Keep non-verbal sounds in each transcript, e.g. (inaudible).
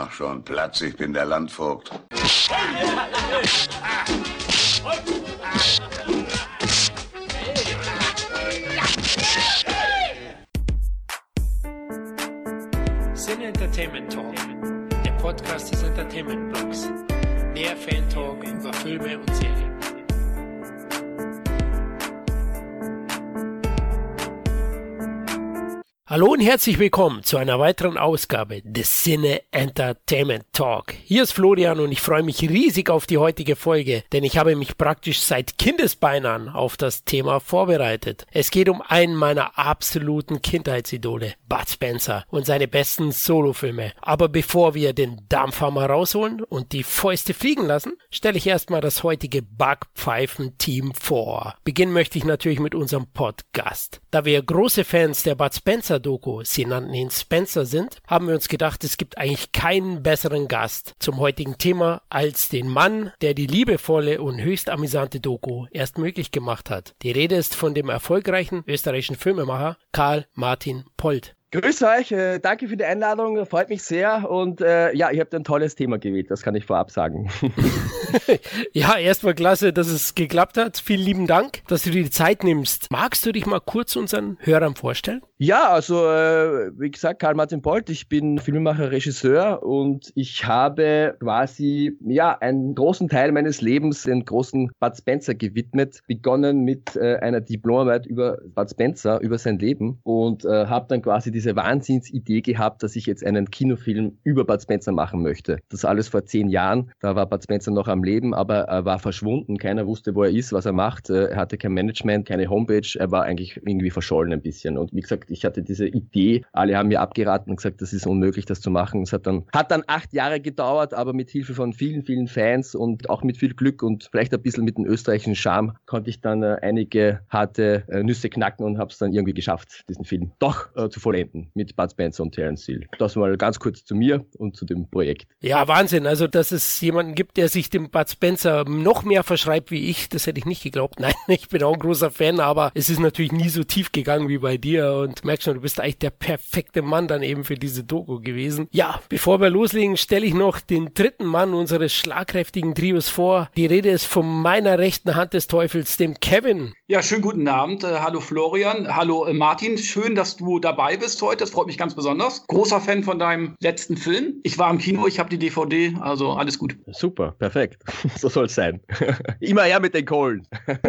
Mach schon Platz, ich bin der Landvogt. Sin Entertainment Talk, der Podcast des Entertainment Blogs. Der Fan Talk über Filme und Serien. Hallo und herzlich willkommen zu einer weiteren Ausgabe des Cine Entertainment Talk. Hier ist Florian und ich freue mich riesig auf die heutige Folge, denn ich habe mich praktisch seit Kindesbeinen an auf das Thema vorbereitet. Es geht um einen meiner absoluten Kindheitsidole, Bud Spencer und seine besten Solofilme. Aber bevor wir den Dampfhammer rausholen und die Fäuste fliegen lassen, stelle ich erstmal das heutige Backpfeifen-Team vor. Beginnen möchte ich natürlich mit unserem Podcast. Da wir große Fans der Bud Spencer Doku, sie nannten ihn Spencer, sind, haben wir uns gedacht, es gibt eigentlich keinen besseren Gast zum heutigen Thema als den Mann, der die liebevolle und höchst amüsante Doku erst möglich gemacht hat. Die Rede ist von dem erfolgreichen österreichischen Filmemacher Karl Martin Polt. Grüß euch, äh, danke für die Einladung, freut mich sehr und äh, ja, ihr habt ein tolles Thema gewählt, das kann ich vorab sagen. (laughs) (laughs) ja, erstmal klasse, dass es geklappt hat. Vielen lieben Dank, dass du dir die Zeit nimmst. Magst du dich mal kurz unseren Hörern vorstellen? Ja, also äh, wie gesagt, Karl-Martin Bolt, ich bin Filmemacher, Regisseur und ich habe quasi ja einen großen Teil meines Lebens den großen Bud Spencer gewidmet. Begonnen mit äh, einer Diplomarbeit über Bud Spencer, über sein Leben und äh, habe dann quasi diese Wahnsinnsidee gehabt, dass ich jetzt einen Kinofilm über Bud Spencer machen möchte. Das alles vor zehn Jahren. Da war Bud Spencer noch am Leben, aber er war verschwunden. Keiner wusste, wo er ist, was er macht. Äh, er hatte kein Management, keine Homepage. Er war eigentlich irgendwie verschollen ein bisschen. Und wie gesagt, ich hatte diese Idee, alle haben mir abgeraten und gesagt, das ist unmöglich, das zu machen. Es hat dann, hat dann acht Jahre gedauert, aber mit Hilfe von vielen, vielen Fans und auch mit viel Glück und vielleicht ein bisschen mit dem österreichischen Charme konnte ich dann äh, einige harte äh, Nüsse knacken und habe es dann irgendwie geschafft, diesen Film doch äh, zu vollenden mit Bud Spencer und Terence Hill. Das mal ganz kurz zu mir und zu dem Projekt. Ja, Wahnsinn. Also, dass es jemanden gibt, der sich dem Bud Spencer noch mehr verschreibt wie ich, das hätte ich nicht geglaubt. (laughs) Nein, ich bin auch ein großer Fan, aber es ist natürlich nie so tief gegangen wie bei dir und merkst schon, du bist eigentlich der perfekte Mann dann eben für diese Doku gewesen. Ja, bevor wir loslegen, stelle ich noch den dritten Mann unseres schlagkräftigen Trios vor. Die Rede ist von meiner rechten Hand des Teufels, dem Kevin. Ja, schönen guten Abend. Äh, hallo Florian, hallo äh, Martin. Schön, dass du dabei bist heute. Das freut mich ganz besonders. Großer Fan von deinem letzten Film. Ich war im Kino, ich habe die DVD, also alles gut. Super, perfekt. (laughs) So soll es sein. (laughs) Immer her mit den Kohlen. (laughs)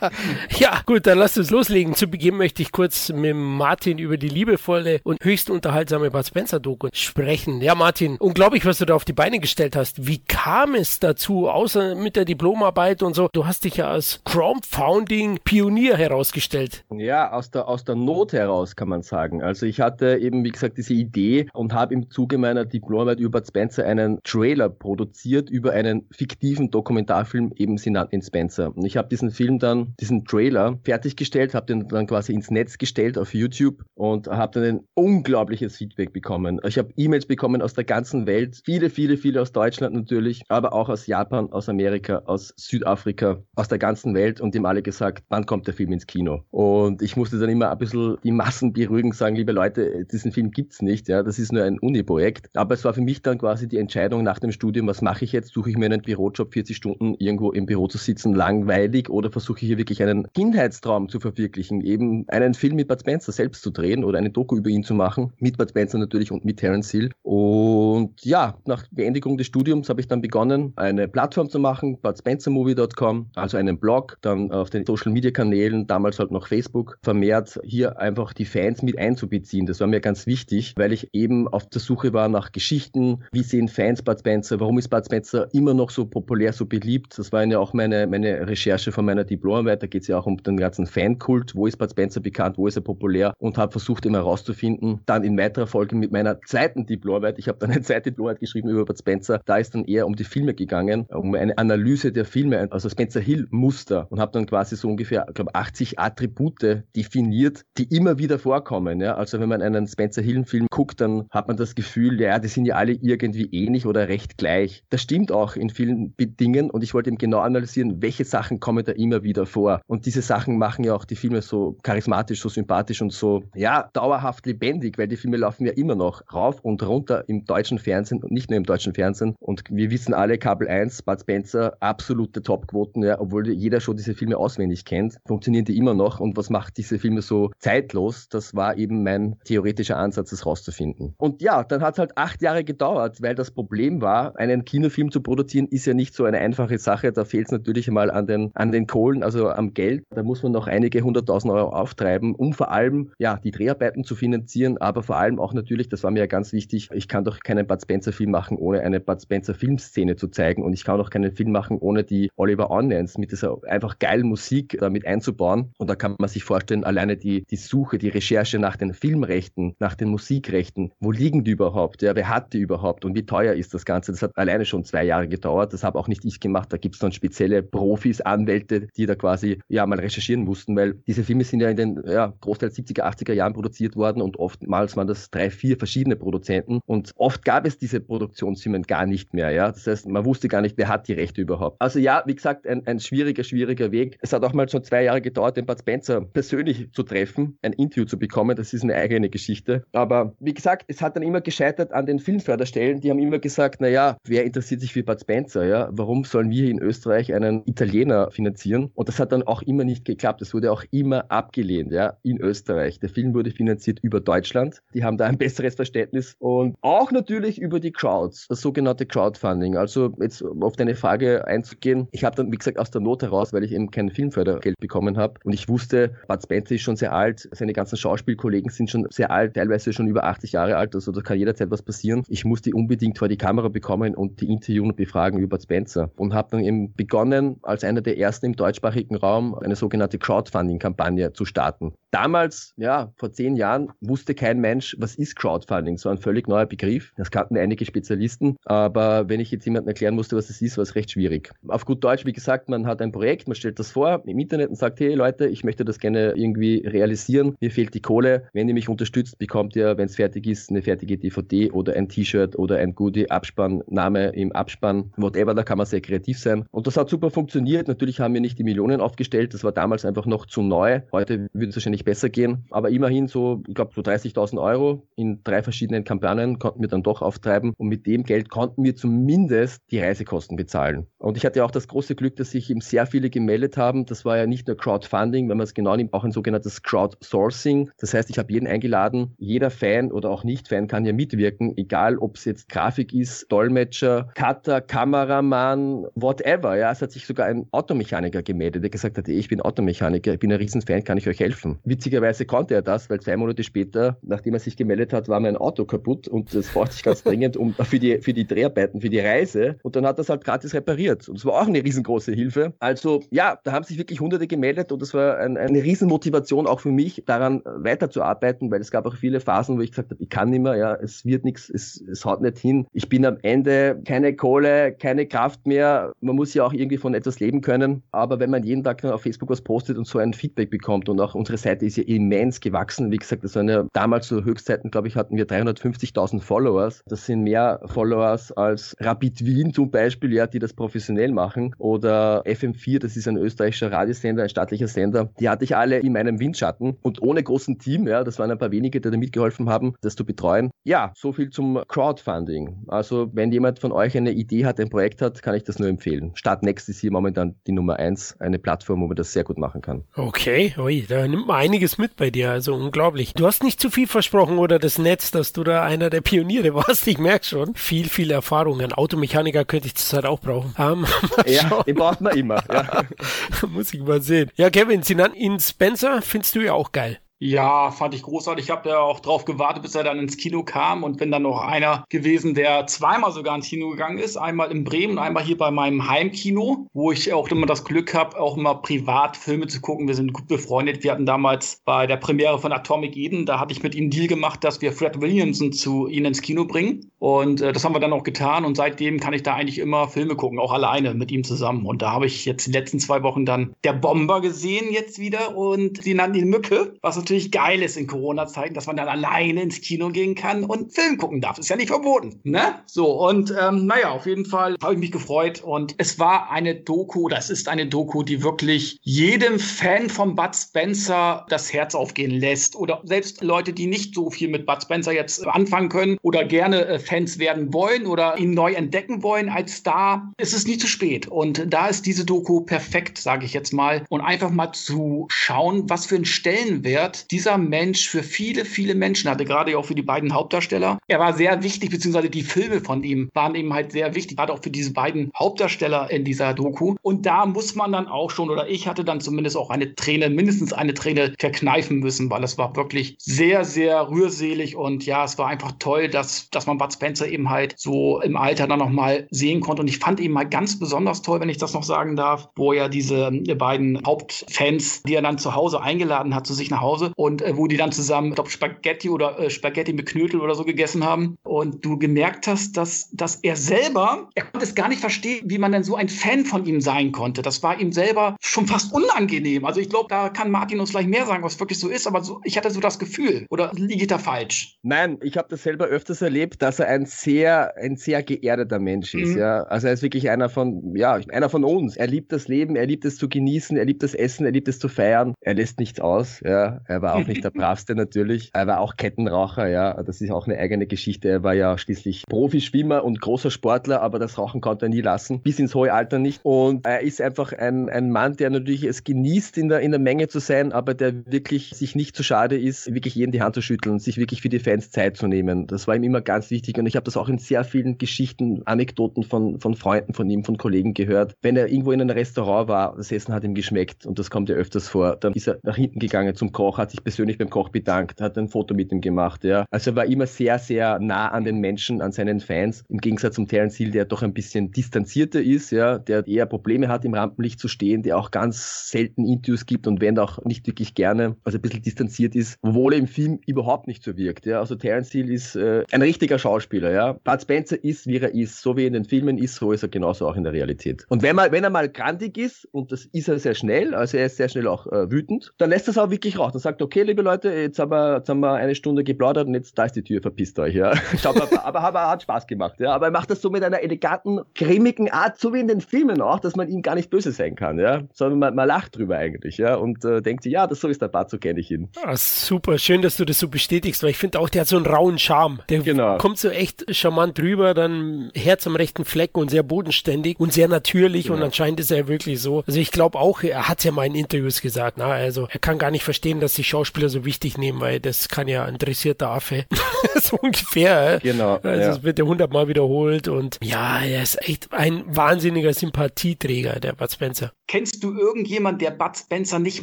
(laughs) ja, gut, dann lass uns loslegen. Zu Beginn möchte ich kurz mit Martin über die liebevolle und höchst unterhaltsame Bud Spencer-Doku sprechen. Ja, Martin, unglaublich, was du da auf die Beine gestellt hast. Wie kam es dazu, außer mit der Diplomarbeit und so? Du hast dich ja als Crowdfunding-Pionier herausgestellt. Ja, aus der, aus der Not heraus kann man sagen. Also ich hatte eben, wie gesagt, diese Idee und habe im Zuge meiner Diplomarbeit über Bud Spencer einen Trailer produziert über einen fiktiven Dokumentarfilm, eben ihn Spencer. Und ich habe diesen Film dann, diesen Trailer fertiggestellt, habe den dann quasi ins Netz gestellt auf YouTube und habe dann ein unglaubliches Feedback bekommen. Ich habe E-Mails bekommen aus der ganzen Welt, viele, viele, viele aus Deutschland natürlich, aber auch aus Japan, aus Amerika, aus Südafrika, aus der ganzen Welt und die haben alle gesagt, wann kommt der Film ins Kino? Und ich musste dann immer ein bisschen die Massen beruhigen, sagen, liebe Leute, diesen Film gibt's nicht, ja, das ist nur ein Uni-Projekt. Aber es war für mich dann quasi die Entscheidung nach dem Studium, was mache ich jetzt? Suche ich mir einen Bürojob, 40 Stunden irgendwo im Büro zu sitzen, langweilig, oder versuche ich hier wirklich einen Kindheitstraum zu verwirklichen, eben einen Film mit Bud Spencer selbst zu drehen oder eine Doku über ihn zu machen, mit Bud Spencer natürlich und mit Terence Hill. Und ja, nach Beendigung des Studiums habe ich dann begonnen, eine Plattform zu machen, budspencermovie.com, also einen Blog, dann auf den Social Media Kanälen, damals halt noch Facebook, vermehrt hier einfach die Fans mit einzubeziehen. Das war mir ganz wichtig, weil ich eben auf der Suche war nach Geschichten, wie sehen Fans Bud Spencer, warum ist Bud Spencer immer noch so populär, so beliebt. Das war ja auch meine, meine Recherche von meiner Diplomarbeit, da geht es ja auch um den ganzen Fankult, wo ist Bud Spencer bekannt, wo ist er populär und habe versucht immer herauszufinden. Dann in weiterer Folge mit meiner zweiten Diplomarbeit, ich habe dann eine zweite Diplomarbeit geschrieben über Bud Spencer, da ist dann eher um die Filme gegangen, um eine Analyse der Filme, also Spencer Hill Muster und habe dann quasi so ungefähr, ich glaube 80 Attribute definiert, die immer wieder vorkommen. Ja? Also wenn man einen Spencer Hill Film guckt, dann hat man das Gefühl, ja, die sind ja alle irgendwie ähnlich oder recht gleich. Das stimmt auch in vielen Dingen und ich wollte eben genau analysieren, welche Sachen kommen da immer wieder vor vor. Und diese Sachen machen ja auch die Filme so charismatisch, so sympathisch und so, ja, dauerhaft lebendig, weil die Filme laufen ja immer noch rauf und runter im deutschen Fernsehen und nicht nur im deutschen Fernsehen. Und wir wissen alle, Kabel 1, Bud Spencer, absolute Topquoten, ja, obwohl jeder schon diese Filme auswendig kennt, funktionieren die immer noch. Und was macht diese Filme so zeitlos? Das war eben mein theoretischer Ansatz, das rauszufinden. Und ja, dann hat es halt acht Jahre gedauert, weil das Problem war, einen Kinofilm zu produzieren, ist ja nicht so eine einfache Sache. Da fehlt es natürlich mal an den, an den Kohlen, also am Geld. Da muss man noch einige hunderttausend Euro auftreiben, um vor allem ja die Dreharbeiten zu finanzieren, aber vor allem auch natürlich, das war mir ja ganz wichtig, ich kann doch keinen Bud Spencer Film machen, ohne eine Bud Spencer Filmszene zu zeigen. Und ich kann auch keinen Film machen, ohne die Oliver Onions mit dieser einfach geilen Musik damit einzubauen. Und da kann man sich vorstellen, alleine die, die Suche, die Recherche nach den Filmrechten, nach den Musikrechten, wo liegen die überhaupt, ja, wer hat die überhaupt? Und wie teuer ist das Ganze, das hat alleine schon zwei Jahre gedauert, das habe auch nicht ich gemacht, da gibt es dann spezielle Profis, Anwälte, die da quasi ja mal recherchieren mussten, weil diese Filme sind ja in den ja, Großteil 70er, 80er Jahren produziert worden und oftmals waren das drei, vier verschiedene Produzenten und oft gab es diese Produktionsfirmen gar nicht mehr. Ja? Das heißt, man wusste gar nicht, wer hat die Rechte überhaupt. Also ja, wie gesagt, ein, ein schwieriger, schwieriger Weg. Es hat auch mal schon zwei Jahre gedauert, den Bud Spencer persönlich zu treffen, ein Interview zu bekommen. Das ist eine eigene Geschichte. Aber wie gesagt, es hat dann immer gescheitert an den Filmförderstellen. Die haben immer gesagt, naja, wer interessiert sich für Bud Spencer? Ja? Warum sollen wir in Österreich einen Italiener finanzieren? Und das hat dann auch immer nicht geklappt. Es wurde auch immer abgelehnt, ja, in Österreich. Der Film wurde finanziert über Deutschland. Die haben da ein besseres Verständnis und auch natürlich über die Crowds, das sogenannte Crowdfunding. Also jetzt auf deine Frage einzugehen. Ich habe dann, wie gesagt, aus der Not heraus, weil ich eben kein Filmfördergeld bekommen habe und ich wusste, Bud Spencer ist schon sehr alt, seine ganzen Schauspielkollegen sind schon sehr alt, teilweise schon über 80 Jahre alt, also da kann jederzeit was passieren. Ich musste unbedingt vor die Kamera bekommen und die interviewen befragen über Bud Spencer und habe dann eben begonnen, als einer der ersten im deutschsprachigen Raum eine sogenannte Crowdfunding-Kampagne zu starten. Damals, ja, vor zehn Jahren wusste kein Mensch, was ist Crowdfunding, so ein völlig neuer Begriff. Das kannten einige Spezialisten, aber wenn ich jetzt jemandem erklären musste, was es ist, war es recht schwierig. Auf gut Deutsch, wie gesagt, man hat ein Projekt, man stellt das vor im Internet und sagt, hey Leute, ich möchte das gerne irgendwie realisieren, mir fehlt die Kohle. Wenn ihr mich unterstützt, bekommt ihr, wenn es fertig ist, eine fertige DVD oder ein T-Shirt oder ein Goodie, Abspann, Name im Abspann, whatever, da kann man sehr kreativ sein. Und das hat super funktioniert. Natürlich haben wir nicht die Millionen aufgestellt, das war damals einfach noch zu neu. Heute würde es wahrscheinlich besser gehen, aber immerhin so, ich glaube, so 30.000 Euro in drei verschiedenen Kampagnen konnten wir dann doch auftreiben und mit dem Geld konnten wir zumindest die Reisekosten bezahlen. Und ich hatte auch das große Glück, dass sich eben sehr viele gemeldet haben. Das war ja nicht nur Crowdfunding, wenn man es genau nimmt, auch ein sogenanntes Crowdsourcing. Das heißt, ich habe jeden eingeladen, jeder Fan oder auch Nicht-Fan kann ja mitwirken, egal ob es jetzt Grafik ist, Dolmetscher, Cutter, Kameramann, whatever. Ja, es hat sich sogar ein Automechaniker gemeldet, der gesagt hat, ich bin Automechaniker, ich bin ein Riesenfan, kann ich euch helfen. Witzigerweise konnte er das, weil zwei Monate später, nachdem er sich gemeldet hat, war mein Auto kaputt und das brauchte ich ganz (laughs) dringend um, für, die, für die Dreharbeiten, für die Reise. Und dann hat das halt gratis repariert. Und es war auch eine riesengroße Hilfe. Also ja, da haben sich wirklich Hunderte gemeldet und das war ein, eine Riesenmotivation auch für mich, daran weiterzuarbeiten, weil es gab auch viele Phasen, wo ich gesagt habe, ich kann nicht mehr, ja, es wird nichts, es, es haut nicht hin. Ich bin am Ende keine Kohle, keine Kraft mehr. Man muss ja auch irgendwie von etwas leben können. Aber wenn man jeden Tag auf Facebook was postet und so ein Feedback bekommt und auch unsere Seite ist ja immens gewachsen. Wie gesagt, das waren ja damals zu Höchstzeiten, glaube ich, hatten wir 350.000 Followers. Das sind mehr Followers als Rapid Wien zum Beispiel, ja, die das professionell machen. Oder FM4, das ist ein österreichischer Radiosender, ein staatlicher Sender. Die hatte ich alle in meinem Windschatten und ohne großen Team, ja, das waren ein paar wenige, die da mitgeholfen haben, das zu betreuen. Ja, so viel zum Crowdfunding. Also, wenn jemand von euch eine Idee hat, ein Projekt hat, kann ich das nur empfehlen. Startnext ist hier momentan die Nummer eins, eine Plattform, wo man das sehr gut machen kann. Okay, ui, da nimmt man einiges mit bei dir, also unglaublich. Du hast nicht zu viel versprochen oder das Netz, dass du da einer der Pioniere (laughs) warst, ich merke schon. Viel, viel Erfahrung. Ein Automechaniker könnte ich zurzeit auch brauchen. (laughs) Um, ja, den braucht man immer. Ja. (laughs) Muss ich mal sehen. Ja, Kevin, sie nannten ihn Spencer, findest du ja auch geil. Ja, fand ich großartig. Ich habe ja auch drauf gewartet, bis er dann ins Kino kam. Und wenn dann noch einer gewesen, der zweimal sogar ins Kino gegangen ist, einmal in Bremen einmal hier bei meinem Heimkino, wo ich auch immer das Glück habe, auch immer privat Filme zu gucken. Wir sind gut befreundet. Wir hatten damals bei der Premiere von Atomic Eden, da hatte ich mit ihm einen Deal gemacht, dass wir Fred Williamson zu ihnen ins Kino bringen. Und äh, das haben wir dann auch getan. Und seitdem kann ich da eigentlich immer Filme gucken, auch alleine mit ihm zusammen. Und da habe ich jetzt die letzten zwei Wochen dann Der Bomber gesehen jetzt wieder und sie nannten ihn Mücke, was natürlich geil ist in Corona-Zeiten, dass man dann alleine ins Kino gehen kann und Film gucken darf. Ist ja nicht verboten, ne? So, und ähm, naja, auf jeden Fall habe ich mich gefreut und es war eine Doku, es ist eine Doku, die wirklich jedem Fan von Bud Spencer das Herz aufgehen lässt oder selbst Leute, die nicht so viel mit Bud Spencer jetzt anfangen können oder gerne äh, Fans werden wollen oder ihn neu entdecken wollen als Star, ist es nie zu spät. Und da ist diese Doku perfekt, sage ich jetzt mal. Und einfach mal zu schauen, was für einen Stellenwert dieser Mensch für viele, viele Menschen hatte, gerade auch für die beiden Hauptdarsteller. Er war sehr wichtig, beziehungsweise die Filme von ihm waren eben halt sehr wichtig, gerade auch für diese beiden Hauptdarsteller in dieser Doku. Und da muss man dann auch schon, oder ich hatte dann zumindest auch eine Träne, mindestens eine Träne verkneifen müssen, weil es war wirklich sehr, sehr rührselig und ja, es war einfach toll, dass, dass man Bud Spencer eben halt so im Alter dann nochmal sehen konnte. Und ich fand ihn mal ganz besonders toll, wenn ich das noch sagen darf, wo er diese beiden Hauptfans, die er dann zu Hause eingeladen hat, zu sich nach Hause und äh, wo die dann zusammen, ich glaube, Spaghetti oder äh, Spaghetti mit Knödel oder so gegessen haben. Und du gemerkt hast, dass, dass er selber, er konnte es gar nicht verstehen, wie man denn so ein Fan von ihm sein konnte. Das war ihm selber schon fast unangenehm. Also ich glaube, da kann Martin uns vielleicht mehr sagen, was wirklich so ist, aber so, ich hatte so das Gefühl. Oder liege ich da falsch? Nein, ich habe das selber öfters erlebt, dass er ein sehr, ein sehr geerdeter Mensch ist. Mhm. Ja. Also er ist wirklich einer von, ja, einer von uns. Er liebt das Leben, er liebt es zu genießen, er liebt das Essen, er liebt es zu feiern. Er lässt nichts aus. Ja. Er war auch nicht der (laughs) bravste natürlich. Er war auch Kettenraucher, ja. Das ist auch eine eigene Geschichte. Er war ja schließlich Profischwimmer und großer Sportler, aber das Rauchen konnte er nie lassen. Bis ins hohe Alter nicht. Und er ist einfach ein, ein Mann, der natürlich es genießt, in der, in der Menge zu sein, aber der wirklich sich nicht zu schade ist, wirklich jeden die Hand zu schütteln, sich wirklich für die Fans Zeit zu nehmen. Das war ihm immer ganz wichtig und ich habe das auch in sehr vielen Geschichten, Anekdoten von, von Freunden von ihm, von Kollegen gehört. Wenn er irgendwo in einem Restaurant war, das Essen hat ihm geschmeckt und das kommt ja öfters vor, dann ist er nach hinten gegangen zum Koch, hat sich persönlich beim Koch bedankt, hat ein Foto mit ihm gemacht. Ja. Also er war immer sehr, sehr nah an den Menschen, an seinen Fans, im Gegensatz zum Terence Hill, der doch ein bisschen distanzierter ist, ja, der eher Probleme hat, im Rampenlicht zu stehen, der auch ganz selten Interviews gibt und wenn auch nicht wirklich gerne, also ein bisschen distanziert ist, obwohl er im Film überhaupt nicht so wirkt. Ja. Also Terence Hill ist äh, ein richtiger Schauspieler. Ja. Bud Spencer ist, wie er ist, so wie er in den Filmen ist, so ist er genauso auch in der Realität. Und wenn, man, wenn er mal grandig ist, und das ist er sehr schnell, also er ist sehr schnell auch äh, wütend, dann lässt er es auch wirklich raus. Dann sagt, okay, liebe Leute, jetzt haben, wir, jetzt haben wir eine Stunde geplaudert und jetzt da ist die Tür, verpisst euch. Ja. (laughs) aber, aber, aber hat Spaß gemacht. Ja. Aber er macht das so mit einer eleganten, grimmigen Art, so wie in den Filmen auch, dass man ihm gar nicht böse sein kann. Ja. Sondern man, man lacht drüber eigentlich. Ja. Und äh, denkt sich, ja, das so ist der Bart, so kenne ich ihn. Ah, super, schön, dass du das so bestätigst, weil ich finde auch, der hat so einen rauen Charme. Der genau. kommt so echt charmant rüber, dann Herz am rechten Fleck und sehr bodenständig und sehr natürlich genau. und anscheinend ist er wirklich so. Also ich glaube auch, er hat ja mal in Interviews gesagt, na, also er kann gar nicht verstehen, dass die Schauspieler so wichtig nehmen, weil das kann ja ein interessierter Affe. (laughs) so ungefähr. Genau. Also ja. das wird ja hundertmal wiederholt und ja, er ist echt ein wahnsinniger Sympathieträger, der Bud Spencer. Kennst du irgendjemand, der Bud Spencer nicht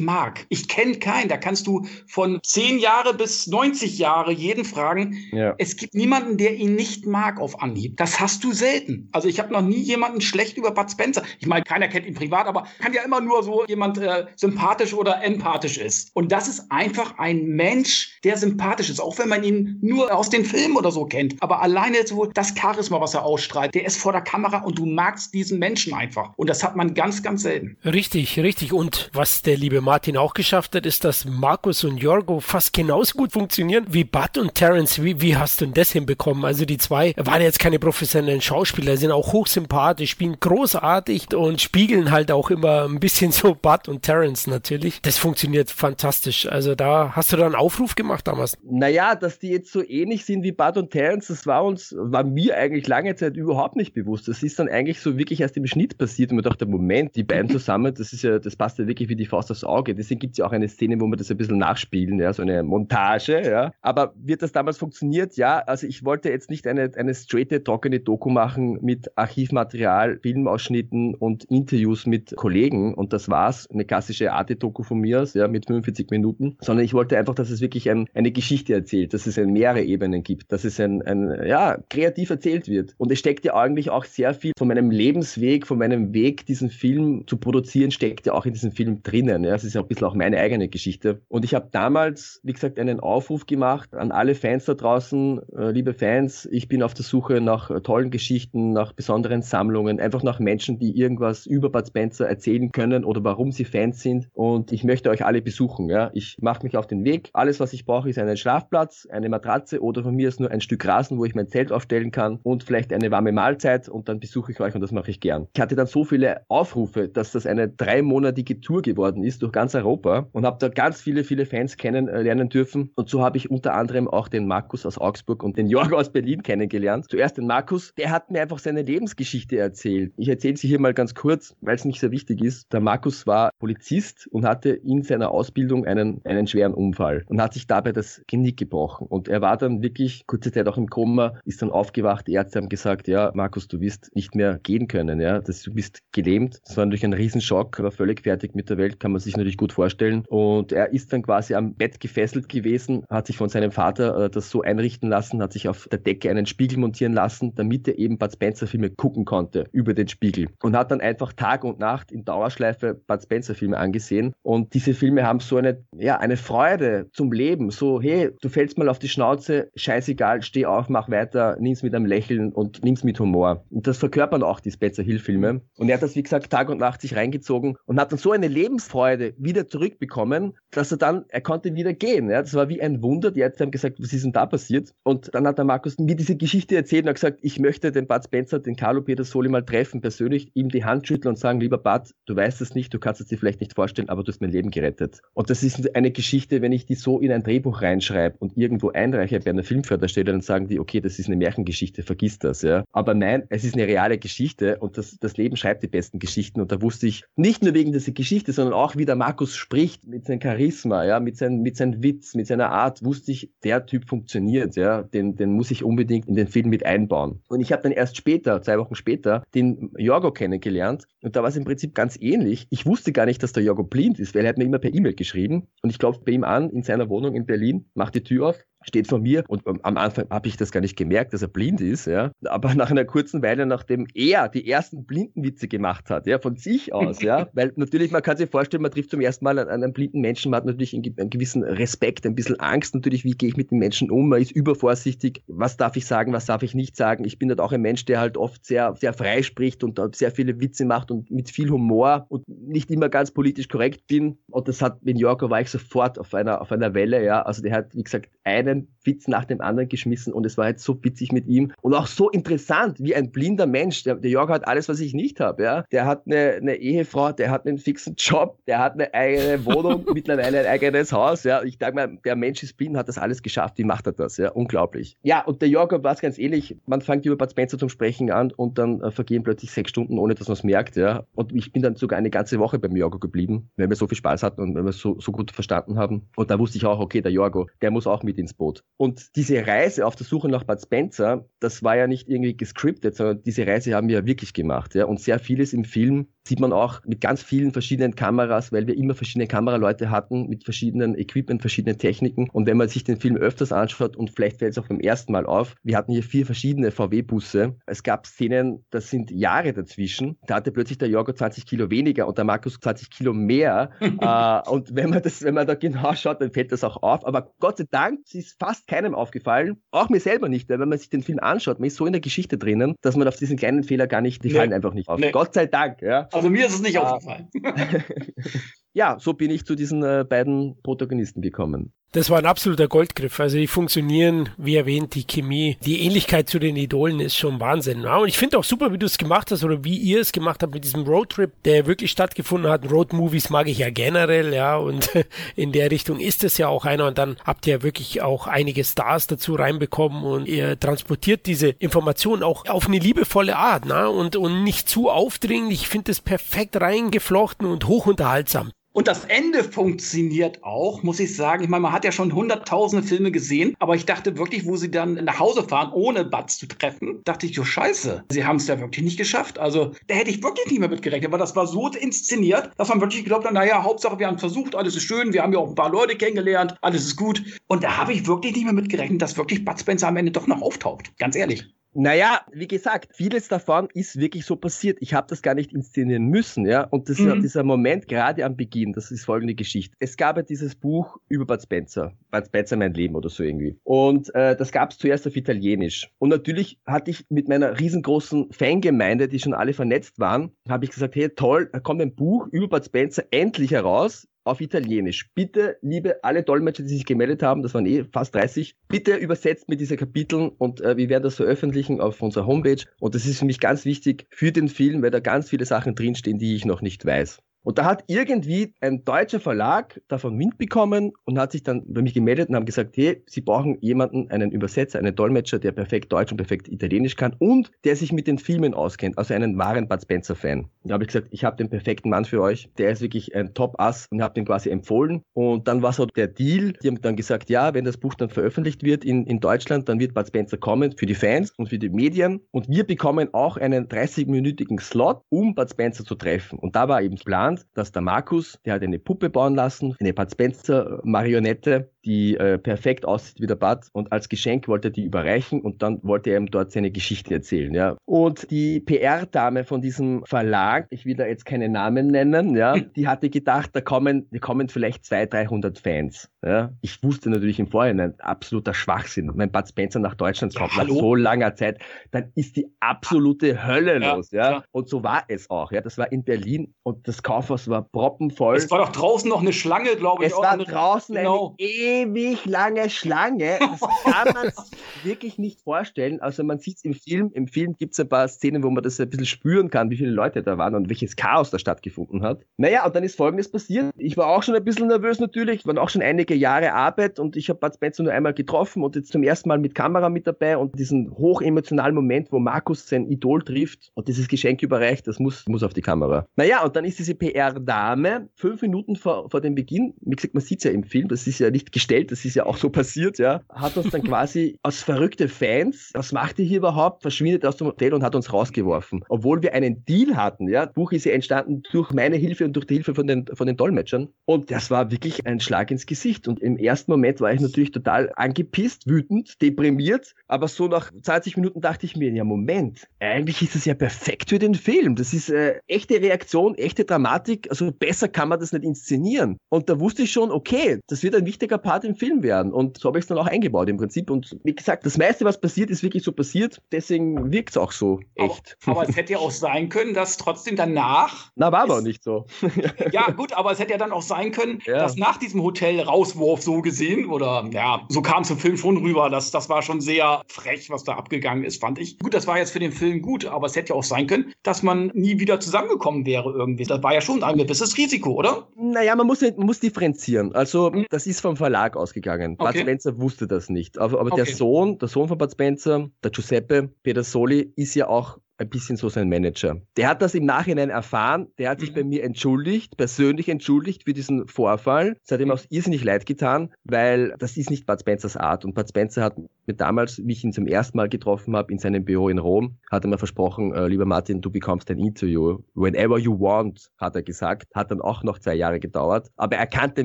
mag? Ich kenne keinen. Da kannst du von 10 Jahre bis 90 Jahre jeden fragen. Ja. Es gibt niemanden, der ihn nicht mag auf Anhieb. Das hast du selten. Also ich habe noch nie jemanden schlecht über Bud Spencer. Ich meine, keiner kennt ihn privat, aber kann ja immer nur so jemand äh, sympathisch oder empathisch ist. Und das ist einfach ein Mensch, der sympathisch ist, auch wenn man ihn nur aus den Filmen oder so kennt. Aber alleine so das Charisma, was er ausstrahlt, der ist vor der Kamera und du magst diesen Menschen einfach. Und das hat man ganz, ganz selten. Richtig, richtig. Und was der liebe Martin auch geschafft hat, ist, dass Markus und Jorgo fast genauso gut funktionieren wie Bud und Terence. Wie, wie hast du denn das hinbekommen? Also die zwei waren jetzt keine professionellen Schauspieler, sind auch hochsympathisch, spielen großartig und spiegeln halt auch immer ein bisschen so Bud und Terence natürlich. Das funktioniert fantastisch. Also da hast du da einen Aufruf gemacht damals. Naja, dass die jetzt so ähnlich sind wie Bud und Terence, das war uns, war mir eigentlich lange Zeit überhaupt nicht bewusst. Das ist dann eigentlich so wirklich erst im Schnitt passiert und man dachte, Moment, die beiden zusammen (laughs) zusammen. Das ist ja, das passt ja wirklich wie die Faust aufs Auge. Deswegen gibt es ja auch eine Szene, wo wir das ein bisschen nachspielen, ja, so eine Montage, ja. Aber wird das damals funktioniert? Ja, also ich wollte jetzt nicht eine, eine straighte, trockene Doku machen mit Archivmaterial, Filmausschnitten und Interviews mit Kollegen und das war's. Eine klassische Arte-Doku von mir aus, ja, mit 45 Minuten, sondern ich wollte einfach, dass es wirklich ein, eine Geschichte erzählt, dass es mehrere Ebenen gibt, dass es ein, ein ja, kreativ erzählt wird. Und es steckt ja eigentlich auch sehr viel von meinem Lebensweg, von meinem Weg, diesen Film zu produzieren, steckt ja auch in diesem Film drinnen. Ja, es ist ja ein bisschen auch meine eigene Geschichte. Und ich habe damals, wie gesagt, einen Aufruf gemacht an alle Fans da draußen, äh, liebe Fans, ich bin auf der Suche nach äh, tollen Geschichten, nach besonderen Sammlungen, einfach nach Menschen, die irgendwas über Bud Spencer erzählen können oder warum sie Fans sind. Und ich möchte euch alle besuchen. Ja, ich mache mich auf den Weg. Alles, was ich brauche, ist einen Schlafplatz, eine Matratze oder von mir ist nur ein Stück Rasen, wo ich mein Zelt aufstellen kann und vielleicht eine warme Mahlzeit und dann besuche ich euch und das mache ich gern. Ich hatte dann so viele Aufrufe, dass das eine dreimonatige Tour geworden ist durch ganz Europa und habe da ganz viele, viele Fans kennenlernen dürfen. Und so habe ich unter anderem auch den Markus aus Augsburg und den Jörg aus Berlin kennengelernt. Zuerst den Markus, der hat mir einfach seine Lebensgeschichte erzählt. Ich erzähle sie hier mal ganz kurz, weil es nicht sehr wichtig ist. Der Markus war Polizist und hatte in seiner Ausbildung einen, einen schweren Unfall und hat sich dabei das Genick gebrochen. Und er war dann wirklich kurze Zeit auch im Koma, ist dann aufgewacht. Die Ärzte haben gesagt, ja, Markus, du wirst nicht mehr gehen können, ja, das, du bist gelähmt. Das war natürlich ein Riesenschock, war völlig fertig mit der Welt, kann man sich natürlich gut vorstellen. Und er ist dann quasi am Bett gefesselt gewesen, hat sich von seinem Vater äh, das so einrichten lassen, hat sich auf der Decke einen Spiegel montieren lassen, damit er eben Bud Spencer Filme gucken konnte über den Spiegel und hat dann einfach Tag und Nacht in Dauerschleife Bud Spencer Filme angesehen und diese Filme haben so eine ja eine Freude zum Leben, so hey, du fällst mal auf die Schnauze, scheißegal, steh auf, mach weiter, nimm's mit einem Lächeln und nimm's mit Humor. Und das verkörpern auch die Spencer Hill Filme und er hat das wie gesagt Tag und Nacht sich reingezogen und hat dann so eine Lebensfreude wieder zurückbekommen, dass er dann er konnte wieder gehen, ja, das war wie ein Wunder. Die Ärzte haben gesagt, was ist denn da passiert? Und dann hat der Markus mir diese Geschichte erzählt und hat gesagt, ich möchte den Bud Spencer, den Carlo Pedersoli mal treffen, persönlich ihm die Hand schütteln und sagen, lieber Bud, du weißt es nicht, du kannst es dir vielleicht nicht vorstellen, aber du hast mein Leben gerettet. Und das ist eine Geschichte, wenn ich die so in ein Drehbuch reinschreibe und irgendwo einreiche bei einer Filmförderstelle, dann sagen die, okay, das ist eine Märchengeschichte, vergiss das, ja. Aber nein, es ist eine reale Geschichte und das, das Leben schreibt die besten Geschichten und da wusste ich nicht nur wegen dieser Geschichte, sondern auch wie der Markus spricht, mit seinem Charisma, ja, mit seinem, mit seinem Witz, mit seiner Art, wusste ich, der Typ funktioniert, ja, den, den muss ich unbedingt in den Film mit einbauen. Und ich habe dann erst später, zwei Wochen später, den Jorgo kennengelernt und da war es im Prinzip ganz ähnlich. Ich wusste gar nicht, dass der Jorgo blind ist, weil er hat mir immer per E-Mail geschrieben und ich klopfe bei ihm an in seiner Wohnung in Berlin, macht die Tür auf steht vor mir und am Anfang habe ich das gar nicht gemerkt, dass er blind ist, ja. Aber nach einer kurzen Weile, nachdem er die ersten Blindenwitze gemacht hat, ja, von sich aus, ja, (laughs) weil natürlich, man kann sich vorstellen, man trifft zum ersten Mal einen, einen blinden Menschen, man hat natürlich einen, gewissen Respekt, ein bisschen Angst natürlich, wie gehe ich mit den Menschen um, man ist übervorsichtig, was darf ich sagen, was darf ich nicht sagen. Ich bin halt auch ein Mensch, der halt oft sehr, sehr frei spricht und sehr viele Witze macht und mit viel Humor und nicht immer ganz politisch korrekt bin. Und das hat, in Yorker war ich sofort auf einer, auf einer Welle, ja. Also der hat, wie gesagt, einen einen Witz nach dem anderen geschmissen und es war jetzt so witzig mit ihm und auch so interessant, wie ein blinder Mensch. Der, der Jörg hat alles, was ich nicht habe. Ja? Der hat eine, eine Ehefrau, der hat einen fixen Job, der hat eine eigene Wohnung, (laughs) mittlerweile ein eigenes Haus. Ja? Ich sage mal, der Mensch ist blind, hat das alles geschafft. Wie macht er das? Ja? Unglaublich. Ja, und der Jörg war es ganz ähnlich. Man fängt über Bud Spencer zum Sprechen an und dann äh, vergehen plötzlich sechs Stunden, ohne dass man es merkt. Ja? Und ich bin dann sogar eine ganze Woche beim Jorgo geblieben, weil wir so viel Spaß hatten und weil wir es so, so gut verstanden haben. Und da wusste ich auch, okay, der Jorgo, der muss auch mit ins Boot. Und diese Reise auf der Suche nach Bud Spencer, das war ja nicht irgendwie gescriptet, sondern diese Reise haben wir ja wirklich gemacht. Ja? Und sehr vieles im Film sieht man auch mit ganz vielen verschiedenen Kameras, weil wir immer verschiedene Kameraleute hatten mit verschiedenen Equipment, verschiedenen Techniken. Und wenn man sich den Film öfters anschaut und vielleicht fällt es auch beim ersten Mal auf, wir hatten hier vier verschiedene VW-Busse. Es gab Szenen, das sind Jahre dazwischen. Da hatte plötzlich der Jorgo 20 Kilo weniger und der Markus 20 Kilo mehr. (laughs) äh, und wenn man das, wenn man da genau schaut, dann fällt das auch auf. Aber Gott sei Dank ist fast keinem aufgefallen, auch mir selber nicht, weil wenn man sich den Film anschaut, man ist so in der Geschichte drinnen, dass man auf diesen kleinen Fehler gar nicht, die nee. fallen einfach nicht auf. Nee. Gott sei Dank, ja. Also mir ist es nicht aufgefallen. (laughs) ja, so bin ich zu diesen äh, beiden Protagonisten gekommen. Das war ein absoluter Goldgriff. Also die funktionieren, wie erwähnt, die Chemie, die Ähnlichkeit zu den Idolen ist schon Wahnsinn. Ja, und ich finde auch super, wie du es gemacht hast oder wie ihr es gemacht habt mit diesem Roadtrip, der wirklich stattgefunden hat. Roadmovies mag ich ja generell, ja, und (laughs) in der Richtung ist es ja auch einer. Und dann habt ihr wirklich auch einige Stars dazu reinbekommen und ihr transportiert diese Informationen auch auf eine liebevolle Art, na, und, und nicht zu aufdringlich. Ich finde es perfekt reingeflochten und hochunterhaltsam. Und das Ende funktioniert auch, muss ich sagen. Ich meine, man hat ja schon hunderttausende Filme gesehen, aber ich dachte wirklich, wo sie dann nach Hause fahren, ohne Butz zu treffen, dachte ich, oh scheiße, sie haben es ja wirklich nicht geschafft. Also da hätte ich wirklich nicht mehr mit gerechnet, weil das war so inszeniert, dass man wirklich geglaubt hat, naja, Hauptsache wir haben versucht, alles ist schön, wir haben ja auch ein paar Leute kennengelernt, alles ist gut. Und da habe ich wirklich nicht mehr mit gerechnet, dass wirklich Bud Spencer am Ende doch noch auftaucht. Ganz ehrlich. Naja, wie gesagt, vieles davon ist wirklich so passiert. Ich habe das gar nicht inszenieren müssen, ja. Und das, mhm. dieser Moment gerade am Beginn, das ist folgende Geschichte. Es gab ja dieses Buch über Bud Spencer, Bud Spencer mein Leben oder so irgendwie. Und äh, das gab es zuerst auf Italienisch. Und natürlich hatte ich mit meiner riesengroßen Fangemeinde, die schon alle vernetzt waren, habe ich gesagt, hey toll, da kommt ein Buch über Bud Spencer endlich heraus auf Italienisch. Bitte, liebe alle Dolmetscher, die sich gemeldet haben, das waren eh fast 30, bitte übersetzt mir diese Kapiteln und äh, wir werden das veröffentlichen auf unserer Homepage. Und das ist für mich ganz wichtig für den Film, weil da ganz viele Sachen drinstehen, die ich noch nicht weiß. Und da hat irgendwie ein deutscher Verlag davon Wind bekommen und hat sich dann bei mir gemeldet und haben gesagt, hey, sie brauchen jemanden, einen Übersetzer, einen Dolmetscher, der perfekt Deutsch und perfekt Italienisch kann und der sich mit den Filmen auskennt, also einen wahren Bud Spencer-Fan. Da habe ich gesagt, ich habe den perfekten Mann für euch, der ist wirklich ein Top-Ass und habe den quasi empfohlen. Und dann war so der Deal, die haben dann gesagt, ja, wenn das Buch dann veröffentlicht wird in, in Deutschland, dann wird Bud Spencer kommen für die Fans und für die Medien und wir bekommen auch einen 30-minütigen Slot, um Bud Spencer zu treffen. Und da war eben Plan, dass der Markus, der hat eine Puppe bauen lassen, eine Bud Spencer Marionette, die äh, perfekt aussieht wie der Bud und als Geschenk wollte er die überreichen und dann wollte er ihm dort seine Geschichte erzählen, ja. Und die PR-Dame von diesem Verlag, ich will da jetzt keine Namen nennen, ja, (laughs) die hatte gedacht, da kommen, da kommen vielleicht 200, 300 Fans, ja. Ich wusste natürlich im Vorhinein, absoluter Schwachsinn. Wenn Bud Spencer nach Deutschland kommt, ja, nach so langer Zeit, dann ist die absolute Hölle ja, los, ja. Und so war es auch, ja. Das war in Berlin und das Kaufhaus war proppenvoll. Es war doch draußen noch eine Schlange, glaube ich. Es war draußen genau. eine ewig lange Schlange. Das kann man sich (laughs) wirklich nicht vorstellen. Also man sieht es im Film. Im Film gibt es ein paar Szenen, wo man das ein bisschen spüren kann, wie viele Leute da waren und welches Chaos da stattgefunden hat. Naja, und dann ist Folgendes passiert. Ich war auch schon ein bisschen nervös natürlich. Es waren auch schon einige Jahre Arbeit und ich habe Bud Spencer nur einmal getroffen und jetzt zum ersten Mal mit Kamera mit dabei und diesen hochemotionalen Moment, wo Markus sein Idol trifft und dieses Geschenk überreicht, das muss, muss auf die Kamera. Naja, und dann ist diese PR-Dame fünf Minuten vor, vor dem Beginn, wie gesagt, man sieht es ja im Film, das ist ja nicht gestellt gestellt, das ist ja auch so passiert, ja, hat uns dann (laughs) quasi als verrückte Fans, was macht ihr hier überhaupt, verschwindet aus dem Hotel und hat uns rausgeworfen. Obwohl wir einen Deal hatten, ja. Das Buch ist ja entstanden durch meine Hilfe und durch die Hilfe von den, von den Dolmetschern. Und das war wirklich ein Schlag ins Gesicht. Und im ersten Moment war ich natürlich total angepisst, wütend, deprimiert. Aber so nach 20 Minuten dachte ich mir, ja, Moment, eigentlich ist es ja perfekt für den Film. Das ist äh, echte Reaktion, echte Dramatik. Also besser kann man das nicht inszenieren. Und da wusste ich schon, okay, das wird ein wichtiger Part im Film werden. Und so habe ich es dann auch eingebaut im Prinzip. Und wie gesagt, das meiste, was passiert, ist wirklich so passiert. Deswegen wirkt es auch so echt. Aber, aber, es hätte ja auch sein können, dass trotzdem danach. Na, war aber nicht so. (laughs) ja, gut, aber es hätte ja dann auch sein können, ja. dass nach diesem Hotel Rauswurf so gesehen, oder ja, so kam es im Film schon rüber, dass das war schon sehr frech, was da abgegangen ist, fand ich. Gut, das war jetzt für den Film gut, aber es hätte ja auch sein können, dass man nie wieder zusammengekommen wäre irgendwie. Das war ja schon ein gewisses Risiko, oder? Naja, man muss, man muss differenzieren. Also, hm. das ist vom Verlag Verlag ausgegangen. Okay. Bud Spencer wusste das nicht. Aber, aber okay. der Sohn, der Sohn von Bud Spencer, der Giuseppe Pedersoli, ist ja auch ein bisschen so sein Manager. Der hat das im Nachhinein erfahren, der hat sich mhm. bei mir entschuldigt, persönlich entschuldigt für diesen Vorfall. Es hat ihm auch irrsinnig leid getan, weil das ist nicht Bud Spencers Art. Und Bud Spencer hat mir damals, wie ich ihn zum ersten Mal getroffen habe, in seinem Büro in Rom, hat er mir versprochen, äh, lieber Martin, du bekommst ein Interview. Whenever you want, hat er gesagt. Hat dann auch noch zwei Jahre gedauert. Aber er kannte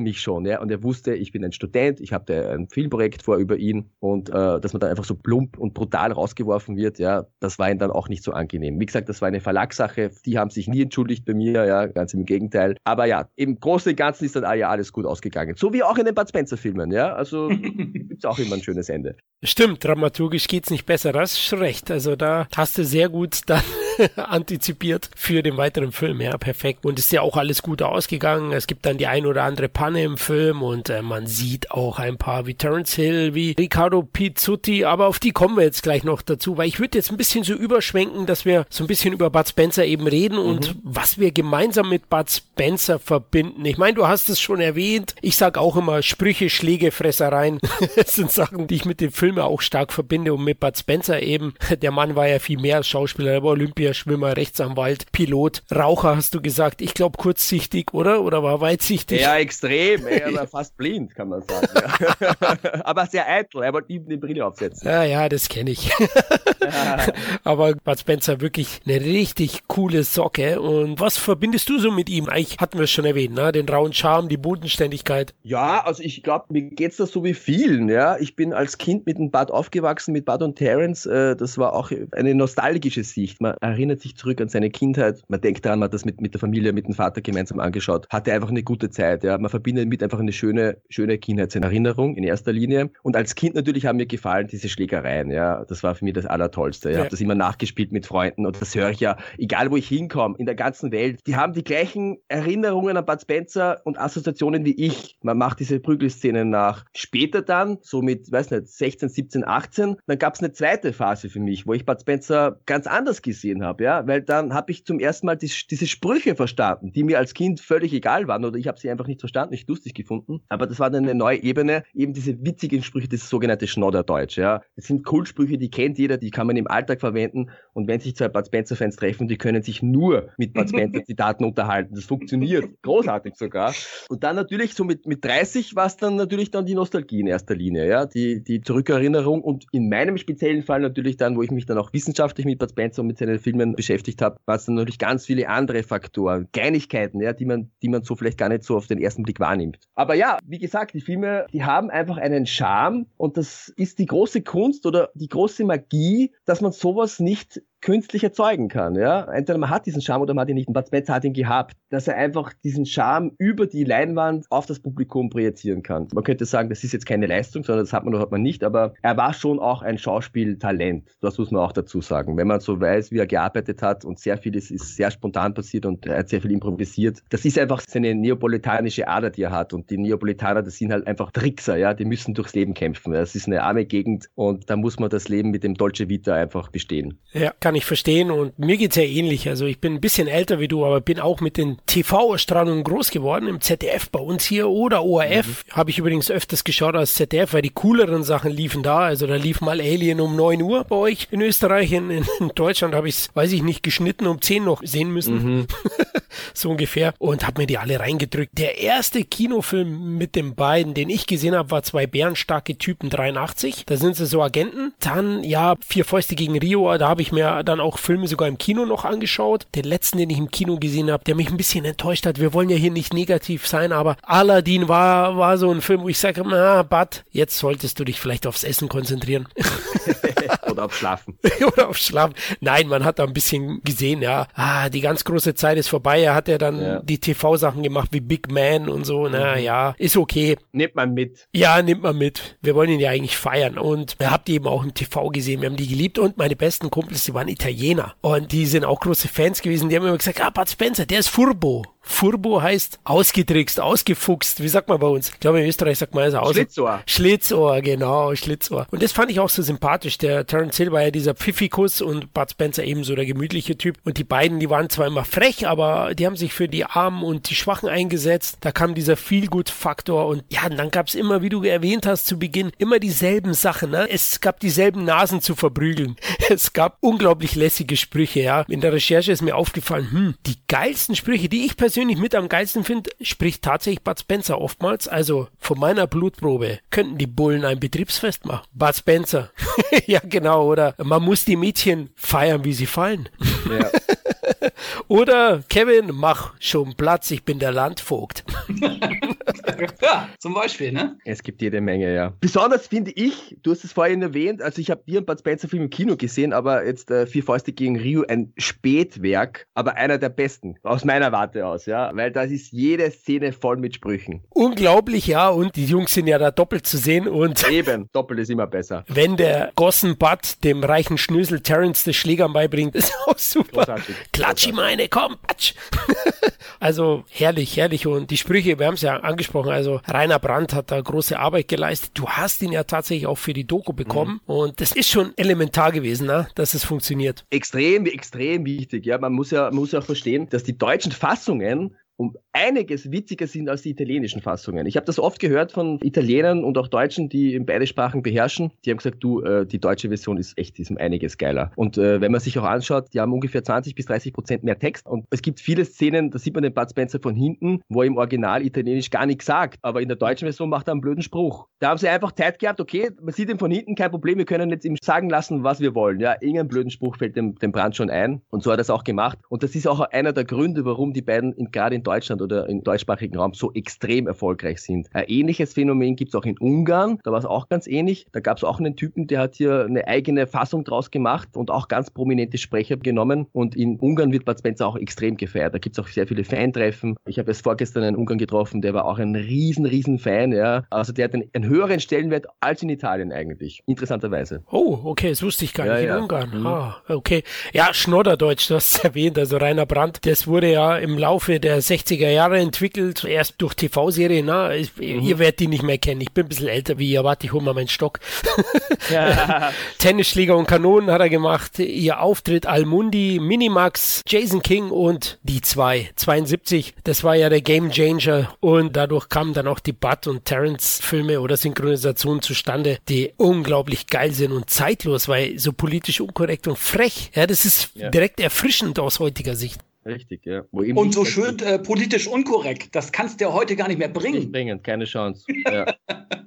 mich schon, ja, und er wusste, ich bin ein Student, ich habe ein Filmprojekt vor über ihn und äh, dass man da einfach so plump und brutal rausgeworfen wird, ja, das war ihm dann auch nicht so angenehm. Wie gesagt, das war eine Verlagssache, die haben sich nie entschuldigt bei mir, ja, ganz im Gegenteil. Aber ja, im Großen und Ganzen ist dann ja alles gut ausgegangen. So wie auch in den Bud Spencer Filmen, ja. Also (laughs) gibt's auch immer ein schönes Ende. Stimmt, dramaturgisch geht's nicht besser, das ist recht. Also da hast du sehr gut dann (laughs) antizipiert für den weiteren Film. Ja, perfekt. Und ist ja auch alles gut ausgegangen. Es gibt dann die ein oder andere Panne im Film und äh, man sieht auch ein paar wie Terence Hill, wie Riccardo Pizzuti, aber auf die kommen wir jetzt gleich noch dazu, weil ich würde jetzt ein bisschen so überschwenken, dass wir so ein bisschen über Bud Spencer eben reden mhm. und was wir gemeinsam mit Bud Spencer verbinden. Ich meine, du hast es schon erwähnt. Ich sag auch immer Sprüche, Schläge, Fressereien. (laughs) das sind Sachen, die ich mit den Filmen auch stark verbinde und mit Bud Spencer eben. Der Mann war ja viel mehr als Schauspieler, er war Olympia Feuerschwimmer, Rechtsanwalt, Pilot, Raucher hast du gesagt. Ich glaube kurzsichtig, oder? Oder war weitsichtig? Ja, extrem. (laughs) Er war fast blind, kann man sagen. Ja. (laughs) Aber sehr eitel. Er wollte nie eine Brille aufsetzen. Ja, ja, das kenne ich. (laughs) (laughs) Aber Bud Spencer wirklich eine richtig coole Socke. Und was verbindest du so mit ihm? Eigentlich hatten wir es schon erwähnt, ne? Den rauen Charme, die Bodenständigkeit. Ja, also ich glaube, mir geht's da so wie vielen, ja. Ich bin als Kind mit dem Bud aufgewachsen, mit Bud und Terence. Äh, das war auch eine nostalgische Sicht. Man erinnert sich zurück an seine Kindheit. Man denkt daran, man hat das mit, mit der Familie, mit dem Vater gemeinsam angeschaut. Hatte einfach eine gute Zeit, ja. Man verbindet mit einfach eine schöne, schöne Kindheitserinnerung in erster Linie. Und als Kind natürlich haben mir gefallen diese Schlägereien, ja. Das war für mich das Allertollste. Ich ja. habe das immer nachgespielt mit Freunden und das höre ich ja, egal wo ich hinkomme, in der ganzen Welt. Die haben die gleichen Erinnerungen an Bud Spencer und Assoziationen wie ich. Man macht diese Prügelszenen nach. Später dann, so mit, weiß nicht, 16, 17, 18, dann gab es eine zweite Phase für mich, wo ich Bud Spencer ganz anders gesehen habe, ja, weil dann habe ich zum ersten Mal die, diese Sprüche verstanden, die mir als Kind völlig egal waren oder ich habe sie einfach nicht verstanden, nicht lustig gefunden. Aber das war dann eine neue Ebene, eben diese witzigen Sprüche, das sogenannte Schnodderdeutsch, ja. Das sind Kultsprüche, die kennt jeder, die kann man im Alltag verwenden und wenn sich zwei Bud Spencer-Fans treffen, die können sich nur mit Bud (laughs) Spencer-Zitaten unterhalten. Das funktioniert (laughs) großartig sogar. Und dann natürlich so mit, mit 30 war es dann natürlich dann die Nostalgie in erster Linie, ja, die, die Zurückerinnerung und in meinem speziellen Fall natürlich dann, wo ich mich dann auch wissenschaftlich mit Bud Spencer und mit seinen Filmen beschäftigt habe, war es dann natürlich ganz viele andere Faktoren, Kleinigkeiten, ja, die man, die man so vielleicht gar nicht so auf den ersten Blick wahrnimmt. Aber ja, wie gesagt, die Filme, die haben einfach einen Charme und das ist die große Kunst oder die große Magie, dass man sowas nicht künstlich erzeugen kann. Ja? Entweder man hat diesen Charme oder man hat ihn nicht. Und Bud Spencer hat ihn gehabt, dass er einfach diesen Charme über die Leinwand auf das Publikum projizieren kann. Man könnte sagen, das ist jetzt keine Leistung, sondern das hat man oder hat man nicht, aber er war schon auch ein Schauspieltalent. Das muss man auch dazu sagen. Wenn man so weiß, wie er gearbeitet hat und sehr vieles ist sehr spontan passiert und er hat sehr viel improvisiert. Das ist einfach seine neapolitanische Ader, die er hat. Und die Neapolitaner, das sind halt einfach Trickser, ja, die müssen durchs Leben kämpfen. Das ist eine arme Gegend und da muss man das Leben mit dem Dolce Vita einfach bestehen. Ja, kann kann ich verstehen und mir geht's ja ähnlich. Also ich bin ein bisschen älter wie du, aber bin auch mit den TV-Ausstrahlungen groß geworden, im ZDF bei uns hier oder ORF. Mhm. Habe ich übrigens öfters geschaut als ZDF, weil die cooleren Sachen liefen da. Also da lief mal Alien um 9 Uhr bei euch in Österreich. In, in Deutschland habe ich es, weiß ich nicht, geschnitten um 10 noch sehen müssen. Mhm. (laughs) so ungefähr. Und habe mir die alle reingedrückt. Der erste Kinofilm mit den beiden, den ich gesehen habe, war zwei bärenstarke Typen 83. Da sind sie so Agenten. Dann, ja, Vier Fäuste gegen Rio, da habe ich mir dann auch Filme sogar im Kino noch angeschaut. Den letzten, den ich im Kino gesehen habe, der mich ein bisschen enttäuscht hat. Wir wollen ja hier nicht negativ sein, aber Aladdin war, war so ein Film, wo ich sage, na, Bud, jetzt solltest du dich vielleicht aufs Essen konzentrieren. (laughs) (laughs) Oder auf Schlafen. (laughs) Oder auf Schlafen. Nein, man hat da ein bisschen gesehen, ja, ah, die ganz große Zeit ist vorbei. Er hat ja dann ja. die TV-Sachen gemacht wie Big Man und so. Na mhm. ja, ist okay. Nimmt man mit. Ja, nimmt man mit. Wir wollen ihn ja eigentlich feiern. Und ihr habt die eben auch im TV gesehen. Wir haben die geliebt. Und meine besten Kumpels, die waren Italiener. Und die sind auch große Fans gewesen. Die haben immer gesagt, ah, Bud Spencer, der ist Furbo. Furbo heißt ausgetrickst, ausgefuchst. Wie sagt man bei uns? Ich glaube, in Österreich sagt man also aus. Schlitzohr. Schlitzohr, genau, Schlitzohr. Und das fand ich auch so sympathisch. Der Terence Hill war ja dieser Pfiffikus und Bud Spencer ebenso der gemütliche Typ. Und die beiden, die waren zwar immer frech, aber die haben sich für die Armen und die Schwachen eingesetzt. Da kam dieser Feelgood-Faktor und ja, und dann gab es immer, wie du erwähnt hast zu Beginn, immer dieselben Sachen. Ne? Es gab dieselben Nasen zu verprügeln. (laughs) Es gab unglaublich lässige Sprüche, ja. In der Recherche ist mir aufgefallen, hm, die geilsten Sprüche, die ich persönlich persönlich mit am geilsten finde, spricht tatsächlich Bud Spencer oftmals. Also von meiner Blutprobe könnten die Bullen ein Betriebsfest machen. Bud Spencer. (laughs) ja, genau. Oder man muss die Mädchen feiern, wie sie fallen. Ja. (laughs) Oder Kevin, mach schon Platz, ich bin der Landvogt. (laughs) ja, zum Beispiel, ne? Es gibt jede Menge, ja. Besonders finde ich, du hast es vorhin erwähnt, also ich habe hier ein Bud Spencer Film im Kino gesehen, aber jetzt äh, Vier Fäuste gegen Rio, ein Spätwerk, aber einer der besten, aus meiner Warte aus, ja, weil da ist jede Szene voll mit Sprüchen. Unglaublich, ja, und die Jungs sind ja da doppelt zu sehen und... (laughs) Eben, doppelt ist immer besser. Wenn der Gossen Bud dem reichen Schnösel Terrence das Schlägern beibringt, ist auch super. Großartig. Klatsch ihm eine, komm, patsch. (laughs) also herrlich, herrlich und die Sprüche, wir haben es ja angesprochen, also Rainer Brandt hat da große Arbeit geleistet. Du hast ihn ja tatsächlich auch für die Doku bekommen mhm. und das ist schon elementar gewesen, ne? dass es funktioniert. Extrem, extrem wichtig. Ja, man muss ja, muss ja auch verstehen, dass die deutschen Fassungen um einiges witziger sind als die italienischen Fassungen. Ich habe das oft gehört von Italienern und auch Deutschen, die beide Sprachen beherrschen. Die haben gesagt, du, äh, die deutsche Version ist echt diesem einiges geiler. Und äh, wenn man sich auch anschaut, die haben ungefähr 20 bis 30 Prozent mehr Text. Und es gibt viele Szenen, da sieht man den Bud Spencer von hinten, wo er im Original Italienisch gar nichts sagt. Aber in der deutschen Version macht er einen blöden Spruch. Da haben sie einfach Zeit gehabt, okay, man sieht ihn von hinten, kein Problem, wir können jetzt ihm sagen lassen, was wir wollen. Ja, irgendein blöden Spruch fällt dem, dem Brand schon ein. Und so hat er es auch gemacht. Und das ist auch einer der Gründe, warum die beiden in, gerade in Deutschland oder im deutschsprachigen Raum so extrem erfolgreich sind. Ein ähnliches Phänomen gibt es auch in Ungarn. Da war es auch ganz ähnlich. Da gab es auch einen Typen, der hat hier eine eigene Fassung draus gemacht und auch ganz prominente Sprecher genommen. Und in Ungarn wird Bud Spencer auch extrem gefeiert. Da gibt es auch sehr viele Fantreffen. Ich habe erst vorgestern einen Ungarn getroffen, der war auch ein riesen, riesen Fan. Ja. Also der hat einen, einen höheren Stellenwert als in Italien eigentlich. Interessanterweise. Oh, okay, das wusste ich gar Ja, nicht. ja. In Ungarn. Mhm. Ah, okay. Ja, Schnodderdeutsch, (laughs) du hast es erwähnt, also Rainer Brandt, das wurde ja im Laufe der 60er Jahre entwickelt, erst durch TV-Serien, ich, Mhm. ihr werdet die nicht mehr kennen. Ich bin ein bisschen älter wie ihr, warte, ich hol mal meinen Stock. Ja. (laughs) Tennisschläger und Kanonen hat er gemacht, ihr Auftritt Almundi, Minimax, Jason King und die zwei, 72, das war ja der Game Changer und dadurch kamen dann auch die Bud und Terrence Filme oder Synchronisationen zustande, die unglaublich geil sind und zeitlos, weil so politisch unkorrekt und frech, ja, das ist Ja. direkt erfrischend aus heutiger Sicht. Richtig, ja. Und nicht so schön äh, politisch unkorrekt. Das kannst du ja heute gar nicht mehr Nicht bringen. bringen, keine Chance. (laughs) Ja.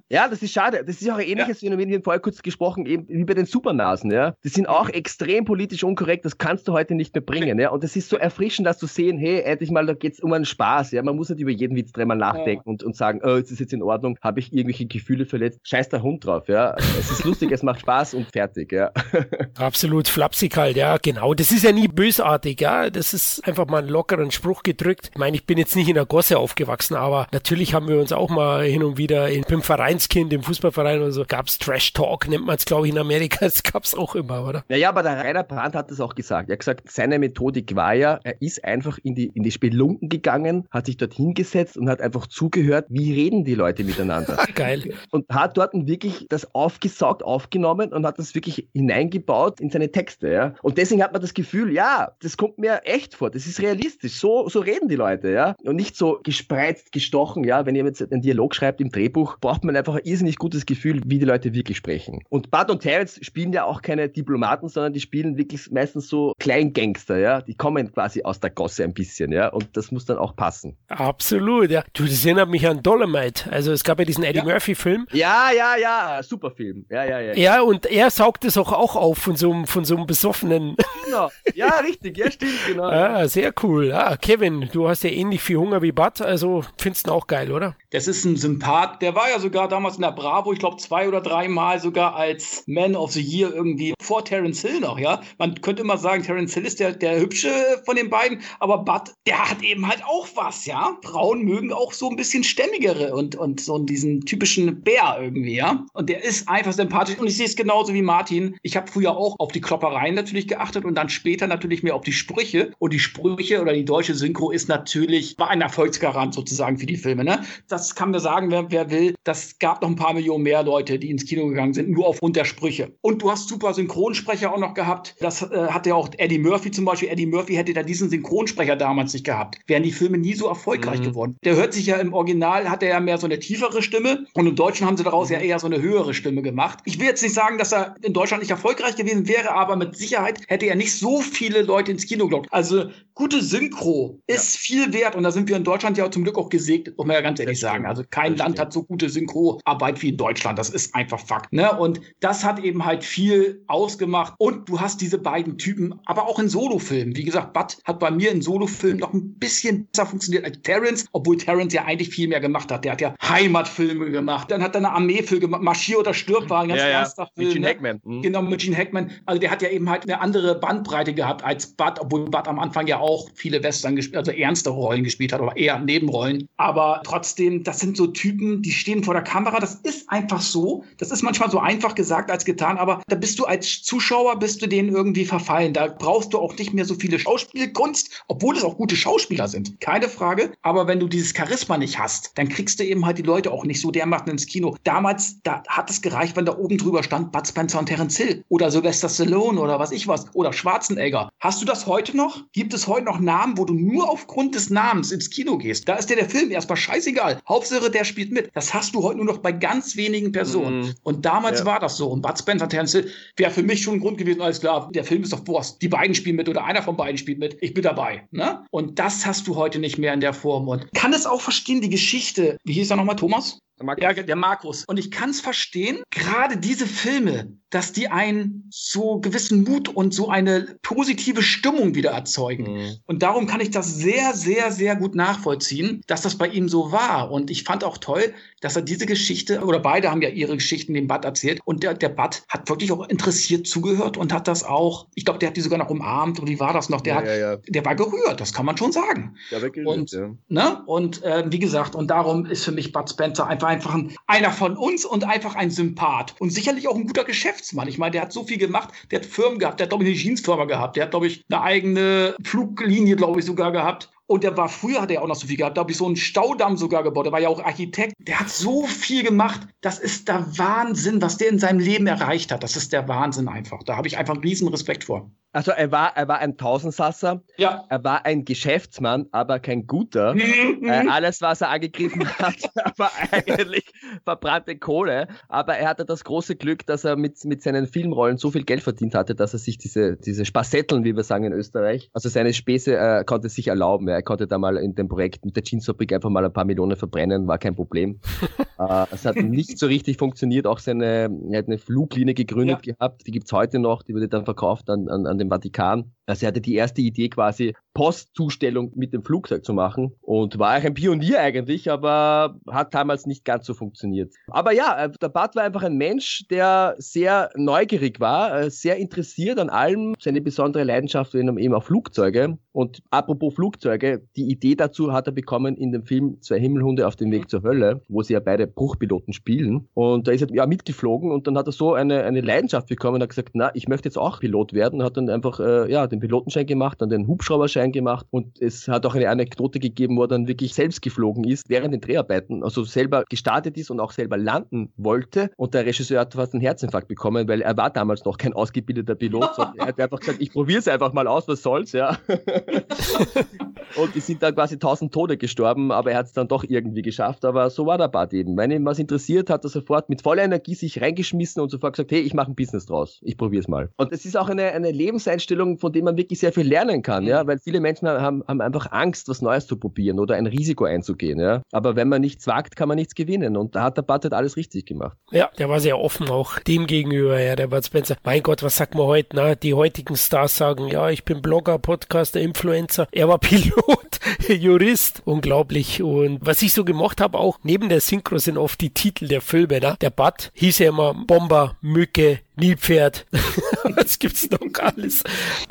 Ja, das ist schade. Das ist auch ein ähnliches Phänomen, wir haben vorher kurz gesprochen, eben wie bei den Supernasen, ja. Die sind auch extrem politisch unkorrekt, das kannst du heute nicht mehr bringen, ja. Und es ist so erfrischend, dass du sehen, hey, endlich mal, da geht's um einen Spaß, ja. Man muss nicht über jeden Witz dreimal nachdenken und, und sagen, oh, ist das jetzt in Ordnung, habe ich irgendwelche Gefühle verletzt, scheiß der Hund drauf, ja. Es ist lustig, es macht Spaß und fertig, ja. (laughs) Absolut flapsig halt, ja, genau. Das ist ja nie bösartig, ja. Das ist einfach mal einen lockeren Spruch gedrückt. Ich meine, ich bin jetzt nicht in der Gosse aufgewachsen, aber natürlich haben wir uns auch mal hin und wieder in, beim Vereinskind, im Fußballverein oder so, gab's Trash Talk, nennt man es, glaube ich, in Amerika. (laughs) Das gab's auch immer, oder? Naja, aber der Rainer Brandt hat das auch gesagt. Er hat gesagt, seine Methodik war ja, er ist einfach in die, in die Spelunken gegangen, hat sich dort hingesetzt und hat einfach zugehört, wie reden die Leute miteinander. (laughs) Geil. und hat dort wirklich das aufgesaugt, aufgenommen und hat das wirklich hineingebaut in seine Texte. Ja? Und deswegen hat man das Gefühl, ja, das kommt mir echt vor, das ist realistisch. So, so reden die Leute, ja. Und nicht so gespreizt, gestochen, ja. Wenn ihr jetzt einen Dialog schreibt im Drehbuch, braucht man einfach ein irrsinnig gutes Gefühl, wie die Leute wirklich sprechen. Und Bud und Terrence spielen ja auch keine Diplomaten, sondern die spielen wirklich meistens so Kleingangster, ja. Die kommen quasi aus der Gosse ein bisschen, ja. Und das muss dann auch passen. Absolut, ja. Du, das erinnert mich an Dolomite. Also es gab ja diesen Eddie Ja. Murphy-Film. Ja, ja, ja, super Film. Ja, ja, ja. Ja, und er saugt es auch, auch auf von so einem, von so einem besoffenen. Genau. Ja, richtig, ja, stimmt, genau. (laughs) ah, sehr cool. Ah, Kevin, du hast ja ähnlich viel Hunger wie Bud, also findest du ihn auch geil, oder? Das ist ein Sympath. Der war ja sogar damals in der Bravo, ich glaube zwei oder dreimal sogar als Man of the Year irgendwie vor Terence Hill noch, ja. Man könnte immer sagen, Terence Hill ist der, der hübsche von den beiden, aber Bud, der hat eben halt auch was, ja. Frauen mögen auch so ein bisschen stämmigere und, und so diesen typischen Bär irgendwie, ja. Und der ist einfach sympathisch und ich sehe es genauso wie Martin. Ich habe früher auch auf die Kloppereien natürlich geachtet und dann später natürlich mehr auf die Sprüche. Und die Sprüche oder die deutsche Synchro ist natürlich, war ein Erfolgsgarant sozusagen für die Filme, ne? Das kann mir sagen, wer, wer will. Das gab noch ein paar Millionen mehr Leute, die ins Kino gegangen sind, nur aufgrund der Sprüche. Und du hast super Synchronsprecher auch noch gehabt. Das äh, hatte ja auch Eddie Murphy zum Beispiel. Eddie Murphy hätte da diesen Synchronsprecher damals nicht gehabt. Wären die Filme nie so erfolgreich Mhm. geworden. Der hört sich ja im Original, hat er ja mehr so eine tiefere Stimme. Und im Deutschen haben sie daraus ja eher so eine höhere Stimme gemacht. Ich will jetzt nicht sagen, dass er in Deutschland nicht erfolgreich gewesen wäre, aber mit Sicherheit hätte er nicht so viele Leute ins Kino gelockt. Also gute Synchro ist viel wert und da sind wir in Deutschland ja zum Glück auch gesegnet, muss man ja ganz ehrlich Das stimmt. Sagen. Also kein Das Land stimmt. hat so gute Synchroarbeit wie in Deutschland. Das ist einfach Fakt. Ne? Und das hat eben halt viel ausgemacht. Und du hast diese beiden Typen, aber auch in Solofilmen. Wie gesagt, Bud hat bei mir in Solofilmen noch ein bisschen besser funktioniert als Terrence, obwohl Terrence ja eigentlich viel mehr gemacht hat. Der hat ja Heimatfilme gemacht. Dann hat er eine Armeefilm gemacht. Marschier oder stirb war ein ganz ja, ja. ernster Mit Film. Gene ne? Hackman. Mhm. Genau, mit Gene Hackman. Also der hat ja eben halt eine andere Bandbreite gehabt als Bud, obwohl Bud am Anfang ja auch viele Western gespielt, also ernste Rollen gespielt hat, aber eher Nebenrollen. Aber trotzdem ähm, das sind so Typen, die stehen vor der Kamera. Das ist einfach so. Das ist manchmal so einfach gesagt als getan, aber da bist du als Zuschauer, bist du denen irgendwie verfallen. Da brauchst du auch nicht mehr so viele Schauspielkunst, obwohl es auch gute Schauspieler sind. Keine Frage. Aber wenn du dieses Charisma nicht hast, dann kriegst du eben halt die Leute auch nicht so dermaßen ins Kino. Damals, da hat es gereicht, wenn da oben drüber stand Bud Spencer und Terence Hill oder Sylvester Stallone oder was ich was oder Schwarzenegger. Hast du das heute noch? Gibt es heute noch Namen, wo du nur aufgrund des Namens ins Kino gehst? Da ist dir der Film erstmal scheißegal. Hauptsache, der spielt mit. Das hast du heute nur noch bei ganz wenigen Personen. Mhm. Und damals ja. war das so. Und Bud Spencer, Terence Hill wäre für mich schon ein Grund gewesen, alles klar, der Film ist doch Wurst. Die beiden spielen mit oder einer von beiden spielt mit. Ich bin dabei. Ne? Und das hast du heute nicht mehr in der Form. Und kann es auch verstehen, die Geschichte. Wie hieß er nochmal, Thomas? Der ja, der Markus. Und ich kann es verstehen, gerade diese Filme, dass die einen so gewissen Mut und so eine positive Stimmung wieder erzeugen. Mhm. Und darum kann ich das sehr, sehr, sehr gut nachvollziehen, dass das bei ihm so war. Und ich fand auch toll, dass er diese Geschichte, oder beide haben ja ihre Geschichten dem Bud erzählt. Und der, der Bud hat wirklich auch interessiert zugehört und hat das auch, ich glaube, der hat die sogar noch umarmt. Und wie war das noch? Der, ja, hat, ja, ja. der war gerührt, das kann man schon sagen. Ja, gerührt, und. Ne? und äh, wie gesagt, und darum ist für mich Bud Spencer einfach, einfach ein, einer von uns und einfach ein Sympath. Und sicherlich auch ein guter Geschäftsmann. Ich meine, der hat so viel gemacht. Der hat Firmen gehabt. Der hat, glaube ich, eine Jeansfirma gehabt. Der hat, glaube ich, eine eigene Fluglinie, glaube ich, sogar gehabt. Und der war früher, hat er auch noch so viel gehabt, da habe ich so einen Staudamm sogar gebaut. Der war ja auch Architekt. Der hat so viel gemacht. Das ist der Wahnsinn, was der in seinem Leben erreicht hat. Das ist der Wahnsinn einfach. Da habe ich einfach einen riesen Respekt vor. Also er war, er war ein Tausendsasser. Ja. Er war ein Geschäftsmann, aber kein guter. Mhm. äh, alles, was er angegriffen (laughs) hat, war eigentlich verbrannte Kohle. Aber er hatte das große Glück, dass er mit, mit seinen Filmrollen so viel Geld verdient hatte, dass er sich diese, diese Spassetteln, wie wir sagen in Österreich, also seine Späße äh, konnte sich erlauben. Er konnte da mal in dem Projekt mit der Jeansfabrik einfach mal ein paar Millionen verbrennen, war kein Problem. (laughs) äh, es hat nicht so richtig funktioniert. Auch seine, er hat eine Fluglinie gegründet ja. gehabt, die gibt's heute noch, die wurde dann verkauft an, an, an den Vatikan. Also er hatte die erste Idee quasi, Postzustellung mit dem Flugzeug zu machen und war auch ein Pionier eigentlich, aber hat damals nicht ganz so funktioniert. Aber ja, äh, der Bart war einfach ein Mensch, der sehr neugierig war, äh, sehr interessiert an allem. Seine besondere Leidenschaft waren eben auch Flugzeuge. Und apropos Flugzeuge, die Idee dazu hat er bekommen in dem Film Zwei Himmelhunde auf dem Weg zur Hölle, wo sie ja beide Bruchpiloten spielen. Und da ist er ja mitgeflogen und dann hat er so eine, eine Leidenschaft bekommen und hat gesagt, na, ich möchte jetzt auch Pilot werden. Hat dann einfach äh, ja, den Pilotenschein gemacht, dann den Hubschrauberschein gemacht und es hat auch eine Anekdote gegeben, wo er dann wirklich selbst geflogen ist während den Dreharbeiten, also selber gestartet ist und auch selber landen wollte. Und der Regisseur hat fast einen Herzinfarkt bekommen, weil er war damals noch kein ausgebildeter Pilot. er hat einfach gesagt, ich probiere es einfach mal aus, was soll's, ja. (laughs) und die sind dann quasi tausend Tode gestorben, aber er hat es dann doch irgendwie geschafft. Aber so war der Bart eben. Wenn ihm was interessiert, hat er sofort mit voller Energie sich reingeschmissen und sofort gesagt, hey, ich mache ein Business draus. Ich probiere es mal. Und es ist auch eine, eine Lebenseinstellung, von der man wirklich sehr viel lernen kann, ja, weil viele Menschen haben, haben einfach Angst, was Neues zu probieren oder ein Risiko einzugehen, ja. Aber wenn man nichts wagt, kann man nichts gewinnen. Und da hat der Bart halt alles richtig gemacht. Ja, der war sehr offen auch dem gegenüber, ja, der Bud Spencer. Mein Gott, was sagt man heute? Na, die heutigen Stars sagen, ja, ich bin Blogger, Podcaster, Influencer. Er war (laughs) Pilot, Jurist, unglaublich. Und was ich so gemocht habe, auch neben der Synchro sind oft die Titel der Filme. Ne? Der Bud hieß ja immer Bomber, Mücke, Nilpferd. (laughs) Was gibt's noch alles?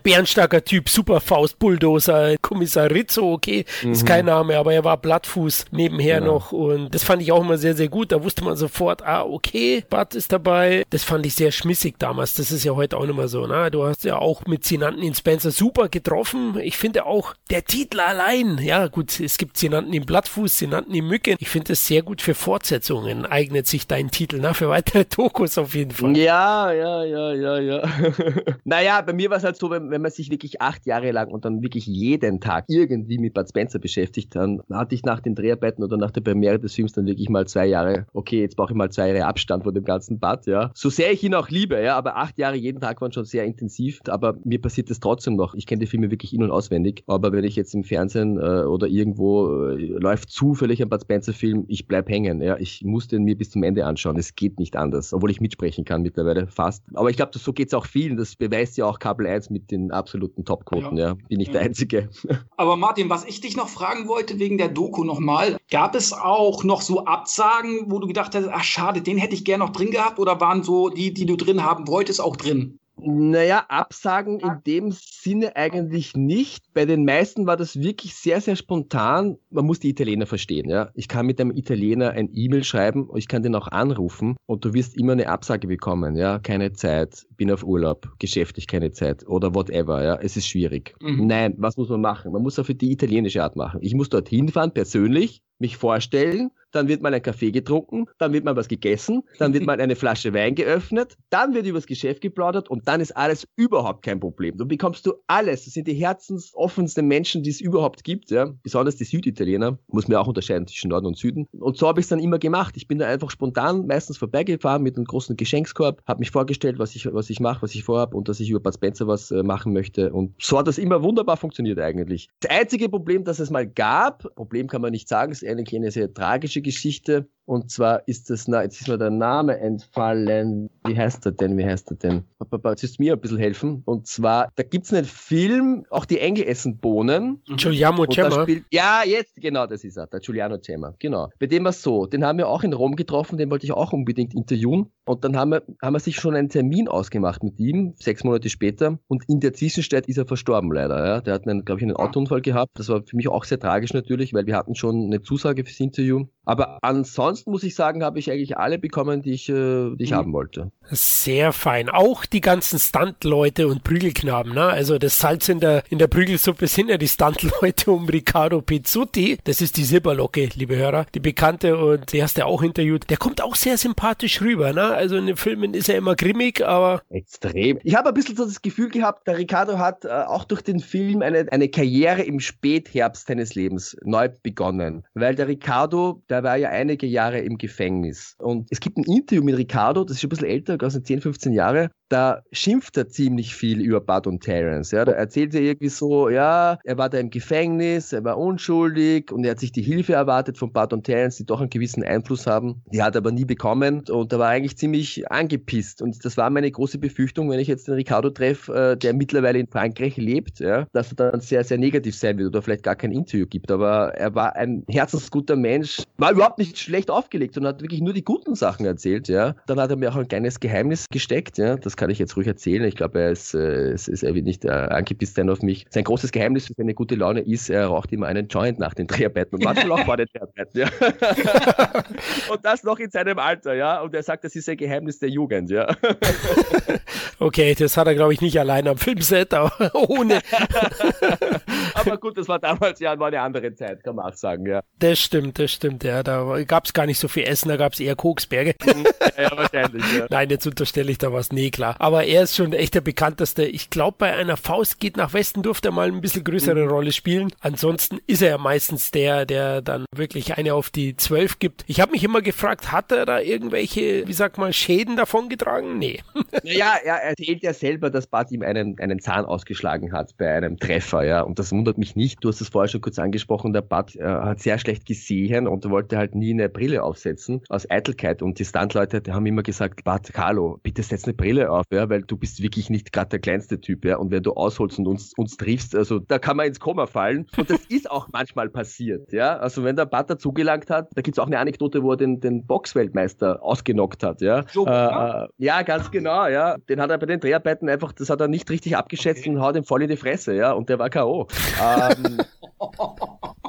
Bärenstarker Typ, Superfaust, Bulldozer, Kommissar Rizzo, okay, mhm. ist kein Name, aber er war Blattfuß nebenher genau. noch und das fand ich auch immer sehr, sehr gut. Da wusste man sofort, ah, okay, Bart ist dabei. Das fand ich sehr schmissig damals. Das ist ja heute auch nicht mehr so, ne? Du hast ja auch mit Sinanten in Spencer super getroffen. Ich finde auch der Titel allein, ja gut, es gibt Sinanten im Blattfuß, Sinanten im Mücke. Ich finde es sehr gut für Fortsetzungen, eignet sich dein Titel, ne? Für weitere Dokus auf jeden Fall. Ja, ja, ja, ja, ja. (laughs) naja, bei mir war es halt so, wenn, wenn man sich wirklich acht Jahre lang und dann wirklich jeden Tag irgendwie mit Bud Spencer beschäftigt, dann hatte ich nach den Dreharbeiten oder nach der Premiere des Films dann wirklich mal zwei Jahre, okay, jetzt brauche ich mal zwei Jahre Abstand von dem ganzen Bud, ja. So sehr ich ihn auch liebe, ja, aber acht Jahre jeden Tag waren schon sehr intensiv, aber mir passiert das trotzdem noch. Ich kenne die Filme wirklich in- und auswendig, aber wenn ich jetzt im Fernsehen äh, oder irgendwo äh, läuft zufällig ein Bud Spencer Film, ich bleib hängen, ja. Ich muss den mir bis zum Ende anschauen. Es geht nicht anders, obwohl ich mitsprechen kann mittlerweile fast. Aber ich glaube, so geht es auch vielen. Das beweist ja auch Kabel 1 mit den absoluten Topquoten. Ja. ja. Bin ich ja. der Einzige. (laughs) Aber Martin, was ich dich noch fragen wollte wegen der Doku nochmal, gab es auch noch so Absagen, wo du gedacht hast, ach schade, den hätte ich gerne noch drin gehabt oder waren so die, die du drin haben wolltest, auch drin? Naja, Absagen in dem Sinne eigentlich nicht. Bei den meisten war das wirklich sehr, sehr spontan. Man muss die Italiener verstehen, ja. Ich kann mit einem Italiener ein E-Mail schreiben, ich kann den auch anrufen und du wirst immer eine Absage bekommen, ja. Keine Zeit, bin auf Urlaub, geschäftlich keine Zeit oder whatever, ja. Es ist schwierig. Mhm. Nein, was muss man machen? Man muss auf die italienische Art machen. Ich muss dorthin fahren, persönlich, mich vorstellen, dann wird mal ein Kaffee getrunken, dann wird mal was gegessen, dann wird mal eine Flasche Wein geöffnet, dann wird übers Geschäft geplaudert und dann ist alles überhaupt kein Problem. Du bekommst du alles. Das sind die herzensoffensten Menschen, die es überhaupt gibt, ja. Besonders die Süditaliener, muss man auch unterscheiden zwischen Norden und Süden. Und so habe ich es dann immer gemacht. Ich bin da einfach spontan meistens vorbeigefahren mit einem großen Geschenkskorb, habe mich vorgestellt, was ich, was ich mache, was ich vorhabe und dass ich über Bud Spencer was äh, machen möchte. Und so hat das immer wunderbar funktioniert eigentlich. Das einzige Problem, das es mal gab, Problem kann man nicht sagen, ist eine sehr tragische Geschichte. Und zwar ist das, na, jetzt ist mir der Name entfallen. Wie heißt er denn? Wie heißt er denn? Jetzt müsst mir ein bisschen helfen. Und zwar, da gibt es einen Film, auch die Engel essen Bohnen. Giuliano Cema. Ja, jetzt, genau, das ist er, der Giuliano Cema. Genau. Bei dem war es so, den haben wir auch in Rom getroffen, den wollte ich auch unbedingt interviewen. Und dann haben wir, haben wir sich schon einen Termin ausgemacht mit ihm, sechs Monate später. Und in der Zwischenzeit ist er verstorben leider. Ja. Der hat, glaube ich, einen Autounfall gehabt. Das war für mich auch sehr tragisch natürlich, weil wir hatten schon eine Zusage fürs Interview. Aber ansonsten muss ich sagen, habe ich eigentlich alle bekommen, die ich, äh, die ich mhm. haben wollte. Sehr fein. Auch die ganzen Stunt-Leute und Prügelknaben, ne? Also das Salz in der, in der Prügelsuppe sind ja die Stunt-Leute um Riccardo Pizzuti. Das ist die Silberlocke, liebe Hörer. Die bekannte und die hast du auch interviewt. Der kommt auch sehr sympathisch rüber, ne? Also in den Filmen ist er immer grimmig, aber. Extrem. Ich habe ein bisschen so das Gefühl gehabt, der Riccardo hat äh, auch durch den Film eine, eine Karriere im Spätherbst seines Lebens neu begonnen. Weil der Riccardo, der war ja einige Jahre im Gefängnis. Und es gibt ein Interview mit Ricardo, das ist schon ein bisschen älter, also 10, 15 Jahre, da schimpft er ziemlich viel über Bud und Terence. Ja, da erzählt er irgendwie so, ja, er war da im Gefängnis, er war unschuldig und er hat sich die Hilfe erwartet von Bud und Terence, die doch einen gewissen Einfluss haben. Die hat er aber nie bekommen und da war eigentlich ziemlich angepisst. Und das war meine große Befürchtung, wenn ich jetzt den Ricardo treffe, äh, der mittlerweile in Frankreich lebt, ja, dass er dann sehr, sehr negativ sein wird oder vielleicht gar kein Interview gibt. Aber er war ein herzensguter Mensch, war überhaupt nicht schlecht aufgelegt und hat wirklich nur die guten Sachen erzählt. Ja. Dann hat er mir auch ein kleines Geheimnis gesteckt. Ja. Das kann ich jetzt ruhig erzählen. Ich glaube, er ist, äh, ist, ist er wird nicht äh, angepisst sein auf mich. Sein großes Geheimnis für seine gute Laune ist, er raucht immer einen Joint nach den Dreharbeiten und manchmal auch vor den Dreharbeiten. Ja. (laughs) und das noch in seinem Alter, ja. Und er sagt, das ist ein Geheimnis der Jugend, ja. (laughs) okay, das hat er, glaube ich, nicht allein am Filmset, aber ohne. (laughs) aber gut, das war damals ja war eine andere Zeit, kann man auch sagen, ja. Das stimmt, das stimmt, ja. Da gab es gar nicht so viel Essen, da gab es eher Koksberge. Mhm. ja, wahrscheinlich, ja. (laughs) Nein, jetzt unterstelle ich da was. Nee, klar. Aber er ist schon echt der bekannteste. Ich glaube, bei einer Faust geht nach Westen durfte er mal ein bisschen größere mhm. Rolle spielen. Ansonsten ist er ja meistens der, der dann wirklich eine auf die Zwölf gibt. Ich habe mich immer gefragt, hat er da irgendwelche, wie sag mal, Schäden davon getragen? Nee. (laughs) naja, er erzählt ja selber, dass Bart ihm einen, einen Zahn ausgeschlagen hat bei einem Treffer, ja. Und das wundert mich nicht. Du hast es vorher schon kurz angesprochen, der Bart äh, hat sehr schlecht gesehen und wollte halt nie eine Brille aufsetzen aus Eitelkeit. Und die Stuntleute die haben immer gesagt, Bart, Carlo, bitte setz eine Brille auf, ja, weil du bist wirklich nicht gerade der kleinste Typ, ja. Und wenn du ausholst und uns, uns triffst, also da kann man ins Koma fallen. Und das ist auch manchmal Passiert, ja. Also wenn der Bart dazugelangt hat, da gibt es auch eine Anekdote, wo er den, den Boxweltmeister ausgenockt hat, ja. So, äh, ja, ganz genau, ja. Den hat er bei den Dreharbeiten einfach, das hat er nicht richtig abgeschätzt okay. und haut ihm voll in die Fresse, ja. Und der war K.O. ähm, (laughs)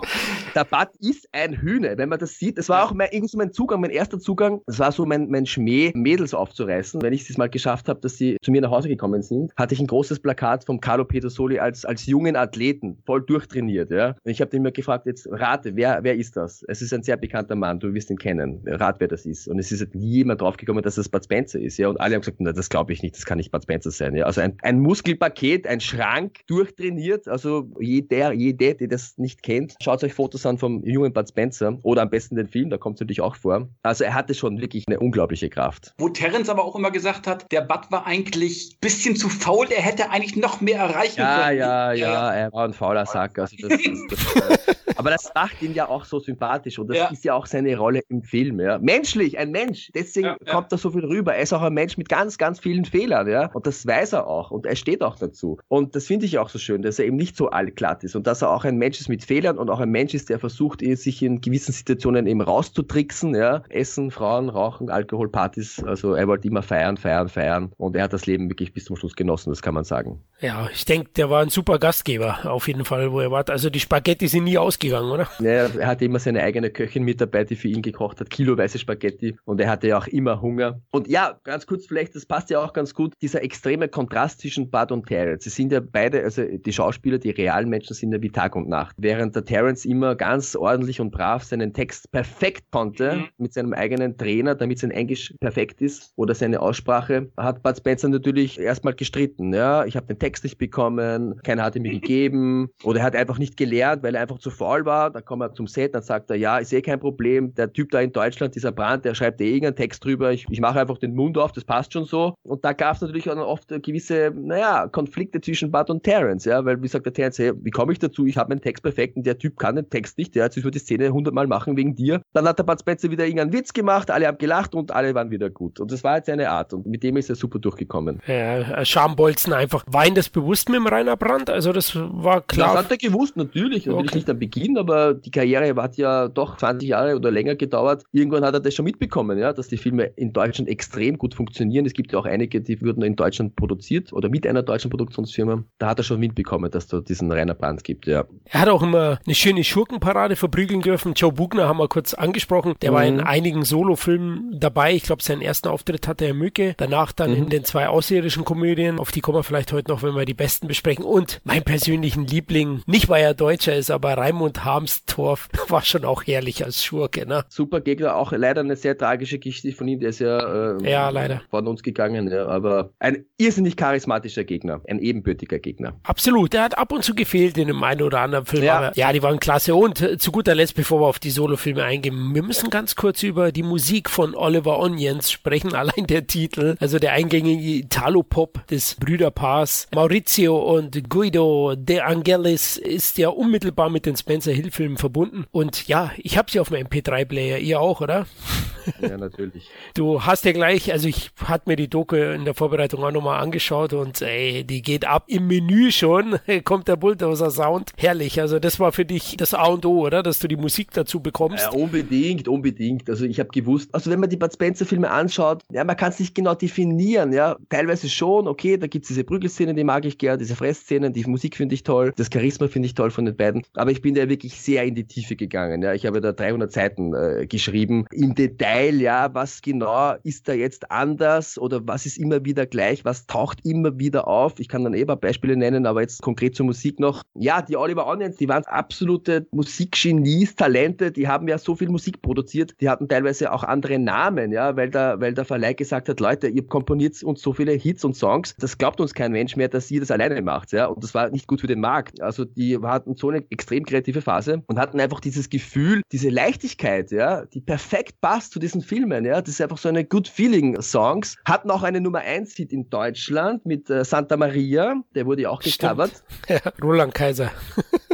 der Bad ist ein Hühner, wenn man das sieht. Das war auch mein, irgendwie so mein Zugang, mein erster Zugang. Das war so mein, mein Schmäh, Mädels aufzureißen. Wenn ich es mal geschafft habe, dass sie zu mir nach Hause gekommen sind, hatte ich ein großes Plakat vom Carlo Petersoli als, als jungen Athleten, voll durchtrainiert. Ja? Und ich habe den mir gefragt, jetzt rate, wer, wer ist das? Es ist ein sehr bekannter Mann, du wirst ihn kennen. Rat, wer das ist. Und es ist halt nie jemand draufgekommen, dass das Bud Spencer ist. Ja? Und alle haben gesagt, na, das glaube ich nicht, das kann nicht Bud Spencer sein. Ja? Also ein, ein Muskelpaket, ein Schrank, durchtrainiert. Also jeder, jede, die das nicht kennt, schaut euch Fotos an vom jungen Bud Spencer oder am besten den Film, da kommt es natürlich auch vor. Also er hatte schon wirklich eine unglaubliche Kraft. Wo Terence aber auch immer gesagt hat, der Bud war eigentlich ein bisschen zu faul, er hätte eigentlich noch mehr erreichen ja, können. Ja, ja, ja, er war ein fauler Sack. Also das, das, das, (laughs) aber das macht ihn ja auch so sympathisch und das ja. ist ja auch seine Rolle im Film. Ja. Menschlich, ein Mensch, deswegen ja, kommt da so viel rüber. Er ist auch ein Mensch mit ganz, ganz vielen Fehlern, ja. Und das weiß er auch und er steht auch dazu. Und das finde ich auch so schön, dass er eben nicht so allglatt ist und dass er auch ein Mensch ist mit Fehlern und auch ein Mensch ist, der der versucht, eh, sich in gewissen Situationen eben rauszutricksen, ja. Essen, Frauen, Rauchen, Alkohol, Partys. Also er wollte immer feiern, feiern, feiern. Und er hat das Leben wirklich bis zum Schluss genossen, das kann man sagen. Ja, ich denke, der war ein super Gastgeber, auf jeden Fall, wo er war. Also die Spaghetti sind nie ausgegangen, oder? Ja, er hatte immer seine eigene Köchin mit dabei, die für ihn gekocht hat, kiloweise Spaghetti. Und er hatte ja auch immer Hunger. Und ja, ganz kurz vielleicht, das passt ja auch ganz gut, dieser extreme Kontrast zwischen Bud und Terrence. Sie sind ja beide, also die Schauspieler, die realen Menschen sind ja wie Tag und Nacht. Während der Terrence immer ganz ordentlich und brav seinen Text perfekt konnte, mhm. mit seinem eigenen Trainer, damit sein Englisch perfekt ist oder seine Aussprache, hat Bud Spencer natürlich erstmal gestritten. Ja, ich habe den Text nicht bekommen, keiner hat ihn mir (laughs) gegeben oder er hat einfach nicht gelernt, weil er einfach zu faul war. Dann kommt er zum Set, dann sagt er, ja, ich sehe kein Problem. Der Typ da in Deutschland, dieser Brand, der schreibt eh irgendeinen Text drüber. Ich, ich mache einfach den Mund auf, das passt schon so. Und da gab es natürlich auch oft gewisse, naja, Konflikte zwischen Bud und Terrence, ja, weil wie sagt der Terrence, hey, wie komme ich dazu? Ich habe meinen Text perfekt und der Typ kann den Text nicht, der hat sich nur die Szene hundertmal machen wegen dir. Dann hat der Bud Spencer wieder irgendeinen Witz gemacht, alle haben gelacht und alle waren wieder gut. Und das war jetzt seine Art und mit dem ist er super durchgekommen. Ja, Schambolzen einfach. War ihm das bewusst mit dem Rainer Brand? Also das war klar. Das hat er gewusst, natürlich. Natürlich okay. nicht am Beginn, aber die Karriere hat ja doch 20 Jahre oder länger gedauert. Irgendwann hat er das schon mitbekommen, ja, dass die Filme in Deutschland extrem gut funktionieren. Es gibt ja auch einige, die wurden in Deutschland produziert oder mit einer deutschen Produktionsfirma. Da hat er schon mitbekommen, dass da diesen Rainer Brand gibt, ja. Er hat auch immer eine schöne Schurkenparade verprügeln dürfen. Joe Bugner haben wir kurz angesprochen. Der mhm. war in mhm. einigen Solofilmen dabei. Ich glaube, seinen ersten Auftritt hatte er Mücke. Danach dann mhm. in den zwei außerirdischen Komödien. Auf die kommen wir vielleicht heute noch, wenn wir die besten besprechen. Und mein persönlichen Liebling, nicht weil er Deutscher ist, aber Raimund Harmstorff (laughs) war schon auch herrlich als Schurke. Ne? Super Gegner, auch leider eine sehr tragische Geschichte von ihm. Der ist ja, äh, ja leider. von uns gegangen. Ja, aber ein irrsinnig charismatischer Gegner, ein ebenbürtiger Gegner. Absolut. Der hat ab und zu gefehlt in dem einen oder anderen Film. Ja, ja die waren klasse. Und äh, zu guter Letzt, bevor wir auf die Solofilme eingehen, wir müssen ganz kurz über die Musik von Oliver Onions sprechen. (laughs) Allein der Titel, also der eingängige Italo-Pop des Brüderpaars Maurizio und Guido De Angelis ist ja unmittelbar mit den Spencer Hill-Filmen verbunden. Und ja, ich habe sie auf meinem MP3-Player. Ihr auch, oder? Ja, natürlich. Du hast ja gleich, also ich hatte mir die Doku in der Vorbereitung auch nochmal angeschaut und ey, die geht ab im Menü schon, (laughs) kommt der Bulldozer-Sound. Herrlich, also das war für dich das A und O, oder? Dass du die Musik dazu bekommst. Ja, unbedingt, unbedingt. Also ich habe gewusst, also wenn man die Bud Spencer-Filme anschaut, ja, man kann es nicht genau definieren, ja. Teilweise schon, okay, da gibt es diese Prügelszenen, die mag ich gerne, diese Fressszenen, die Musik finde ich toll, das Charisma finde ich toll von den beiden. Aber ich bin da wirklich sehr in die Tiefe gegangen, ja. Ich habe da 300 Seiten äh, geschrieben, im Detail, ja, was genau ist da jetzt anders oder was ist immer wieder gleich, was taucht immer wieder auf. Ich kann dann eh ein paar Beispiele nennen, aber jetzt konkret zur Musik noch. Ja, die Oliver Onions, die waren absolute Musikgenies, Talente, die haben ja so viel Musik produziert, die hatten teilweise auch andere Namen, ja, weil der, weil der Verleih gesagt hat, Leute, ihr komponiert uns so viele Hits und Songs, das glaubt uns kein Mensch mehr, dass ihr das alleine macht, ja, und das war nicht gut für den Markt. Also die hatten so eine extrem kreative Phase und hatten einfach dieses Gefühl, diese Leichtigkeit, ja, die perfekt passt zu diesen Filmen, ja, das ist einfach so eine Good Feeling Songs, hatten auch eine Nummer 1 Hit in Deutschland mit äh, Santa Maria, der wurde ja auch gecovert. (laughs) Ja, Roland Kaiser.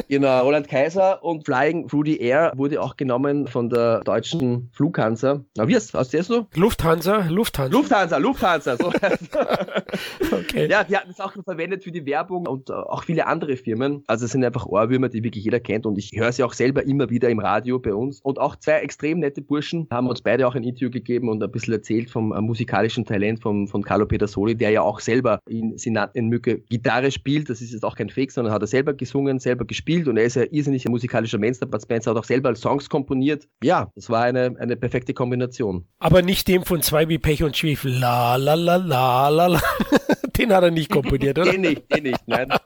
genau, Roland Kaiser und Flying Through the Air wurde auch genommen von der deutschen Flughansa. Na, wie ist, hast du das so? Lufthansa, Lufthansa. Lufthansa, Lufthansa, so. (laughs) okay. Ja, die hatten es auch verwendet für die Werbung und äh, auch viele andere Firmen. Also es sind einfach Ohrwürmer, die wirklich jeder kennt und ich höre sie auch selber immer wieder im Radio bei uns. Und auch zwei extrem nette Burschen haben uns beide auch ein Interview gegeben und ein bisschen erzählt vom äh, musikalischen Talent von, von Carlo Pedersoli, der ja auch selber in Sinaten Mücke Gitarre spielt. Das ist jetzt auch kein Fake, sondern hat er selber gesungen, selber gespielt und er ist ja irrsinnig ein musikalischer. Der Bud Spencer hat auch selber Songs komponiert. Ja, das war eine, eine perfekte Kombination. Aber nicht dem von zwei wie Pech und Schwefel. La la la la la la. (laughs) Den hat er nicht komponiert, oder? (laughs) den nicht, den nicht, nein. (laughs)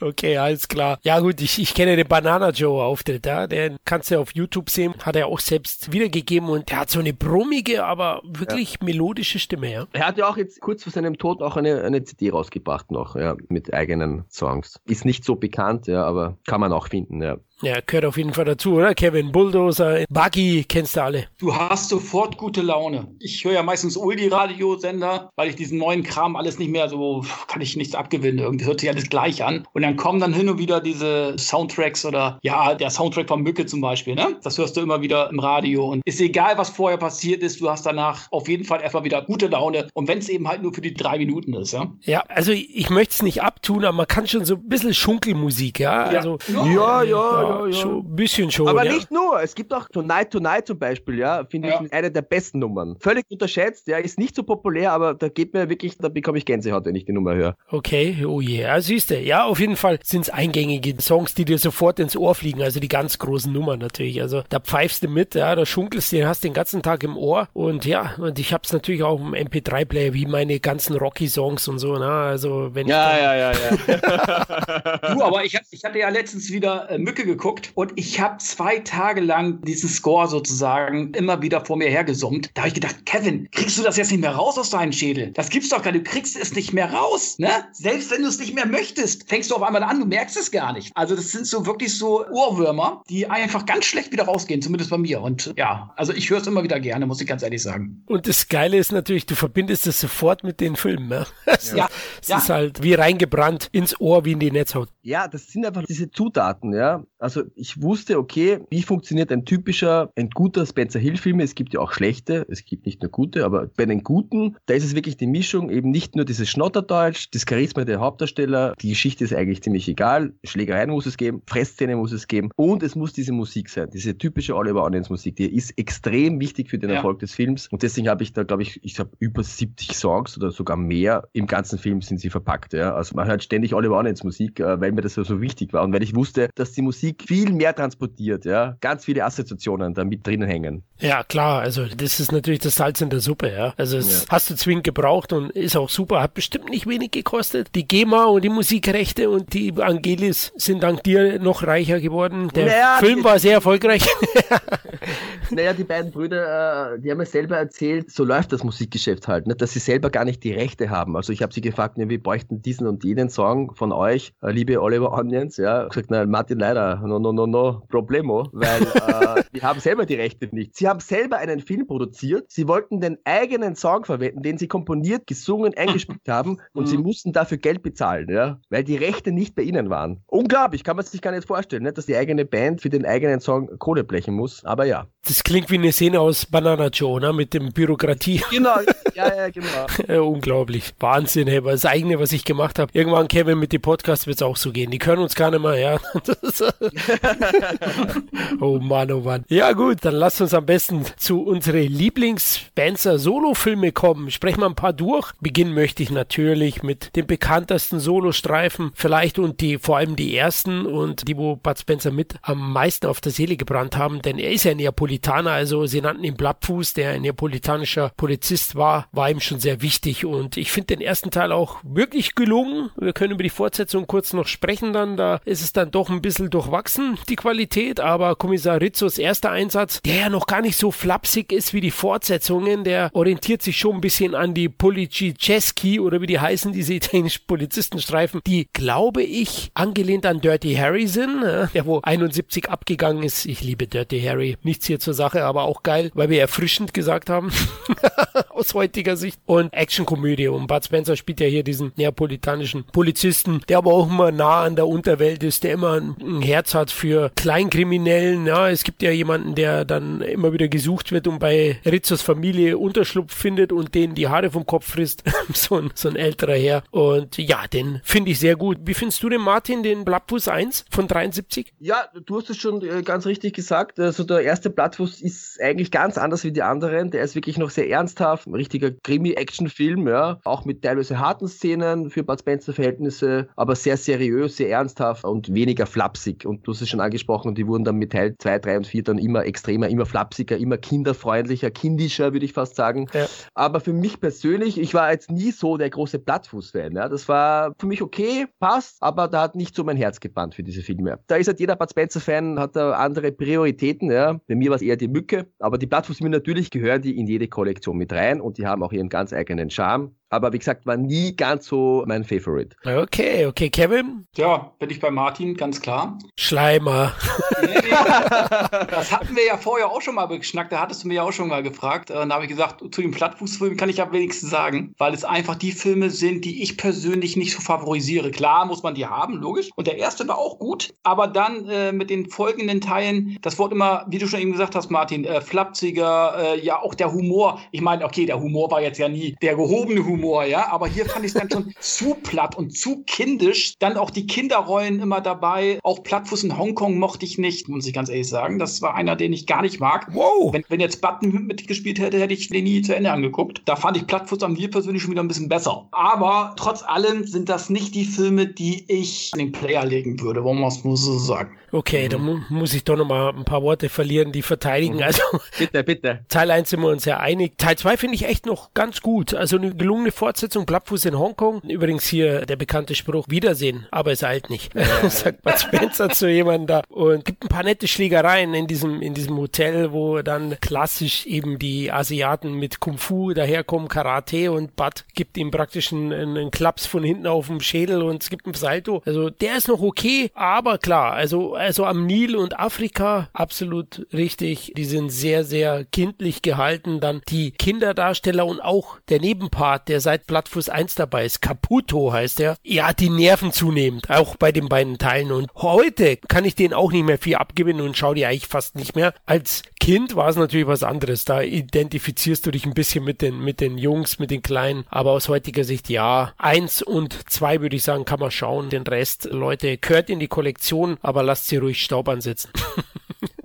Okay, alles klar. Ja gut, ich, ich kenne den Banana Joe Auftritt, ja? den kannst du auf YouTube sehen, hat er auch selbst wiedergegeben und der hat so eine brummige, aber wirklich ja. melodische Stimme, ja. Er hat ja auch jetzt kurz vor seinem Tod auch eine, eine CD rausgebracht noch, ja, mit eigenen Songs. Ist nicht so bekannt, ja, aber kann man auch finden, ja. Ja, gehört auf jeden Fall dazu, oder? Kevin Bulldozer, Buggy, kennst du alle. Du hast sofort gute Laune. Ich höre ja meistens Uldi-Radiosender, weil ich diesen neuen Kram alles nicht mehr so, kann ich nichts abgewinnen. Irgendwie hört sich alles gleich an. an. Und dann kommen dann hin und wieder diese Soundtracks oder ja, der Soundtrack von Mücke zum Beispiel, ne? Das hörst du immer wieder im Radio. Und ist egal, was vorher passiert ist, du hast danach auf jeden Fall erstmal wieder gute Laune. Und wenn es eben halt nur für die drei Minuten ist, ja. Ja, also ich möchte es nicht abtun, aber man kann schon so ein bisschen Schunkelmusik, ja. Ja. Also Ja, ja, ja, ja. Schon ein bisschen schon. Aber ja. nicht nur, es gibt auch Tonight Tonight zum Beispiel, ja, finde Ja. ich eine der besten Nummern. Völlig unterschätzt, ja, ist nicht so populär, aber da geht mir wirklich, da bekomme ich Gänsehaut, wenn ich die Nummer höre. Okay, oh je. Ja, siehst du. Ja, auf jeden Fall sind es eingängige Songs, die dir sofort ins Ohr fliegen. Also die ganz großen Nummern natürlich. Also da pfeifst du mit, ja, da schunkelst du, hast den ganzen Tag im Ohr. Und ja, und ich hab's natürlich auch im MP3-Player, wie meine ganzen Rocky-Songs und so. Ne? Also wenn ich dann- ja, ja, ja. (laughs) Du, aber ich, ich hatte ja letztens wieder äh, Mücke geguckt und ich habe zwei Tage lang diesen Score sozusagen immer wieder vor mir hergesummt. Da habe ich gedacht, Kevin, kriegst du das jetzt nicht mehr raus aus deinem Schädel? Das gibt's doch gar nicht. Du kriegst es nicht mehr raus, ne? Selbst wenn du es nicht mehr möchtest, fängst du auf einmal an, du merkst es gar nicht. Also das sind so wirklich so Ohrwürmer, die einfach ganz schlecht wieder rausgehen, zumindest bei mir. Und ja, also ich höre es immer wieder gerne, muss ich ganz ehrlich sagen. Und das Geile ist natürlich, du verbindest es sofort mit den Filmen. Ne? Es, (laughs) Ja, es ja. ist halt wie reingebrannt ins Ohr, wie in die Netzhaut. Ja, das sind einfach diese Zutaten, ja. Also ich wusste, okay, wie funktioniert ein typischer, ein guter Spencer Hill-Film? Es gibt ja auch schlechte, es gibt nicht nur gute, aber bei den guten, da ist es wirklich die Mischung, eben nicht nur dieses Schnotterdeutsch, das Charisma der Hauptdarsteller, die Geschichte ist eigentlich ziemlich egal, Schlägereien muss es geben, Fressszene muss es geben und es muss diese Musik sein, diese typische Oliver Onions Musik, die ist extrem wichtig für den Ja. Erfolg des Films und deswegen habe ich da, glaube ich, ich habe über 70 Songs oder sogar mehr im ganzen Film sind sie verpackt, ja. Also man hört ständig Oliver Onions Musik, äh, weil mir das so, wichtig war und weil ich wusste, dass die Musik viel mehr transportiert, ja. Ganz viele Assoziationen da mit drinnen hängen. Ja, klar, also das ist natürlich das Salz in der Suppe, ja. Also es Ja. hast du zwingend gebraucht und ist auch super, hat bestimmt nicht wenig gekostet. Die GEMA und die Musikrechte und die Angelis sind dank dir noch reicher geworden. Der Naja, Film war sehr erfolgreich. (laughs) Naja, die beiden Brüder, äh, die haben mir selber erzählt, so läuft das Musikgeschäft halt, ne? dass sie selber gar nicht die Rechte haben. Also ich habe sie gefragt, ne, wir bräuchten diesen und jenen Song von euch, äh, liebe Oliver Onions, ja. Gesagt, nein, Martin, leider, no, no, no, no, problemo, weil äh, (laughs) wir haben selber die Rechte nicht. Sie haben selber einen Film produziert, sie wollten den eigenen Song verwenden, den sie komponiert, gesungen, eingespielt haben (laughs) und sie mussten dafür Geld bezahlen, ja, weil die Rechte nicht bei ihnen waren. Unglaublich, kann man sich gar nicht vorstellen, ne? dass die eigene Band für den eigenen Song Kohle blechen muss, aber ja. Das klingt wie eine Szene aus Banana Joe, ne? mit dem Bürokratie. (laughs) Genau, ja, ja, genau. Äh, unglaublich. Wahnsinn, hey, aber das eigene, was ich gemacht habe. Irgendwann, Kevin, mit dem Podcast wird es auch so gehen. Die können uns gar nicht mehr, ja. (laughs) Oh Mann, oh Mann. Ja gut, dann lasst uns am besten zu unsere Lieblings-Spencer-Solo-Filme kommen. Sprechen wir ein paar durch. Beginnen möchte ich natürlich mit den bekanntesten Solo-Streifen, vielleicht und die, vor allem die ersten und die, wo Bud Spencer mit am meisten auf der Seele gebrannt haben, denn er ist ja Neapolitaner, also sie nannten ihn Blattfuß, der ein neapolitanischer Polizist war, war ihm schon sehr wichtig und ich finde den ersten Teil auch wirklich gelungen. Wir können über die Fortsetzung kurz noch sprechen dann, da ist es dann doch ein bisschen durchwachsen, die Qualität, aber Kommissar Rizzos erster Einsatz, der ja noch gar nicht so flapsig ist wie die Fortsetzungen, der orientiert sich schon ein bisschen an die Policijewski oder wie die heißen, diese (laughs) italienischen Polizistenstreifen, die, glaube ich, angelehnt an Dirty Harry sind, der wo 71 abgegangen ist. Ich liebe Dirty Harry. Nichts hier zur Sache, aber auch geil, weil wir erfrischend gesagt haben, (laughs) aus heutiger Sicht. Und Actionkomödie. Und Bud Spencer spielt ja hier diesen neapolitanischen Polizisten, der aber auch immer nah an der Unterwelt ist, der immer ein, Herz hat für Kleinkriminellen. Ja, es gibt ja jemanden, der dann immer wieder gesucht wird und bei Rizzos Familie Unterschlupf findet und denen die Haare vom Kopf frisst. (laughs) so, ein, so ein älterer Herr. Und ja, den finde ich sehr gut. Wie findest du den Martin, den Blattfuß 1 von 73? Ja, du hast es schon äh, ganz richtig gesagt. Also der erste Plattfuß ist eigentlich ganz anders wie die anderen. Der ist wirklich noch sehr ernsthaft, ein richtiger Krimi-Action-Film, ja. Auch mit teilweise harten Szenen für Bud Spencer-Verhältnisse, aber sehr seriös, sehr ernsthaft und weniger flapsig. Und du hast es schon angesprochen, die wurden dann mit Teil 2, 3 und 4 dann immer extremer, immer flapsiger, immer kinderfreundlicher, kindischer, würde ich fast sagen. Ja. Aber für mich persönlich, ich war jetzt nie so der große Plattfuß-Fan. Ja. Das war für mich okay, passt, aber da hat nicht so mein Herz gebrannt für diese Filme. Da ist halt jeder Bud Spencer-Fan, hat da andere Prioritäten. Ja. Bei mir war es eher die Mücke, aber die Plattfußfilme natürlich gehören die in jede Kollektion mit rein und die haben auch ihren ganz eigenen Charme. Aber wie gesagt, war nie ganz so mein Favorite. Okay, okay, Kevin? Ja, bin ich bei Martin, ganz klar. Schleimer. Nee, nee, (laughs) das hatten wir ja vorher auch schon mal geschnackt, da hattest du mir ja auch schon mal gefragt. Und da habe ich gesagt, zu den Plattfußfilmen kann ich ja wenigstens sagen, weil es einfach die Filme sind, die ich persönlich nicht so favorisiere. Klar muss man die haben, logisch. Und der erste war auch gut, aber dann äh, mit den folgenden Teilen, das wurde immer, wie du schon eben gesagt hast, Martin, äh, flapsiger, äh, ja auch der Humor. Ich meine, okay, der Humor war jetzt ja nie der gehobene Humor, ja, aber hier fand ich es dann schon (laughs) zu platt und zu kindisch. Dann auch die Kinderrollen immer dabei. Auch Plattfuß in Hongkong mochte ich nicht, muss ich ganz ehrlich sagen. Das war einer, den ich gar nicht mag. Wow. Wenn, wenn jetzt Button mitgespielt hätte, hätte ich den nie zu Ende angeguckt. Da fand ich Plattfuß am Nil persönlich schon wieder ein bisschen besser. Aber trotz allem sind das nicht die Filme, die ich an den Player legen würde, wollen wir es nur so sagen. Okay, da mu muss ich doch noch mal ein paar Worte verlieren, die verteidigen. Also (laughs) Bitte, bitte. Teil 1 sind wir uns ja einig. Teil 2 finde ich echt noch ganz gut. Also eine gelungene Fortsetzung, Plattfuß in Hongkong. Übrigens hier der bekannte Spruch, Wiedersehen, aber es eilt nicht. (laughs) Sagt Bud Spencer zu jemandem da. Und gibt ein paar nette Schlägereien in diesem, in diesem Hotel, wo dann klassisch eben die Asiaten mit Kung Fu daherkommen, Karate und Bud gibt ihm praktisch einen, einen Klaps von hinten auf dem Schädel und es gibt ein Salto. Also der ist noch okay, aber klar, also, also am Nil und Afrika absolut richtig. Die sind sehr, sehr kindlich gehalten. Dann die Kinderdarsteller und auch der Nebenpart, der seit Plattfuß 1 dabei ist, Caputo heißt er. Ja, die nerven zunehmend, auch bei den beiden Teilen. Und heute kann ich denen auch nicht mehr viel abgewinnen und schau die eigentlich fast nicht mehr. Als Kind war es natürlich was anderes. Da identifizierst du dich ein bisschen mit den, mit den Jungs, mit den Kleinen. Aber aus heutiger Sicht, ja, eins und zwei würde ich sagen, kann man schauen. Den Rest, Leute, gehört in die Kollektion, aber lasst sie ruhig Staub ansetzen. (laughs)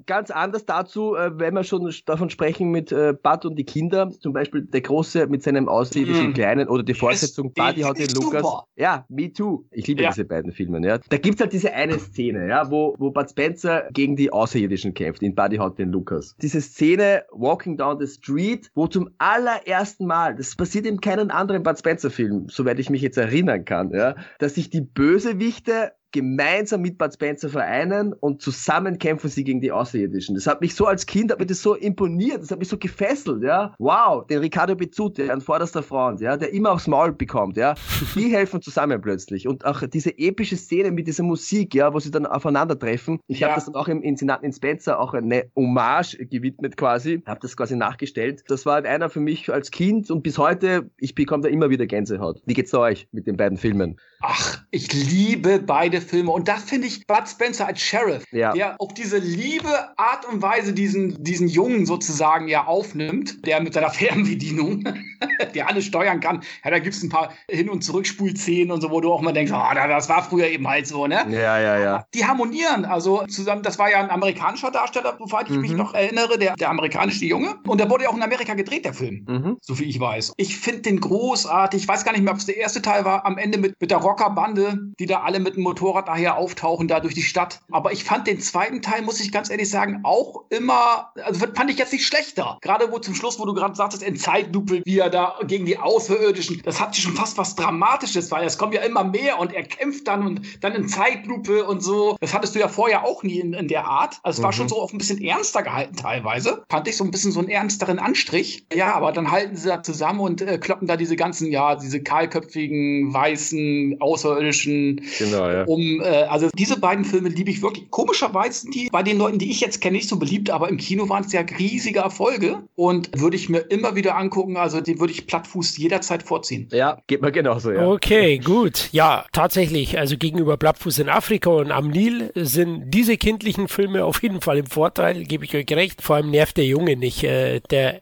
Ganz anders dazu, äh, wenn wir schon davon sprechen mit äh, Bud und die Kinder, zum Beispiel der Große mit seinem ausländischen Mm. Kleinen oder die Fortsetzung den Buddy hat den Lukas. super. Ja, me too. Ich liebe Ja. diese beiden Filme. Ja. Da gibt's halt diese eine Szene, ja, wo, wo Bud Spencer gegen die Außerirdischen kämpft, in Buddy hat den Lukas. Diese Szene, Walking Down the Street, wo zum allerersten Mal, das passiert in keinem anderen Bud Spencer-Film, soweit ich mich jetzt erinnern kann, ja, dass sich die Bösewichte gemeinsam mit Bud Spencer vereinen und zusammen kämpfen sie gegen die Außerirdischen. Das hat mich so als Kind, hat mich das so imponiert, das hat mich so gefesselt, ja. Wow, den Ricardo Bezzuti an vorderster Front, ja, der immer aufs Maul bekommt, ja. Die (laughs) helfen zusammen plötzlich. Und auch diese epische Szene mit dieser Musik, ja, wo sie dann aufeinandertreffen. Ich Ja. habe das dann auch im Insinaten in Spencer auch eine Hommage gewidmet quasi, habe das quasi nachgestellt. Das war einer für mich als Kind und bis heute, ich bekomme da immer wieder Gänsehaut. Wie geht's euch mit den beiden Filmen? Ach, ich liebe beide Filme. Und da finde ich Bud Spencer als Sheriff, Ja. der auf diese liebe Art und Weise diesen, diesen Jungen sozusagen ja aufnimmt, der mit seiner Fernbedienung, (laughs) der alles steuern kann. Ja, da gibt es ein paar Hin- und Zurückspulszenen und so, wo du auch mal denkst, ah, da- das war früher eben halt so, ne? Ja, ja, ja. Die harmonieren, also zusammen, das war ja ein amerikanischer Darsteller, soweit ich mich Mhm. noch erinnere, der, der amerikanische Junge. Und der wurde ja auch in Amerika gedreht, der Film Mhm. so viel ich weiß. Ich finde den großartig. Ich weiß gar nicht mehr, ob es der erste Teil war, am Ende mit, mit der Rockerbande, die da alle mit dem Motorrad nachher auftauchen, da durch die Stadt. Aber ich fand den zweiten Teil, muss ich ganz ehrlich sagen, auch immer, also fand ich jetzt nicht schlechter. Gerade wo zum Schluss, wo du gerade sagtest, in Zeitlupe, wie er da gegen die Außerirdischen, das hat schon fast was Dramatisches, weil es kommt ja immer mehr und er kämpft dann und dann in Zeitlupe und so. Das hattest du ja vorher auch nie in, in der Art. Also es war Mhm. schon so auf ein bisschen ernster gehalten teilweise. Fand ich so ein bisschen so einen ernsteren Anstrich. Ja, aber dann halten sie da zusammen und äh, kloppen da diese ganzen, ja, diese kahlköpfigen, weißen, außerirdischen Genau, ja. um, äh, also diese beiden Filme liebe ich wirklich. Komischerweise sind die bei den Leuten, die ich jetzt kenne, nicht so beliebt, aber im Kino waren es ja riesige Erfolge und würde ich mir immer wieder angucken. Also den würde ich Plattfuß jederzeit vorziehen. Ja, geht mir genauso, ja. Okay, gut. Ja, tatsächlich. Also gegenüber Blattfuß in Afrika und am Nil sind diese kindlichen Filme auf jeden Fall im Vorteil, gebe ich euch recht. Vor allem nervt der Junge nicht. Äh, der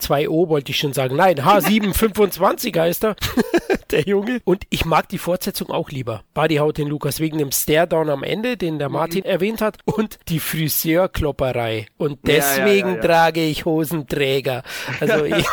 H2O wollte ich schon sagen. Nein, H725 (laughs) heißt er. (laughs) der Junge. Und ich mag die Fortsetzung auch lieber. Buddy haut den Lukas wegen dem Stare-Down am Ende, den der Martin erwähnt hat, und die Friseurklopperei. Und Ja, ja, deswegen ja, ja. trage ich Hosenträger. Also (laughs) ich,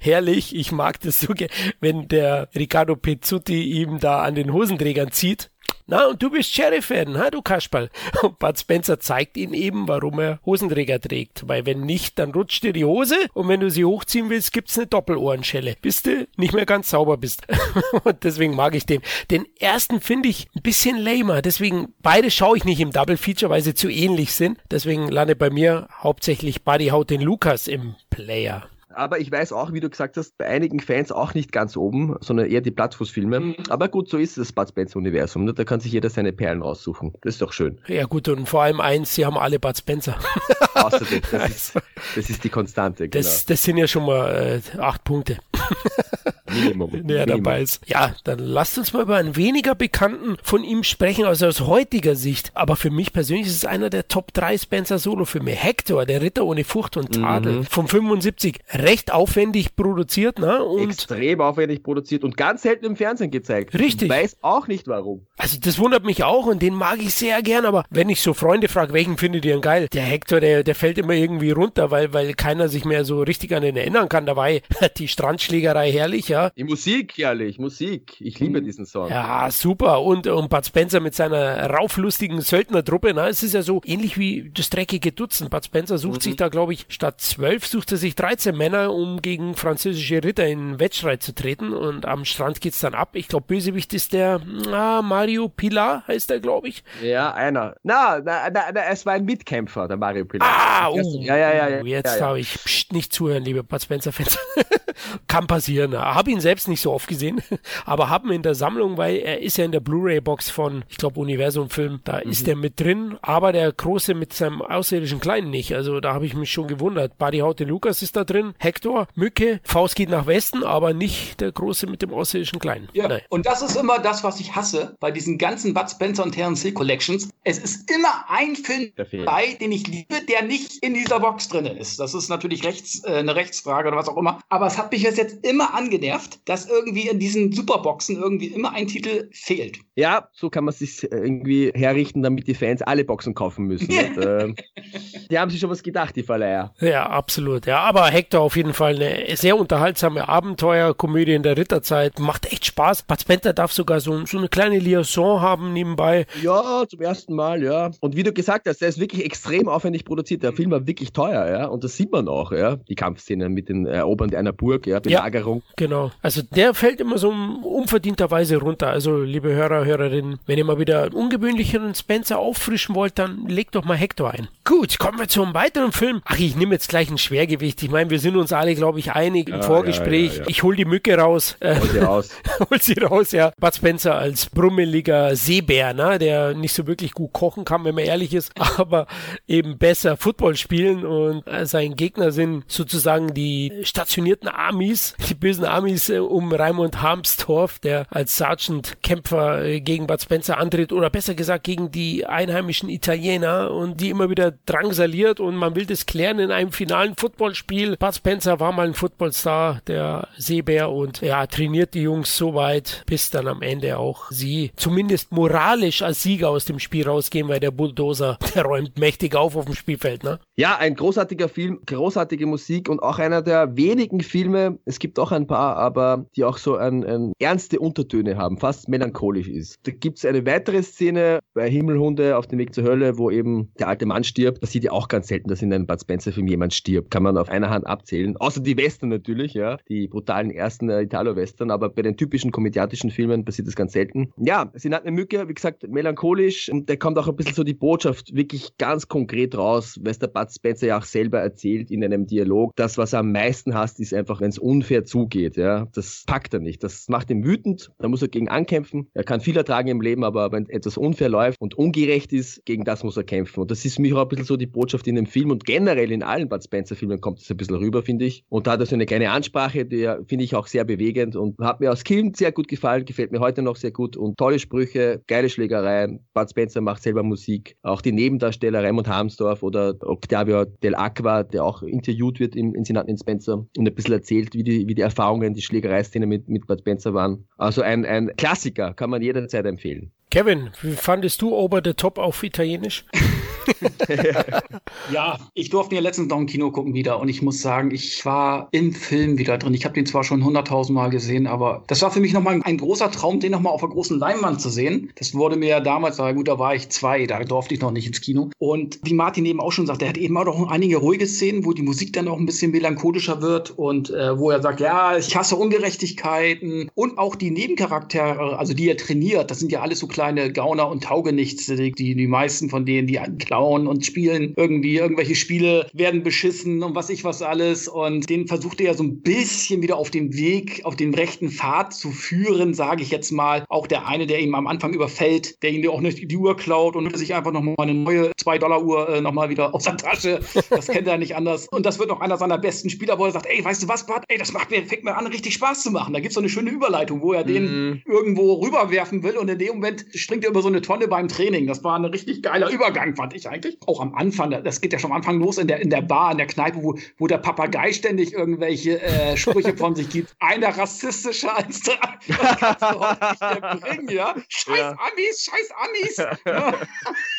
herrlich, ich mag das so gerne, wenn der Riccardo Pezzuti ihm da an den Hosenträgern zieht. Na, und du bist Sheriff-Fan, ha, du Kasperl. (laughs) Und Bud Spencer zeigt ihm eben, warum er Hosenträger trägt. Weil wenn nicht, dann rutscht dir die Hose und wenn du sie hochziehen willst, gibt's eine Doppelohrenschelle, bis du nicht mehr ganz sauber bist. (laughs) und deswegen mag ich den. Den ersten finde ich ein bisschen lamer, deswegen beide schaue ich nicht im Double-Feature, weil sie zu ähnlich sind. Deswegen landet bei mir hauptsächlich Buddy Haut den Lukas im Player. Aber ich weiß auch, wie du gesagt hast, bei einigen Fans auch nicht ganz oben, sondern eher die Plattfußfilme. Mhm. Aber gut, so ist das Bud Spencer-Universum. Ne? Da kann sich jeder seine Perlen raussuchen. Das ist doch schön. Ja gut, und vor allem eins, sie haben alle Bud Spencer. (laughs) Außerdem, das ist, (laughs) das ist die Konstante. Genau. Das, das sind ja schon mal äh, acht Punkte. Minimum. (laughs) Der dabei ist. Ja, dann lasst uns mal über einen weniger bekannten von ihm sprechen, also aus heutiger Sicht. Aber für mich persönlich ist es einer der Top 3 Spencer Solo-Filme. Hector, der Ritter ohne Furcht und Tadel, mhm. von 75. Recht aufwendig produziert, ne? Und Extrem aufwendig produziert und ganz selten im Fernsehen gezeigt. Richtig. Ich weiß auch nicht warum. Also das wundert mich auch und den mag ich sehr gern, aber wenn ich so Freunde frage, welchen findet ihr denn geil? Der Hector, der, der fällt immer irgendwie runter, weil, weil keiner sich mehr so richtig an den erinnern kann. Da war (laughs) die Strandschlägerei herrlich, ja. Die Musik herrlich, Musik. Ich liebe mhm. diesen Song. Ja, super. Und, und Bud Spencer mit seiner rauflustigen Söldnertruppe, na, es ist ja so ähnlich wie das dreckige Dutzend. Bud Spencer sucht mhm. sich da, glaube ich, statt zwölf sucht er sich 13 Männer, um gegen französische Ritter in Wettstreit zu treten. Und am Strand geht's dann ab. Ich glaube, Bösewicht ist der ah, Mario Pilar, heißt er, glaube ich. Ja, einer. Na, na, na, na, es war ein Mitkämpfer, der Mario Pilar. Ah, oh, ja, ja, ja, ja. Jetzt ja, ja. habe ich pst, nicht zuhören, liebe Bud Spencer-Fans. (laughs) Kann passieren. Habe ihn selbst nicht so oft gesehen, (laughs) aber haben in der Sammlung, weil er ist ja in der Blu-ray-Box von, ich glaube, Universum Film, da mhm. ist er mit drin, aber der Große mit seinem außerirdischen Kleinen nicht. Also da habe ich mich schon gewundert. Buddy Haute Lukas ist da drin, Hector, Mücke, Faust geht nach Westen, aber nicht der Große mit dem außerirdischen Kleinen. Ja, Nein. und das ist immer das, was ich hasse bei diesen ganzen Bud Spencer und Terence Hill Collections. Es ist immer ein Film dabei, den ich liebe, der nicht in dieser Box drin ist. Das ist natürlich rechts, äh, eine Rechtsfrage oder was auch immer. Aber es hat mich jetzt immer angenervt, dass irgendwie in diesen Superboxen irgendwie immer ein Titel fehlt. Ja, so kann man sich irgendwie herrichten, damit die Fans alle Boxen kaufen müssen. und, (laughs) äh, die haben sich schon was gedacht, die Verleiher. Ja, absolut. Ja, aber Hector auf jeden Fall eine sehr unterhaltsame Abenteuerkomödie in der Ritterzeit. Macht echt Spaß. Bud Spencer darf sogar so, so eine kleine Liaison haben nebenbei. Ja, zum ersten Mal, ja. Und wie du gesagt hast, der ist wirklich extrem aufwendig produziert. Der Film war wirklich teuer, ja. Und das sieht man auch, ja. Die Kampfszenen mit den Erobern einer Burg, ja, Belagerung. Ja, genau. Also der fällt immer so unverdienterweise runter. Also, liebe Hörer, Hörerinnen, wenn ihr mal wieder einen ungewöhnlicheren Spencer auffrischen wollt, dann legt doch mal Hector ein. Gut, kommen wir zu einem weiteren Film. Ach, ich nehme jetzt gleich ein Schwergewicht. Ich meine, wir sind uns alle, glaube ich, einig im ja, Vorgespräch. Ja, ja, ich hol die Mücke raus. Hol sie raus. (laughs) hol sie raus, ja. Bud Spencer als brummeliger Seebär, ne, der nicht so wirklich gut kochen kann, wenn man ehrlich ist, (laughs) aber eben besser Football spielen und äh, sein Gegner sind sozusagen die stationierten Amis, die bösen Amis äh, um Raimund Harmstorf, der als Sergeant Kämpfer äh, gegen Bud Spencer antritt oder besser gesagt gegen die einheimischen Italiener und die immer wieder drangsaliert und man will das klären in einem finalen Footballspiel. Bud Spencer war mal ein Footballstar, der Seebär und ja, trainiert die Jungs so weit, bis dann am Ende auch sie zumindest moralisch als Sieger aus dem Spiel rausgehen, weil der Bulldozer, (laughs) der räumt mächtig auf auf dem Spielfeld, ne? Ja, ein großartiger Film, großartige Musik und auch einer der wenigen Filme, es gibt auch ein paar, aber die auch so ein, ein ernste Untertöne haben, fast melancholisch ist. Da gibt es eine weitere Szene bei Himmelhunde auf dem Weg zur Hölle, wo eben der alte Mann stirbt. Das sieht ja auch ganz selten, dass in einem Bud Spencer-Film jemand stirbt. Kann man auf einer Hand abzählen. Außer die Western natürlich, ja. Die brutalen ersten äh, Italo-Western. Aber bei den typischen komödiatischen Filmen passiert das ganz selten. Ja, sie hat eine Mücke, wie gesagt, melancholisch. Und da kommt auch ein bisschen so die Botschaft wirklich ganz konkret raus, es der Bud Spencer ja auch selber erzählt in einem Dialog. Das, was er am meisten hasst, ist einfach, wenn es unfair zugeht, ja. Das packt er nicht. Das macht ihn wütend. Da muss er gegen ankämpfen. Er kann viel ertragen im Leben, aber wenn etwas unfair läuft und ungerecht ist, gegen das muss er kämpfen. Und das ist für mich auch ein bisschen so die Botschaft in dem Film und generell in allen Bud Spencer-Filmen kommt es ein bisschen rüber, finde ich. Und da hat er so eine kleine Ansprache, die finde ich auch sehr bewegend und hat mir als Kind sehr gut gefallen, gefällt mir heute noch sehr gut und tolle Sprüche, geile Schlägereien. Bud Spencer macht selber Musik. Auch die Nebendarsteller Raymond Harmsdorf oder Octavio Del Aqua, der auch interviewt wird im, in Senaten in Spencer und ein bisschen erzählt, wie die, wie die Erfahrungen, die Schlägereiszene mit, mit Bud Spencer waren. Also ein, ein Klassiker, kann man jederzeit empfehlen. Kevin, wie fandest du Over the Top auf Italienisch? (laughs) (laughs) ja, ich durfte ja letztens noch im Kino gucken wieder und ich muss sagen, ich war im Film wieder drin. Ich habe den zwar schon hunderttausend Mal gesehen, aber das war für mich nochmal ein großer Traum, den nochmal auf einer großen Leinwand zu sehen. Das wurde mir ja damals, na gut, da war ich zwei, da durfte ich noch nicht ins Kino. Und wie Martin eben auch schon sagt, er hat eben auch noch einige ruhige Szenen, wo die Musik dann auch ein bisschen melancholischer wird und äh, wo er sagt, ja, ich hasse Ungerechtigkeiten und auch die Nebencharaktere, also die er trainiert, das sind ja alles so kleine Gauner und Taugenichts, die, die meisten von denen, die klar klauen und spielen irgendwie irgendwelche Spiele, werden beschissen und was ich was alles. Und den versucht er ja so ein bisschen wieder auf den Weg, auf den rechten Pfad zu führen, sage ich jetzt mal. Auch der eine, der ihm am Anfang überfällt, der ihm auch nicht die Uhr klaut und sich einfach nochmal eine neue 2-Dollar-Uhr äh, nochmal wieder aus der Tasche. Das kennt er nicht anders. Und das wird noch einer seiner besten Spieler, wo er sagt, ey, weißt du was, Bart, ey, das macht mir, fängt mir an, richtig Spaß zu machen. Da gibt es so eine schöne Überleitung, wo er mhm. den irgendwo rüberwerfen will und in dem Moment springt er über so eine Tonne beim Training. Das war ein richtig geiler Übergang, fand ich eigentlich. Auch am Anfang, das geht ja schon am Anfang los in der, in der Bar, in der Kneipe, wo, wo der Papagei ständig irgendwelche äh, Sprüche von sich gibt. (laughs) Einer rassistischer als der Das kannst du heute nicht mehr bringen, ja? Scheiß ja. Amis, scheiß Amis. Ja. (laughs)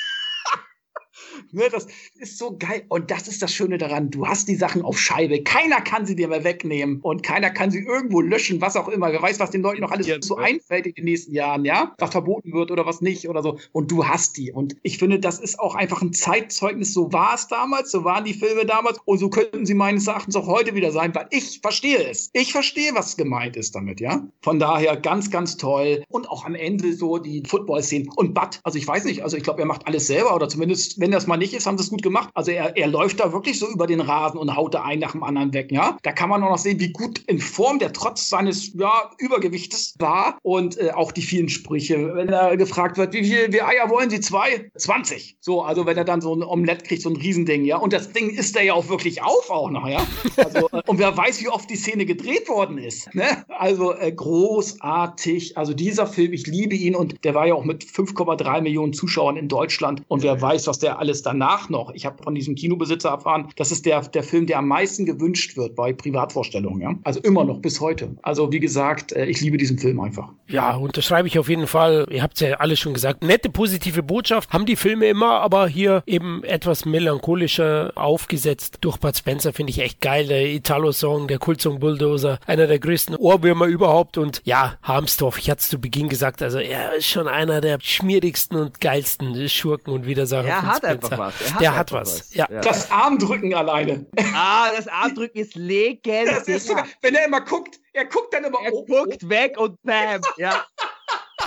Ne, das ist so geil. Und das ist das Schöne daran. Du hast die Sachen auf Scheibe. Keiner kann sie dir mehr wegnehmen. Und keiner kann sie irgendwo löschen, was auch immer. Wer weiß, was den Leuten noch alles so einfällt in den nächsten Jahren, ja? Was verboten wird oder was nicht oder so. Und du hast die. Und ich finde, das ist auch einfach ein Zeitzeugnis. So war es damals, so waren die Filme damals. Und so könnten sie meines Erachtens auch heute wieder sein, weil ich verstehe es. Ich verstehe, was gemeint ist damit, ja? Von daher ganz, ganz toll. Und auch am Ende so die Football-Szenen. Und Bud, also ich weiß nicht, also ich glaube, er macht alles selber oder zumindest, wenn das mal nicht ist, haben sie es gut gemacht. Also er, er läuft da wirklich so über den Rasen und haut da einen nach dem anderen weg, ja. Da kann man auch noch sehen, wie gut in Form der trotz seines ja, Übergewichtes war und äh, auch die vielen Sprüche. Wenn er gefragt wird, wie viele wie Eier wollen Sie? Zwei? 20. So, also wenn er dann so ein Omelett kriegt, so ein Riesending, ja. Und das Ding ist er ja auch wirklich auf auch noch, ja. Also, äh, und wer weiß, wie oft die Szene gedreht worden ist. Ne? Also äh, großartig. Also dieser Film, ich liebe ihn und der war ja auch mit 5,3 Millionen Zuschauern in Deutschland. Und wer weiß, was der alles danach noch. Ich habe von diesem Kinobesitzer erfahren, das ist der, der Film, der am meisten gewünscht wird bei Privatvorstellungen. Ja? Also immer noch bis heute. Also wie gesagt, äh, ich liebe diesen Film einfach. Ja, unterschreibe ich auf jeden Fall. Ihr habt es ja alles schon gesagt. Nette, positive Botschaft haben die Filme immer, aber hier eben etwas melancholischer aufgesetzt. Durch Bud Spencer finde ich echt geil. Der Italo-Song, der Kultsong Bulldozer, einer der größten Ohrwürmer überhaupt. Und ja, Harmsdorf, ich hatte es zu Beginn gesagt, also er ist schon einer der schmierigsten und geilsten Schurken und Widersacher. Er hat einfach was. Hat der hat was. was. Ja. Das Armdrücken alleine. Ah, das Armdrücken ist legendär. Sogar, wenn er immer guckt, er guckt dann immer. Er oh, guckt oh. weg und bam. Ja.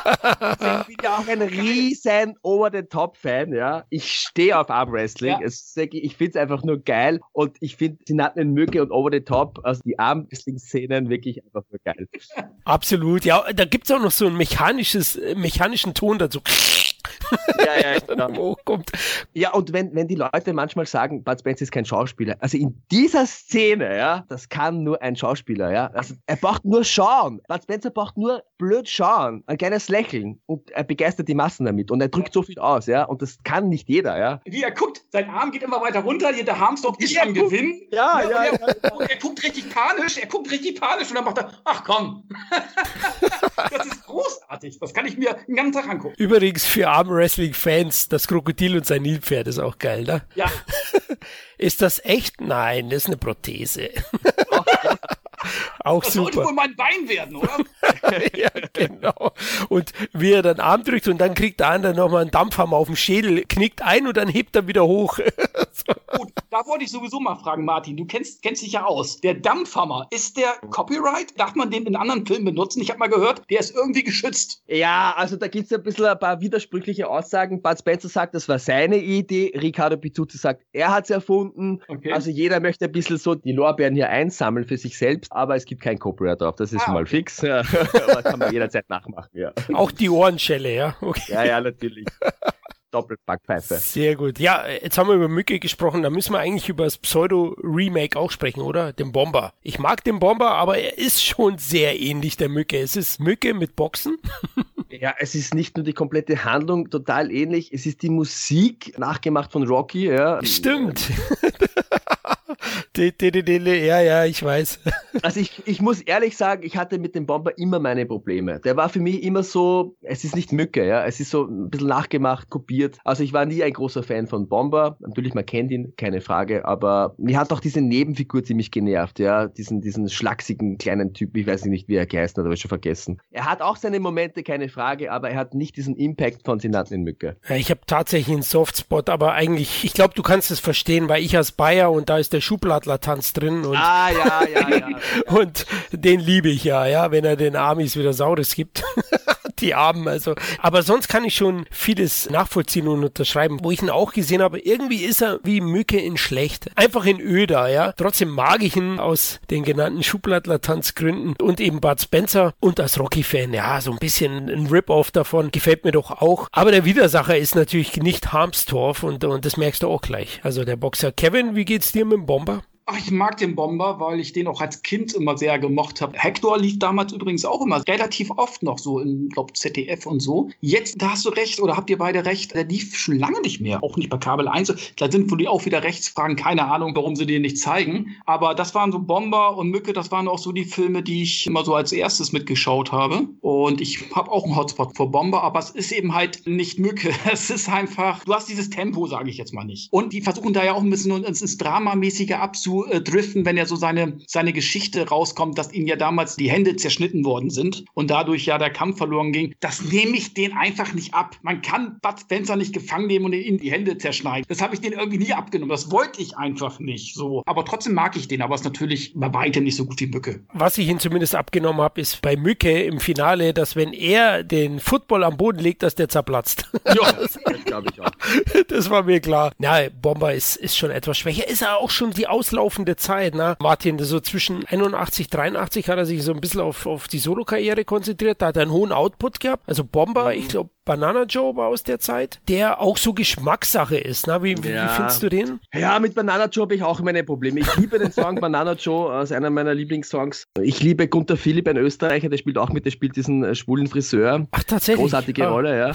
ich bin ja auch ein riesen Over-the-Top-Fan, ja. Ich stehe auf Armwrestling. Ja. ich finde es einfach nur geil und ich finde sie nannten Mücke und Over-the-Top, also die Armwrestling-Szenen wirklich einfach nur geil. Absolut, ja. Da gibt es auch noch so einen mechanisches, mechanischen Ton dazu (laughs) ja, ja, genau. hochkommt. Ja, und wenn, wenn die Leute manchmal sagen, Bud Spencer ist kein Schauspieler, also in dieser Szene, ja, das kann nur ein Schauspieler, ja. Also er braucht nur schauen. Bud Spencer braucht nur blöd schauen, ein kleines Lächeln und er begeistert die Massen damit und er drückt so viel aus, ja. Und das kann nicht jeder, ja. Wie er guckt, sein Arm geht immer weiter runter, der Harmstock ist am Gewinn. Ja, ja, ja, er, ja. Er guckt richtig panisch, er guckt richtig panisch und dann macht er, ach komm. (laughs) das ist großartig. Das kann ich mir den ganzen Tag angucken. Übrigens für arme Wrestling-Fans, das Krokodil und sein Nilpferd ist auch geil, ne? Ja. (laughs) ist das echt? Nein, das ist eine Prothese. Auch das super. sollte wohl mein Bein werden, oder? (laughs) ja, genau. Und wie er dann Arm drückt und dann kriegt der andere nochmal einen Dampfhammer auf dem Schädel, knickt ein und dann hebt er wieder hoch. (laughs) Gut, da wollte ich sowieso mal fragen, Martin, du kennst, kennst dich ja aus. Der Dampfhammer, ist der Copyright? Darf man den in anderen Filmen benutzen? Ich habe mal gehört, der ist irgendwie geschützt. Ja, also da gibt es ein bisschen ein paar widersprüchliche Aussagen. Bud Spencer sagt, das war seine Idee. Ricardo Pizzuti sagt, er hat es erfunden. Okay. Also jeder möchte ein bisschen so die Lorbeeren hier einsammeln für sich selbst, aber es gibt kein Copyright drauf. Das ist ah, mal okay. fix. Ja. (laughs) aber kann man jederzeit nachmachen, ja. Auch die Ohrenschelle, ja? Okay. Ja, ja, natürlich. (laughs) Doppelbackpfeife. Sehr gut. Ja, jetzt haben wir über Mücke gesprochen, da müssen wir eigentlich über das Pseudo-Remake auch sprechen, oder? Den Bomber. Ich mag den Bomber, aber er ist schon sehr ähnlich der Mücke. Es ist Mücke mit Boxen. (laughs) ja, es ist nicht nur die komplette Handlung total ähnlich, es ist die Musik nachgemacht von Rocky, ja. Stimmt. (laughs) (laughs) ja, ja, ich weiß. (laughs) Also ich, ich muss ehrlich sagen, ich hatte mit dem Bomber immer meine Probleme. Der war für mich immer so, es ist nicht Mücke, ja, es ist so ein bisschen nachgemacht, kopiert. Also ich war nie ein großer Fan von Bomber. Natürlich, man kennt ihn, keine Frage, aber mir hat auch diese Nebenfigur ziemlich genervt, ja, diesen, diesen schlachsigen kleinen Typ, ich weiß nicht, wie er geheißen hat, aber ich schon vergessen. Er hat auch seine Momente, keine Frage, aber er hat nicht diesen Impact von Senaten in Mücke. Ja, ich habe tatsächlich einen Softspot, aber eigentlich, ich glaube, du kannst es verstehen, weil ich als Bayer und da ist der Schubladler-Tanz drin. Und, ah, ja, ja, ja. (laughs) und den liebe ich ja, ja, wenn er den Amis wieder Saures gibt. (laughs) die Armen, also. Aber sonst kann ich schon vieles nachvollziehen und unterschreiben. Wo ich ihn auch gesehen habe, irgendwie ist er wie Mücke in schlecht. Einfach in öder, ja. Trotzdem mag ich ihn aus den genannten Schubladlatanzgründen und eben Bud Spencer und als Rocky-Fan, ja, so ein bisschen ein Rip-Off davon gefällt mir doch auch. Aber der Widersacher ist natürlich nicht Harmstorf und, und das merkst du auch gleich. Also der Boxer Kevin, wie geht's dir mit dem Bomber? Ach, ich mag den Bomber, weil ich den auch als Kind immer sehr gemocht habe. Hector lief damals übrigens auch immer relativ oft noch so in, glaube ZDF und so. Jetzt, da hast du recht, oder habt ihr beide recht, der lief schon lange nicht mehr. Auch nicht bei Kabel 1. Da sind wohl die auch wieder Rechtsfragen. Keine Ahnung, warum sie den nicht zeigen. Aber das waren so Bomber und Mücke, das waren auch so die Filme, die ich immer so als erstes mitgeschaut habe. Und ich habe auch einen Hotspot vor Bomber, aber es ist eben halt nicht Mücke. (laughs) Es ist einfach, du hast dieses Tempo, sage ich jetzt mal nicht. Und die versuchen da ja auch ein bisschen ins Dramamäßige abzu äh, driften, wenn ja so seine, seine Geschichte rauskommt, dass ihm ja damals die Hände zerschnitten worden sind und dadurch ja der Kampf verloren ging. Das nehme ich den einfach nicht ab. Man kann Bud Spencer nicht gefangen nehmen und ihm die Hände zerschneiden. Das habe ich den irgendwie nie abgenommen. Das wollte ich einfach nicht so. Aber trotzdem mag ich den, aber es ist natürlich bei weitem nicht so gut wie Mücke. Was ich ihn zumindest abgenommen habe, ist bei Mücke im Finale, dass wenn er den Football am Boden legt, dass der zerplatzt. Ja, (laughs) das glaube ich auch. Das war mir klar. Na, Bomber ist, ist schon etwas schwächer. Ist er auch schon die Auslauf laufende Zeit. Ne? Martin, so zwischen 81, 83 hat er sich so ein bisschen auf, auf die Solo-Karriere konzentriert. Da hat er einen hohen Output gehabt. Also Bomber, ich glaube, Banana Joe war aus der Zeit, der auch so Geschmackssache ist. Ne? Wie, ja. wie findest du den? Ja, mit Banana Joe habe ich auch meine Probleme. Ich liebe den Song (laughs) Banana Joe als einer meiner Lieblingssongs. Ich liebe Gunter Philipp, ein Österreicher, der spielt auch mit, der spielt diesen äh, schwulen Friseur. Ach, tatsächlich? Großartige oh. Rolle, ja.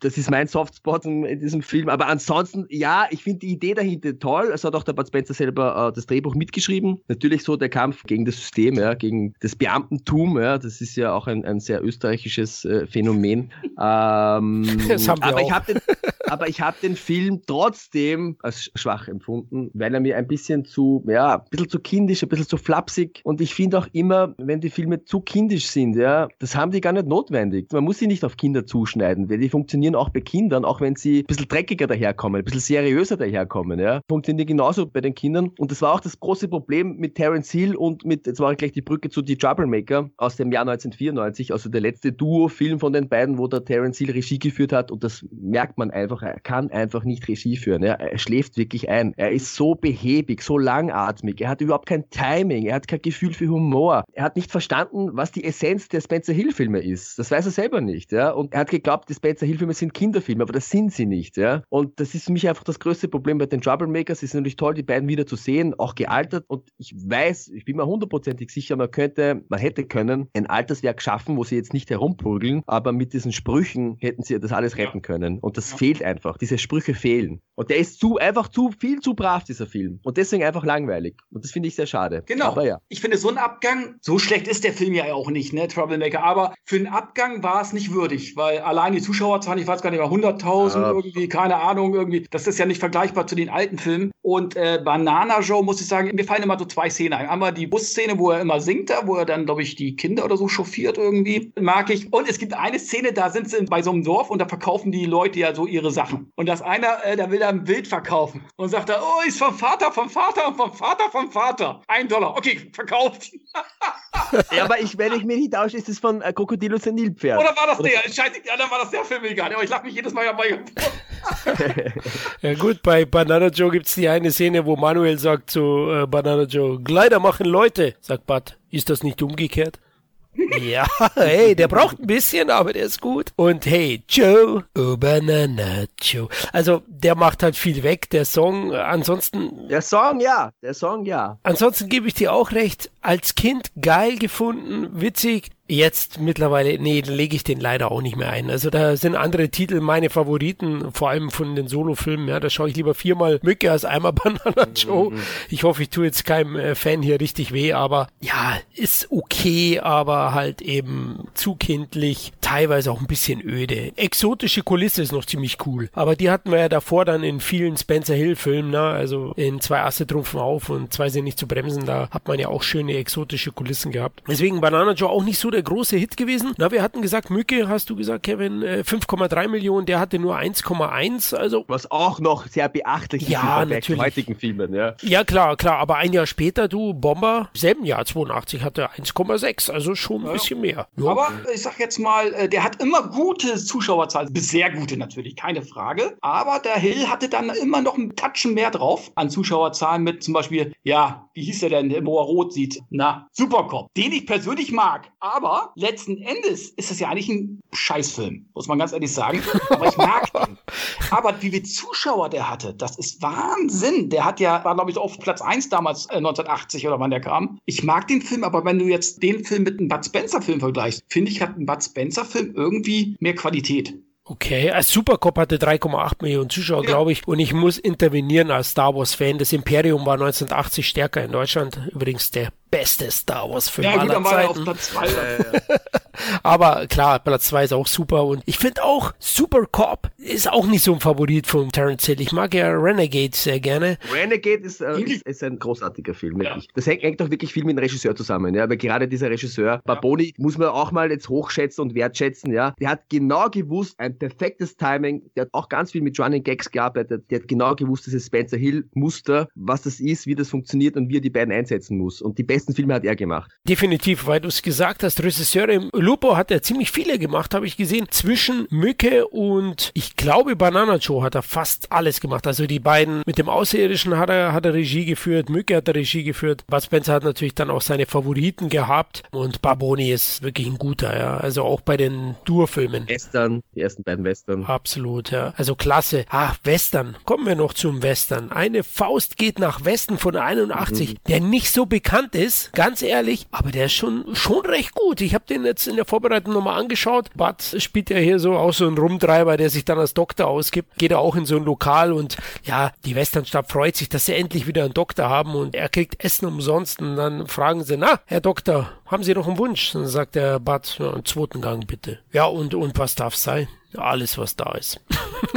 Das ist mein Softspot in, in diesem Film. Aber ansonsten, ja, ich finde die Idee dahinter toll. Es hat auch der Bud Spencer selber äh, das Drehbuch mitgeschrieben. Natürlich so der Kampf gegen das System, ja, gegen das Beamtentum, ja. Das ist ja auch ein, ein sehr österreichisches äh, Phänomen. Äh, (laughs) ähm, (laughs) aber, ich den, aber, ich habe den, Film trotzdem als schwach empfunden, weil er mir ein bisschen zu, ja, ein bisschen zu kindisch, ein bisschen zu flapsig. Und ich finde auch immer, wenn die Filme zu kindisch sind, ja, das haben die gar nicht notwendig. Man muss sie nicht auf Kinder zuschneiden, weil die funktionieren auch bei Kindern, auch wenn sie ein bisschen dreckiger daherkommen, ein bisschen seriöser daherkommen, ja, funktionieren die genauso bei den Kindern. Und das war auch das große Problem mit Terence Hill und mit, jetzt war gleich die Brücke zu Die Troublemaker aus dem Jahr 1994, also der letzte Duo-Film von den beiden, wo der Terence Hill Regie geführt hat und das merkt man einfach, er kann einfach nicht Regie führen. Ja. Er schläft wirklich ein. Er ist so behäbig, so langatmig. Er hat überhaupt kein Timing. Er hat kein Gefühl für Humor. Er hat nicht verstanden, was die Essenz der Spencer Hill Filme ist. Das weiß er selber nicht. Ja. Und er hat geglaubt, die Spencer Hill Filme sind Kinderfilme, aber das sind sie nicht. Ja. Und das ist für mich einfach das größte Problem bei den Troublemakers. Es ist natürlich toll, die beiden wieder zu sehen, auch gealtert. Und ich weiß, ich bin mir hundertprozentig sicher, man könnte, man hätte können ein Alterswerk schaffen, wo sie jetzt nicht herumprügeln, aber mit diesen Sprüchen hätten sie das alles retten können. Und das ja. fehlt einfach. Diese Sprüche fehlen. Und der ist zu, einfach zu, viel zu brav, dieser Film. Und deswegen einfach langweilig. Und das finde ich sehr schade. Genau. Aber ja. Ich finde, so ein Abgang, so schlecht ist der Film ja auch nicht, ne, Troublemaker. Aber für einen Abgang war es nicht würdig, weil allein die Zuschauerzahlen, ich weiß gar nicht mal, 100.000 ja. irgendwie, keine Ahnung, irgendwie, das ist ja nicht vergleichbar zu den alten Filmen. Und äh, Banana Joe, muss ich sagen, mir fallen immer so zwei Szenen ein. Einmal die Busszene, wo er immer singt, da, wo er dann, glaube ich, die Kinder oder so chauffiert irgendwie, mag ich. Und es gibt eine Szene, da sind sie bei so einem Dorf und da verkaufen die Leute ja so ihre Sachen. Und das einer, äh, der will da ein Bild verkaufen und sagt da, oh, ist vom Vater, vom Vater, vom Vater, vom Vater. Ein Dollar. Okay, verkauft. (laughs) ja, aber ich, wenn ich mir nicht tausche, ist es von äh, Krokodilus und Nilpferd. Oder war das Oder der? Scheiße, ja, dann war das der Film egal. Aber ich lache mich jedes Mal dabei. (laughs) ja gut, bei Banana Joe gibt es die eine Szene, wo Manuel sagt zu äh, Banana Joe, Kleider machen Leute, sagt Bud. Ist das nicht umgekehrt? Ja, hey, der braucht ein bisschen, aber der ist gut. Und hey, Joe, oh Banana Joe. Also, der macht halt viel weg, der Song. Ansonsten. Der Song, ja. Der Song, ja. Ansonsten gebe ich dir auch recht. Als Kind geil gefunden, witzig. Jetzt mittlerweile, nee, lege ich den leider auch nicht mehr ein. Also da sind andere Titel meine Favoriten, vor allem von den Solo-Filmen. Ja, da schaue ich lieber viermal Mücke als einmal (laughs) Banana Joe. Mhm. Ich hoffe, ich tue jetzt keinem äh, Fan hier richtig weh, aber ja, ist okay, aber halt eben zu kindlich, teilweise auch ein bisschen öde. Exotische Kulisse ist noch ziemlich cool, aber die hatten wir ja davor dann in vielen Spencer Hill-Filmen, ne? also in zwei Asse trumpfen auf und zwei sind nicht zu bremsen. Da hat man ja auch schöne exotische Kulissen gehabt. Deswegen Banana Joe auch nicht so der große Hit gewesen. Na, wir hatten gesagt, Mücke, hast du gesagt, Kevin, 5,3 äh, Millionen, der hatte nur 1,1. Also was auch noch sehr beachtlich ist ja, natürlich. heutigen Filmen. Ja. ja, klar, klar. Aber ein Jahr später, du Bomber, selben Jahr 82 hatte 1,6, also schon ein ja. bisschen mehr. Ja. Aber ich sag jetzt mal, äh, der hat immer gute Zuschauerzahlen, sehr gute natürlich, keine Frage. Aber der Hill hatte dann immer noch ein Touchen mehr drauf an Zuschauerzahlen mit zum Beispiel, ja, wie hieß der denn, der immer rot sieht? Na, Supercop, den ich persönlich mag. Aber letzten Endes ist das ja eigentlich ein Scheißfilm, muss man ganz ehrlich sagen. Aber ich mag (laughs) den. Aber wie viele Zuschauer der hatte, das ist Wahnsinn. Der hat ja, war glaube ich auf Platz 1 damals, äh, 1980 oder wann der kam. Ich mag den Film, aber wenn du jetzt den Film mit einem Bud Spencer Film vergleichst, finde ich, hat ein Bud Spencer Film irgendwie mehr Qualität. Okay, als Supercop hatte 3,8 Millionen Zuschauer, ja. glaube ich. Und ich muss intervenieren als Star Wars-Fan. Das Imperium war 1980 stärker in Deutschland. Übrigens der beste Star Wars-Film ja, aller gut, Zeiten. Auf Platz zwei. (laughs) Aber klar, Platz 2 ist auch super und ich finde auch Super Cop ist auch nicht so ein Favorit von Terence Hill. Ich mag ja Renegade sehr gerne. Renegade ist, äh, ist, ist, ein großartiger Film. Ja. Das hängt, hängt auch wirklich viel mit dem Regisseur zusammen, ja, weil gerade dieser Regisseur, Barboni, muss man auch mal jetzt hochschätzen und wertschätzen, ja. Der hat genau gewusst, ein perfektes Timing, der hat auch ganz viel mit Running Gags gearbeitet, der hat genau gewusst, dieses Spencer Hill Muster, was das ist, wie das funktioniert und wie er die beiden einsetzen muss. Und die besten Filme hat er gemacht. Definitiv, weil du es gesagt hast, Regisseure Lupo hat er ziemlich viele gemacht, habe ich gesehen. Zwischen Mücke und ich glaube Banana Joe hat er fast alles gemacht. Also die beiden mit dem Außerirdischen hat er, hat er Regie geführt, Mücke hat er Regie geführt. Bud Spencer hat natürlich dann auch seine Favoriten gehabt und Barboni ist wirklich ein guter, ja. Also auch bei den Dur-Filmen. Western, die ersten beiden Western. Absolut, ja. Also klasse. Ah, Western. Kommen wir noch zum Western. Eine Faust geht nach Westen von 81, mhm. der nicht so bekannt ist, ganz ehrlich, aber der ist schon, schon recht gut. Ich habe den jetzt in der Vorbereitung nochmal angeschaut. Bud spielt ja hier so auch so ein Rumtreiber, der sich dann als Doktor ausgibt. Geht er auch in so ein Lokal und ja, die Westernstab freut sich, dass sie endlich wieder einen Doktor haben und er kriegt Essen umsonst und dann fragen sie, na, Herr Doktor, haben Sie noch einen Wunsch? Dann sagt der Bud, ja, einen zweiten Gang bitte. Ja, und, und was darf sein? Alles, was da ist.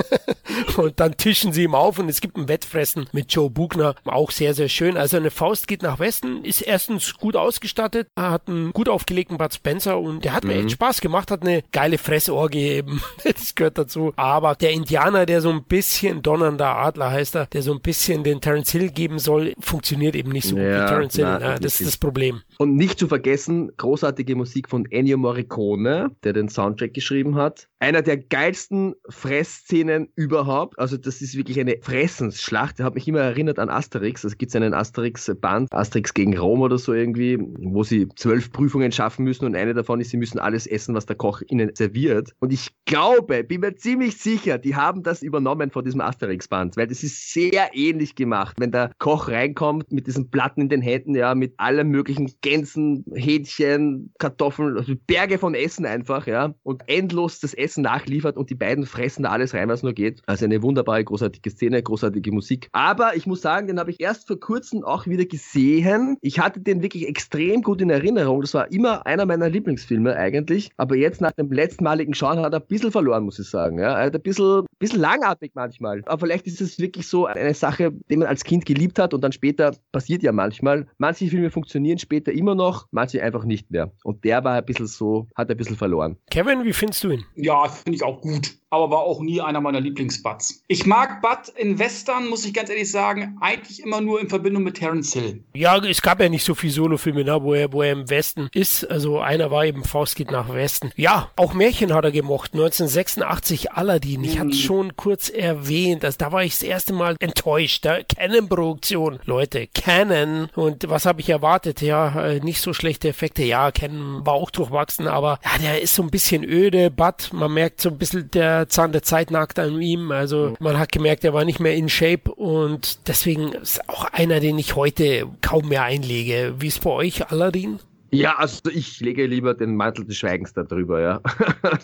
(laughs) und dann tischen sie ihm auf und es gibt ein Wettfressen mit Joe Bugner. Auch sehr, sehr schön. Also eine Faust geht nach Westen, ist erstens gut ausgestattet, hat einen gut aufgelegten Bud Spencer und der hat mhm. mir echt Spaß gemacht, hat eine geile Fressorgie eben. (laughs) das gehört dazu. Aber der Indianer, der so ein bisschen donnernder Adler heißt er, der so ein bisschen den Terence Hill geben soll, funktioniert eben nicht so ja, gut wie Terence Hill. Na, ja, das ist das Problem. Und nicht zu vergessen, großartige Musik von Ennio Morricone, der den Soundtrack geschrieben hat. Einer der geilsten Fressszenen überhaupt. Also das ist wirklich eine Fressensschlacht. Der hat mich immer erinnert an Asterix. Es gibt einen Asterix-Band, Asterix gegen Rom oder so irgendwie, wo sie zwölf Prüfungen schaffen müssen und eine davon ist, sie müssen alles essen, was der Koch ihnen serviert. Und ich glaube, bin mir ziemlich sicher, die haben das übernommen von diesem Asterix-Band, weil das ist sehr ähnlich gemacht. Wenn der Koch reinkommt mit diesen Platten in den Händen, ja, mit allen möglichen Gänsen, Hähnchen, Kartoffeln, also Berge von Essen einfach, ja, und endlos das Essen nachliefert und die beiden fressen da alles rein, was nur geht. Also eine wunderbare, großartige Szene, großartige Musik. Aber ich muss sagen, den habe ich erst vor kurzem auch wieder gesehen. Ich hatte den wirklich extrem gut in Erinnerung. Das war immer einer meiner Lieblingsfilme eigentlich. Aber jetzt nach dem letztmaligen Schauen hat er ein bisschen verloren, muss ich sagen. Ja, er hat ein bisschen, bisschen langatmig manchmal. Aber vielleicht ist es wirklich so eine Sache, die man als Kind geliebt hat und dann später passiert ja manchmal. Manche Filme funktionieren später immer noch, manche einfach nicht mehr. Und der war ein bisschen so, hat ein bisschen verloren. Kevin, wie findest du ihn? Ja, finde ich auch gut aber war auch nie einer meiner Lieblingsbuds. Ich mag Bud in Western, muss ich ganz ehrlich sagen, eigentlich immer nur in Verbindung mit Terence Hill. Ja, es gab ja nicht so viele Solofilme, ne, wo, er, wo er im Westen ist. Also einer war eben Faust geht nach Westen. Ja, auch Märchen hat er gemocht. 1986 Aladdin. Ich hatte schon kurz erwähnt, also da war ich das erste Mal enttäuscht. Da Canon-Produktion. Leute, Canon. Und was habe ich erwartet? Ja, äh, nicht so schlechte Effekte. Ja, Canon war auch durchwachsen, aber ja, der ist so ein bisschen öde. Bud, man merkt so ein bisschen der Zahn der Zeit nagt an ihm. Also man hat gemerkt, er war nicht mehr in Shape und deswegen ist auch einer, den ich heute kaum mehr einlege. Wie ist bei euch, Aladdin? Ja, also ich lege lieber den Mantel des Schweigens darüber, ja.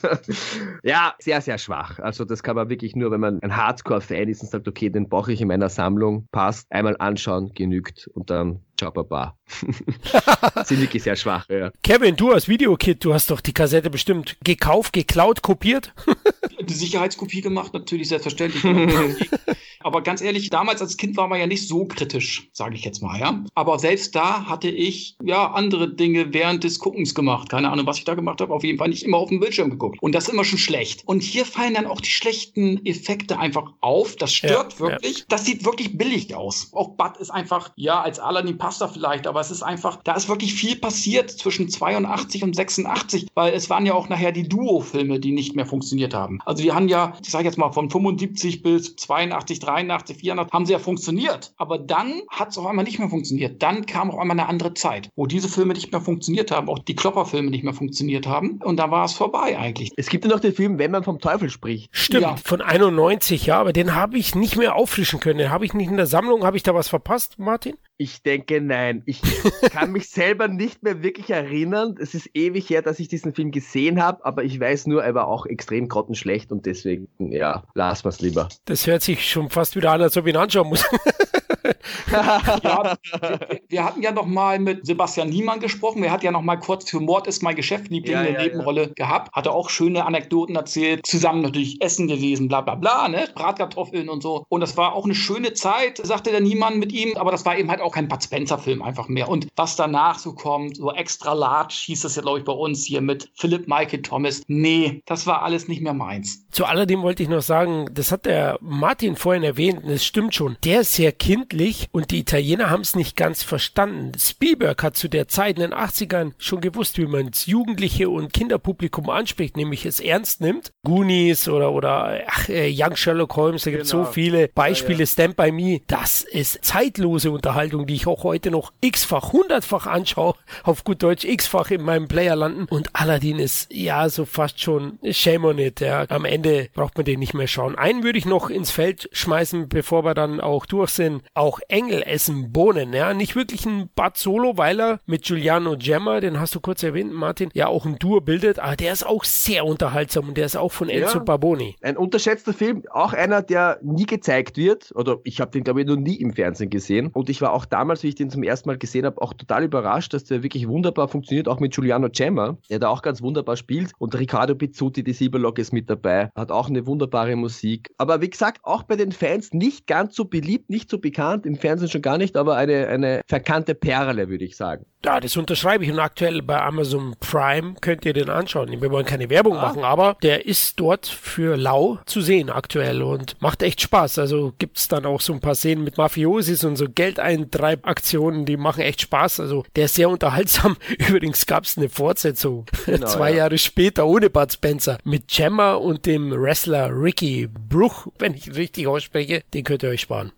(laughs) ja, sehr, sehr schwach. Also das kann man wirklich nur, wenn man ein Hardcore-Fan ist und sagt, okay, den brauche ich in meiner Sammlung, passt, einmal anschauen, genügt und dann ciao, baba. (laughs) Sind wirklich sehr schwach, ja. Kevin, du als Videokit, du hast doch die Kassette bestimmt gekauft, geklaut, kopiert? die Sicherheitskopie gemacht, natürlich selbstverständlich. (laughs) Aber ganz ehrlich, damals als Kind war man ja nicht so kritisch, sage ich jetzt mal, ja. Aber selbst da hatte ich ja andere Dinge während des Guckens gemacht. Keine Ahnung, was ich da gemacht habe. Auf jeden Fall nicht immer auf den Bildschirm geguckt. Und das ist immer schon schlecht. Und hier fallen dann auch die schlechten Effekte einfach auf. Das stört ja, wirklich. Ja. Das sieht wirklich billig aus. Auch Bud ist einfach, ja, als Aladdin passt er vielleicht, aber es ist einfach, da ist wirklich viel passiert zwischen 82 und 86, weil es waren ja auch nachher die Duo-Filme, die nicht mehr funktioniert haben. Also die haben ja, ich sage jetzt mal, von 75 bis 82, 83, 400 haben sie ja funktioniert. Aber dann hat es auf einmal nicht mehr funktioniert. Dann kam auf einmal eine andere Zeit, wo diese Filme nicht mehr funktioniert haben, auch die Klopper-Filme nicht mehr funktioniert haben. Und dann war es vorbei eigentlich. Es gibt ja noch den Film, wenn man vom Teufel spricht. Stimmt, ja. von 91, ja, aber den habe ich nicht mehr auffrischen können. Den habe ich nicht in der Sammlung. Habe ich da was verpasst, Martin? Ich denke, nein. Ich kann mich selber nicht mehr wirklich erinnern. Es ist ewig her, dass ich diesen Film gesehen habe, aber ich weiß nur, er war auch extrem grottenschlecht und deswegen, ja, lass mal's lieber. Das hört sich schon fast wieder an, als ob ich ihn anschauen muss. (laughs) ja, wir, (laughs) wir, hatten ja noch mal mit Sebastian Niemann gesprochen. Er hat ja noch mal kurz für Mord ist mein Geschäft Liebling ja, eine ja, Nebenrolle ja. gehabt. Hatte auch schöne Anekdoten erzählt. Zusammen natürlich Essen gewesen, bla bla bla, ne? Bratkartoffeln und so. Und das war auch eine schöne Zeit, sagte der Niemann mit ihm. Aber das war eben halt auch kein Bud Spencer-Film einfach mehr. Und was danach so kommt, so extra large hieß das ja, glaube ich, bei uns hier mit Philip Michael Thomas. Nee, das war alles nicht mehr meins. Zu alledem wollte ich noch sagen, das hat der Martin vorhin erwähnt, und es stimmt schon. Der ist sehr kindlich und die Italiener haben es nicht ganz verstanden. Spielberg hat zu der Zeit in den 80ern schon gewusst, wie man das Jugendliche und Kinderpublikum anspricht, nämlich es ernst nimmt. Goonies oder, oder ach, äh, Young Sherlock Holmes, da gibt es genau. so viele Beispiele. Ja, ja. Stand By Me, das ist zeitlose Unterhaltung, die ich auch heute noch x-fach, hundertfach anschaue, auf gut Deutsch x-fach in meinem Player landen. Und Aladdin ist ja so fast schon shame on it. Ja. Am Ende braucht man den nicht mehr schauen. Einen würde ich noch ins Feld schmeißen, bevor wir dann auch durch sind. Auch Eng Engel essen Bohnen, ja. Nicht wirklich ein Bud Solo, weil er mit Giuliano Gemma, den hast du kurz erwähnt, Martin, ja auch ein Duo bildet, aber der ist auch sehr unterhaltsam und der ist auch von Enzo ja, Barboni. Ein unterschätzter Film, auch einer, der nie gezeigt wird, oder ich habe den glaube ich noch nie im Fernsehen gesehen. Und ich war auch damals, wie ich den zum ersten Mal gesehen habe, auch total überrascht, dass der wirklich wunderbar funktioniert, auch mit Giuliano Gemma, der da auch ganz wunderbar spielt. Und Riccardo Pizzuti, die Sieberlock ist mit dabei, hat auch eine wunderbare Musik. Aber wie gesagt, auch bei den Fans nicht ganz so beliebt, nicht so bekannt, im Fernsehen Fernsehen schon gar nicht, aber eine, eine verkannte Perle, würde ich sagen. Ja, das unterschreibe ich. Und aktuell bei Amazon Prime könnt ihr den anschauen. Wir wollen keine Werbung ah. machen, aber der ist dort für lau zu sehen aktuell und macht echt Spaß. Also gibt es dann auch so ein paar Szenen mit Mafiosis und so Geldeintreibaktionen, die machen echt Spaß. Also der ist sehr unterhaltsam. (laughs) Übrigens gab es eine Fortsetzung (laughs) genau, zwei ja. Jahre später ohne Bud Spencer mit Gemma und dem Wrestler Ricky Bruch, wenn ich richtig ausspreche. Den könnt ihr euch sparen.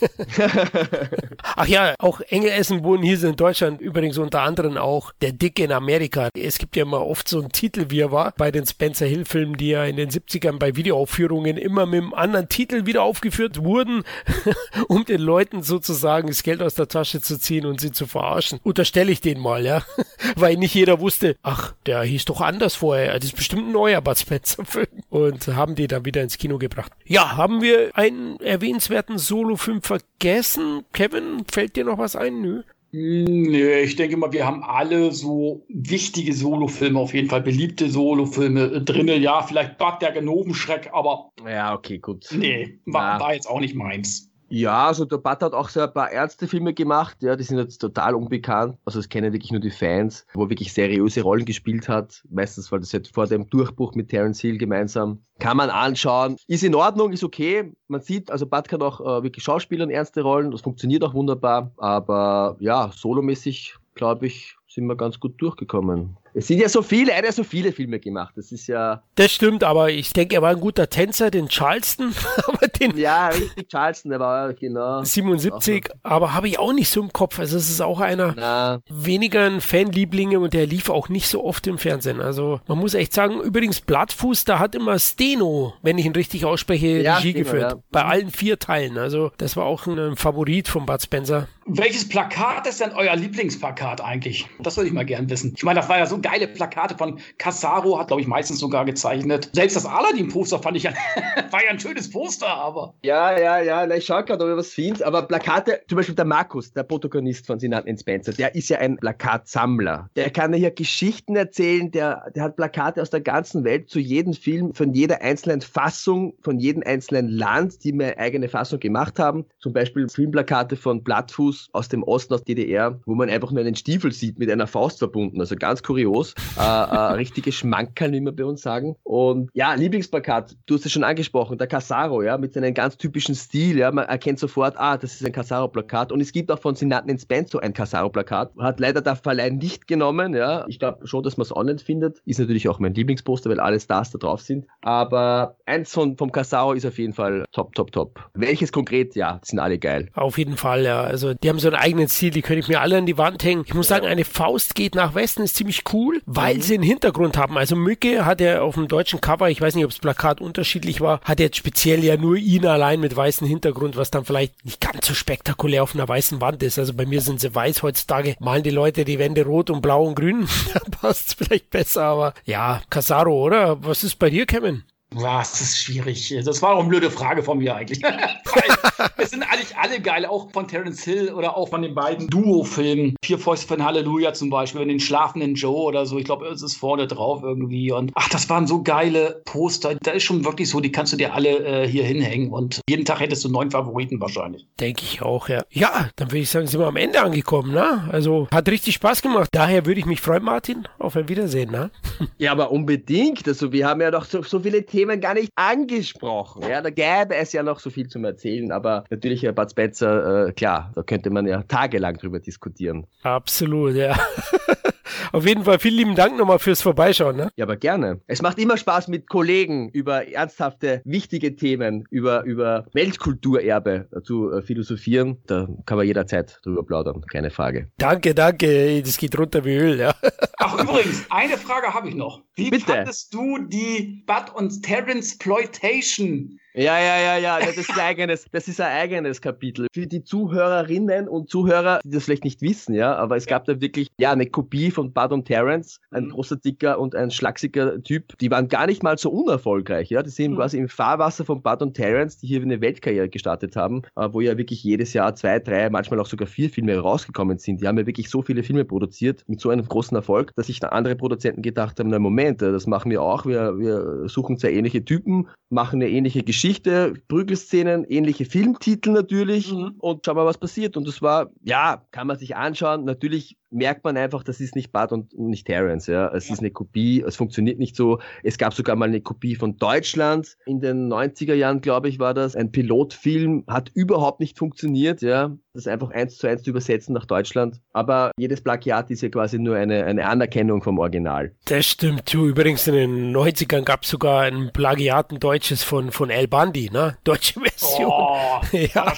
(laughs) Ach ja, auch Engelessen wurden hier in Deutschland übrigens unter anderem auch der Dicke in Amerika. Es gibt ja immer oft so einen Titel, wie er war, bei den Spencer Hill Filmen, die ja in den 70ern bei Videoaufführungen immer mit einem anderen Titel wieder aufgeführt wurden, (laughs) um den Leuten sozusagen das Geld aus der Tasche zu ziehen und sie zu verarschen. Unterstelle ich den mal, ja. (laughs) Weil nicht jeder wusste, ach, der hieß doch anders vorher. Das ist bestimmt ein neuer Bud Spencer Film. Und haben die dann wieder ins Kino gebracht. Ja, haben wir einen erwähnenswerten Solo-Film vergessen? Kevin, fällt dir noch was ein? Nö. Nö, ich denke mal, wir haben alle so wichtige Solofilme, auf jeden Fall beliebte Solofilme drinne. Ja, vielleicht Bad der Genovenschreck, aber. Ja, okay, gut. Nee, war, war jetzt auch nicht meins. Ja, also der Butt hat auch so ein paar Ärztefilme gemacht, ja, die sind jetzt total unbekannt. Also es kennen wirklich nur die Fans, wo er wirklich seriöse Rollen gespielt hat. Meistens war das jetzt vor dem Durchbruch mit Terence Hill gemeinsam. Kann man anschauen. Ist in Ordnung, ist okay. Man sieht, also Butt kann auch äh, wirklich Schauspielern ernste Rollen, das funktioniert auch wunderbar. Aber ja, solomäßig, glaube ich, sind wir ganz gut durchgekommen. Es sind ja so viele, er hat ja so viele Filme gemacht. Das ist ja. Das stimmt, aber ich denke, er war ein guter Tänzer, den Charleston. (laughs) aber den ja, richtig, Charleston, der war genau. 77, aber habe ich auch nicht so im Kopf. Also es ist auch einer Na. weniger ein Fanlieblinge und der lief auch nicht so oft im Fernsehen. Also man muss echt sagen, übrigens Blattfuß, da hat immer Steno, wenn ich ihn richtig ausspreche, ja, Regie Steno, geführt. Ja. Bei allen vier Teilen. Also das war auch ein Favorit von Bud Spencer. Welches Plakat ist denn euer Lieblingsplakat eigentlich? Das würde ich mal gern wissen. Ich meine, das war ja so geile Plakate von Casaro, hat, glaube ich, meistens sogar gezeichnet. Selbst das Aladdin-Poster fand ich ja, (laughs) war ja ein schönes Poster, aber. Ja, ja, ja, ich schaue gerade, ob ich was finde. Aber Plakate, zum Beispiel der Markus, der Protagonist von Sinat Spencer, der ist ja ein Plakatsammler. Der kann ja hier Geschichten erzählen, der, der hat Plakate aus der ganzen Welt zu jedem Film, von jeder einzelnen Fassung, von jedem einzelnen Land, die mir eigene Fassung gemacht haben. Zum Beispiel Filmplakate von Blattfuß Fotos aus dem Osten, aus DDR, wo man einfach nur einen Stiefel sieht mit einer Faust verbunden. Also ganz kurios. äh, äh, (laughs) richtige Schmankerl, wie wir bei uns sagen. Und ja, Lieblingsplakat, du hast es schon angesprochen, der Casaro, ja, mit seinem ganz typischen Stil, ja, man erkennt sofort, ah, das ist ein Casaro-Plakat. Und es gibt auch von Sinaten ins Benzo ein Casaro-Plakat. Hat leider der Verleih nicht genommen, ja. Ich glaube schon, dass man es online findet. Ist natürlich auch mein Lieblingsposter, weil alle Stars da drauf sind. Aber eins von, vom Casaro ist auf jeden Fall top, top, top. Welches konkret? Ja, sind alle geil. Auf jeden Fall, ja. Also die haben so einen eigenen Stil, die könnte ich mir alle an die Wand hängen. Ich muss sagen, eine Faust geht nach Westen ist ziemlich cool, weil mhm. sie einen Hintergrund haben. Also Mücke hat ja auf dem deutschen Cover, ich weiß nicht, ob das Plakat unterschiedlich war, hat jetzt speziell ja nur ihn allein mit weißem Hintergrund, was dann vielleicht nicht ganz so spektakulär auf einer weißen Wand ist. Also bei mir sind sie weiß. Heutzutage malen die Leute die Wände rot und blau und grün. (laughs) da passt es vielleicht besser, aber ja, Casaro, oder? Was ist bei dir, Kevin? Was, das ist schwierig. Das war auch eine blöde Frage von mir eigentlich. (laughs) es sind eigentlich alle geil, auch von Terence Hill oder auch von den beiden Duo-Filmen. Vier Fäuste von Halleluja zum Beispiel, den schlafenden Joe oder so. Ich glaube, es ist vorne drauf irgendwie. Und ach, das waren so geile Poster. Da ist schon wirklich so, die kannst du dir alle äh, hier hinhängen. Und jeden Tag hättest du neun Favoriten wahrscheinlich. Denke ich auch, ja. Ja, dann würde ich sagen, sind wir am Ende angekommen. Ne? Also hat richtig Spaß gemacht. Daher würde ich mich freuen, Martin. Auf ein Wiedersehen. Ne? ja, aber unbedingt. Also wir haben ja doch so, so viele Themen Themen gar nicht angesprochen. Ja, da gäbe es ja noch so viel zum Erzählen, aber natürlich, Herr Bud Spencer, äh, klar, da könnte man ja tagelang drüber diskutieren. Absolut, ja. (laughs) Auf jeden Fall vielen lieben Dank nochmal fürs Vorbeischauen. Ne? Ja, aber gerne. Es macht immer Spaß mit Kollegen über ernsthafte, wichtige Themen, über, über Weltkulturerbe zu äh, philosophieren. Da kann man jederzeit drüber plaudern, keine Frage. Danke, danke. Das geht runter wie Öl, ja. (laughs) Ach, übrigens, eine Frage habe ich noch. Wie Bitte? fandest du die Bud und Terence Ploitation ja, ja, ja, ja, das ist ein eigenes, das ist ein eigenes Kapitel. Für die Zuhörerinnen und Zuhörer, die das vielleicht nicht wissen, ja, aber es gab da wirklich, ja, eine Kopie von Bud und Terence, ein mhm. großer Dicker und ein schlachsiger Typ. Die waren gar nicht mal so unerfolgreich, ja. Die sind mhm. quasi im Fahrwasser von Bud und Terence, die hier eine Weltkarriere gestartet haben, äh, wo ja wirklich jedes Jahr zwei, drei, manchmal auch sogar vier Filme rausgekommen sind. Die haben ja wirklich so viele Filme produziert mit so einem großen Erfolg, dass sich da andere Produzenten gedacht haben, na Moment, das machen wir auch. Wir, wir suchen zwei ähnliche Typen, machen eine ähnliche Geschichte Geschichte, Prügelszenen, ähnliche Filmtitel natürlich mhm. und schau mal, was passiert. Und das war, ja, kann man sich anschauen. Natürlich merkt man einfach, das ist nicht Bart und nicht Terence. Ja. Es ja. ist eine Kopie, es funktioniert nicht so. Es gab sogar mal eine Kopie von Deutschland in den 90er Jahren, glaube ich, war das. Ein Pilotfilm hat überhaupt nicht funktioniert. Ja. Das einfach eins zu eins zu übersetzen nach Deutschland. Aber jedes Plagiat ist ja quasi nur eine, eine Anerkennung vom Original. Das stimmt. Übrigens in den 90ern gab es sogar ein Plagiat, ein deutsches von, von El Bandi, ne? Deutsche Version. Oh, (laughs) ja,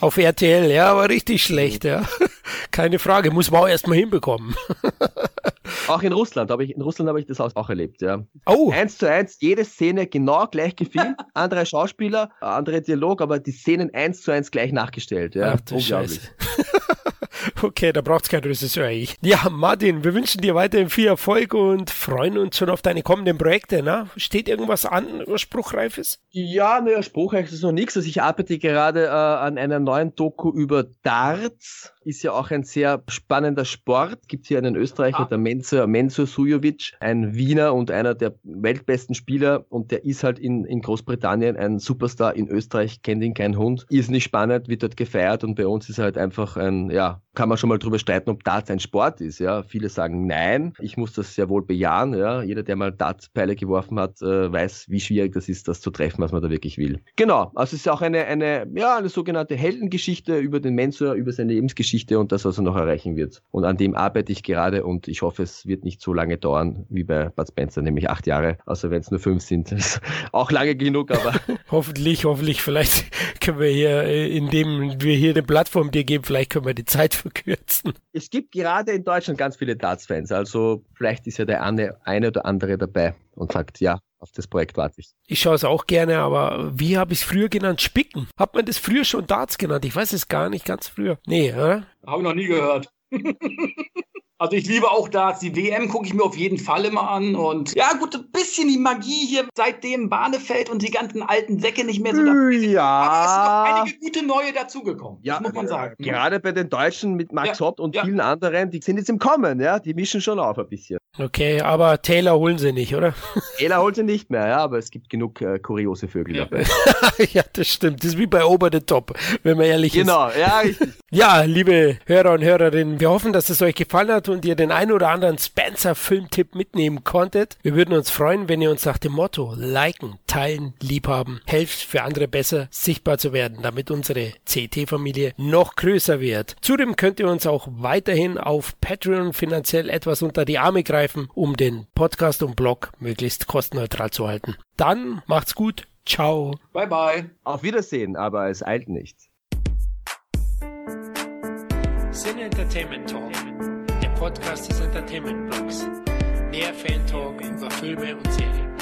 auf RTL, ja, aber richtig schlecht, ja. (laughs) Keine Frage, muss man auch erstmal hinbekommen. (laughs) Auch in Russland habe ich, in Russland habe ich das auch erlebt, ja. Oh. Eins zu eins, jede Szene genau gleich gefilmt, andere Schauspieler, andere Dialog, aber die Szenen eins zu eins gleich nachgestellt, ja. Ach, Unglaublich. Okay, da braucht es kein Regisseur eigentlich. Ja, Martin, wir wünschen dir weiterhin viel Erfolg und freuen uns schon auf deine kommenden Projekte. Ne? Steht irgendwas an, was Spruchreifes? Ja, naja, spruchreif ist noch nichts. Also ich arbeite gerade äh, an einer neuen Doku über Darts. Ist ja auch ein sehr spannender Sport. Gibt hier einen Österreicher, ah. der Mensur, Mensur Sujovic, ein Wiener und einer der weltbesten Spieler. Und der ist halt in, in Großbritannien ein Superstar. In Österreich kennt ihn kein Hund. Ist nicht spannend, wird dort gefeiert und bei uns ist er halt einfach ein, ja, kann man schon mal drüber streiten, ob Darts ein Sport ist. Ja, viele sagen nein. Ich muss das sehr wohl bejahen. Ja, jeder, der mal Dartpfeile geworfen hat, äh, weiß, wie schwierig das ist, das zu treffen, was man da wirklich will. Genau. Also es ist auch eine, eine, ja, eine sogenannte Heldengeschichte über den Mensur, über seine Lebensgeschichte und das, was er noch erreichen wird. Und an dem arbeite ich gerade und ich hoffe, es wird nicht so lange dauern wie bei Bud Spencer, nämlich acht Jahre. Also wenn es nur fünf sind, (laughs) auch lange genug, aber. (laughs) hoffentlich, hoffentlich, vielleicht (laughs) können wir hier, äh, indem wir hier eine Plattform dir geben, vielleicht können wir die Zeit verkürzen. Es gibt gerade in Deutschland ganz viele Darts-Fans, also vielleicht ist ja der eine, eine oder andere dabei. und sagt, ja, auf das Projekt warte ich. Ich schaue es auch gerne, aber wie habe ich es früher genannt? Spicken. Hat man das früher schon Darts genannt? Ich weiß es gar nicht, ganz früher. Nee, oder? Habe ich noch nie gehört. (laughs) Also ich liebe auch das. Die WM gucke ich mir auf jeden Fall immer an. Und ja, gut, ein bisschen die Magie hier, seitdem Bahnefeld und die ganzen alten Säcke nicht mehr so da. Ja. Aber es sind noch einige gute neue dazugekommen. Ja, das muss man sagen. Gerade bei den Deutschen mit Max Ja, Hopp und ja. vielen anderen, die sind jetzt im Kommen, ja, die mischen schon auf ein bisschen. Okay, aber Taylor holen sie nicht, oder? (laughs) Ela holt sie nicht mehr, ja, aber es gibt genug äh, kuriose Vögel Ja. dabei. (laughs) ja, das stimmt. Das ist wie bei Over the Top, wenn man ehrlich ist. Genau, ja, richtig. (laughs) Ja, liebe Hörer und Hörerinnen, wir hoffen, dass es euch gefallen hat und ihr den ein oder anderen Spencer-Filmtipp mitnehmen konntet. Wir würden uns freuen, wenn ihr uns nach dem Motto liken, teilen, liebhaben, helft für andere besser sichtbar zu werden, damit unsere CT-Familie noch größer wird. Zudem könnt ihr uns auch weiterhin auf Patreon finanziell etwas unter die Arme greifen, um den Podcast und Blog möglichst kostenneutral zu halten. Dann macht's gut. Ciao. Bye, bye. Auf Wiedersehen, aber es eilt nicht. Sin Entertainment Talk, der Podcast des Entertainment Blogs. Mehr Fan Talk über Filme und Serien.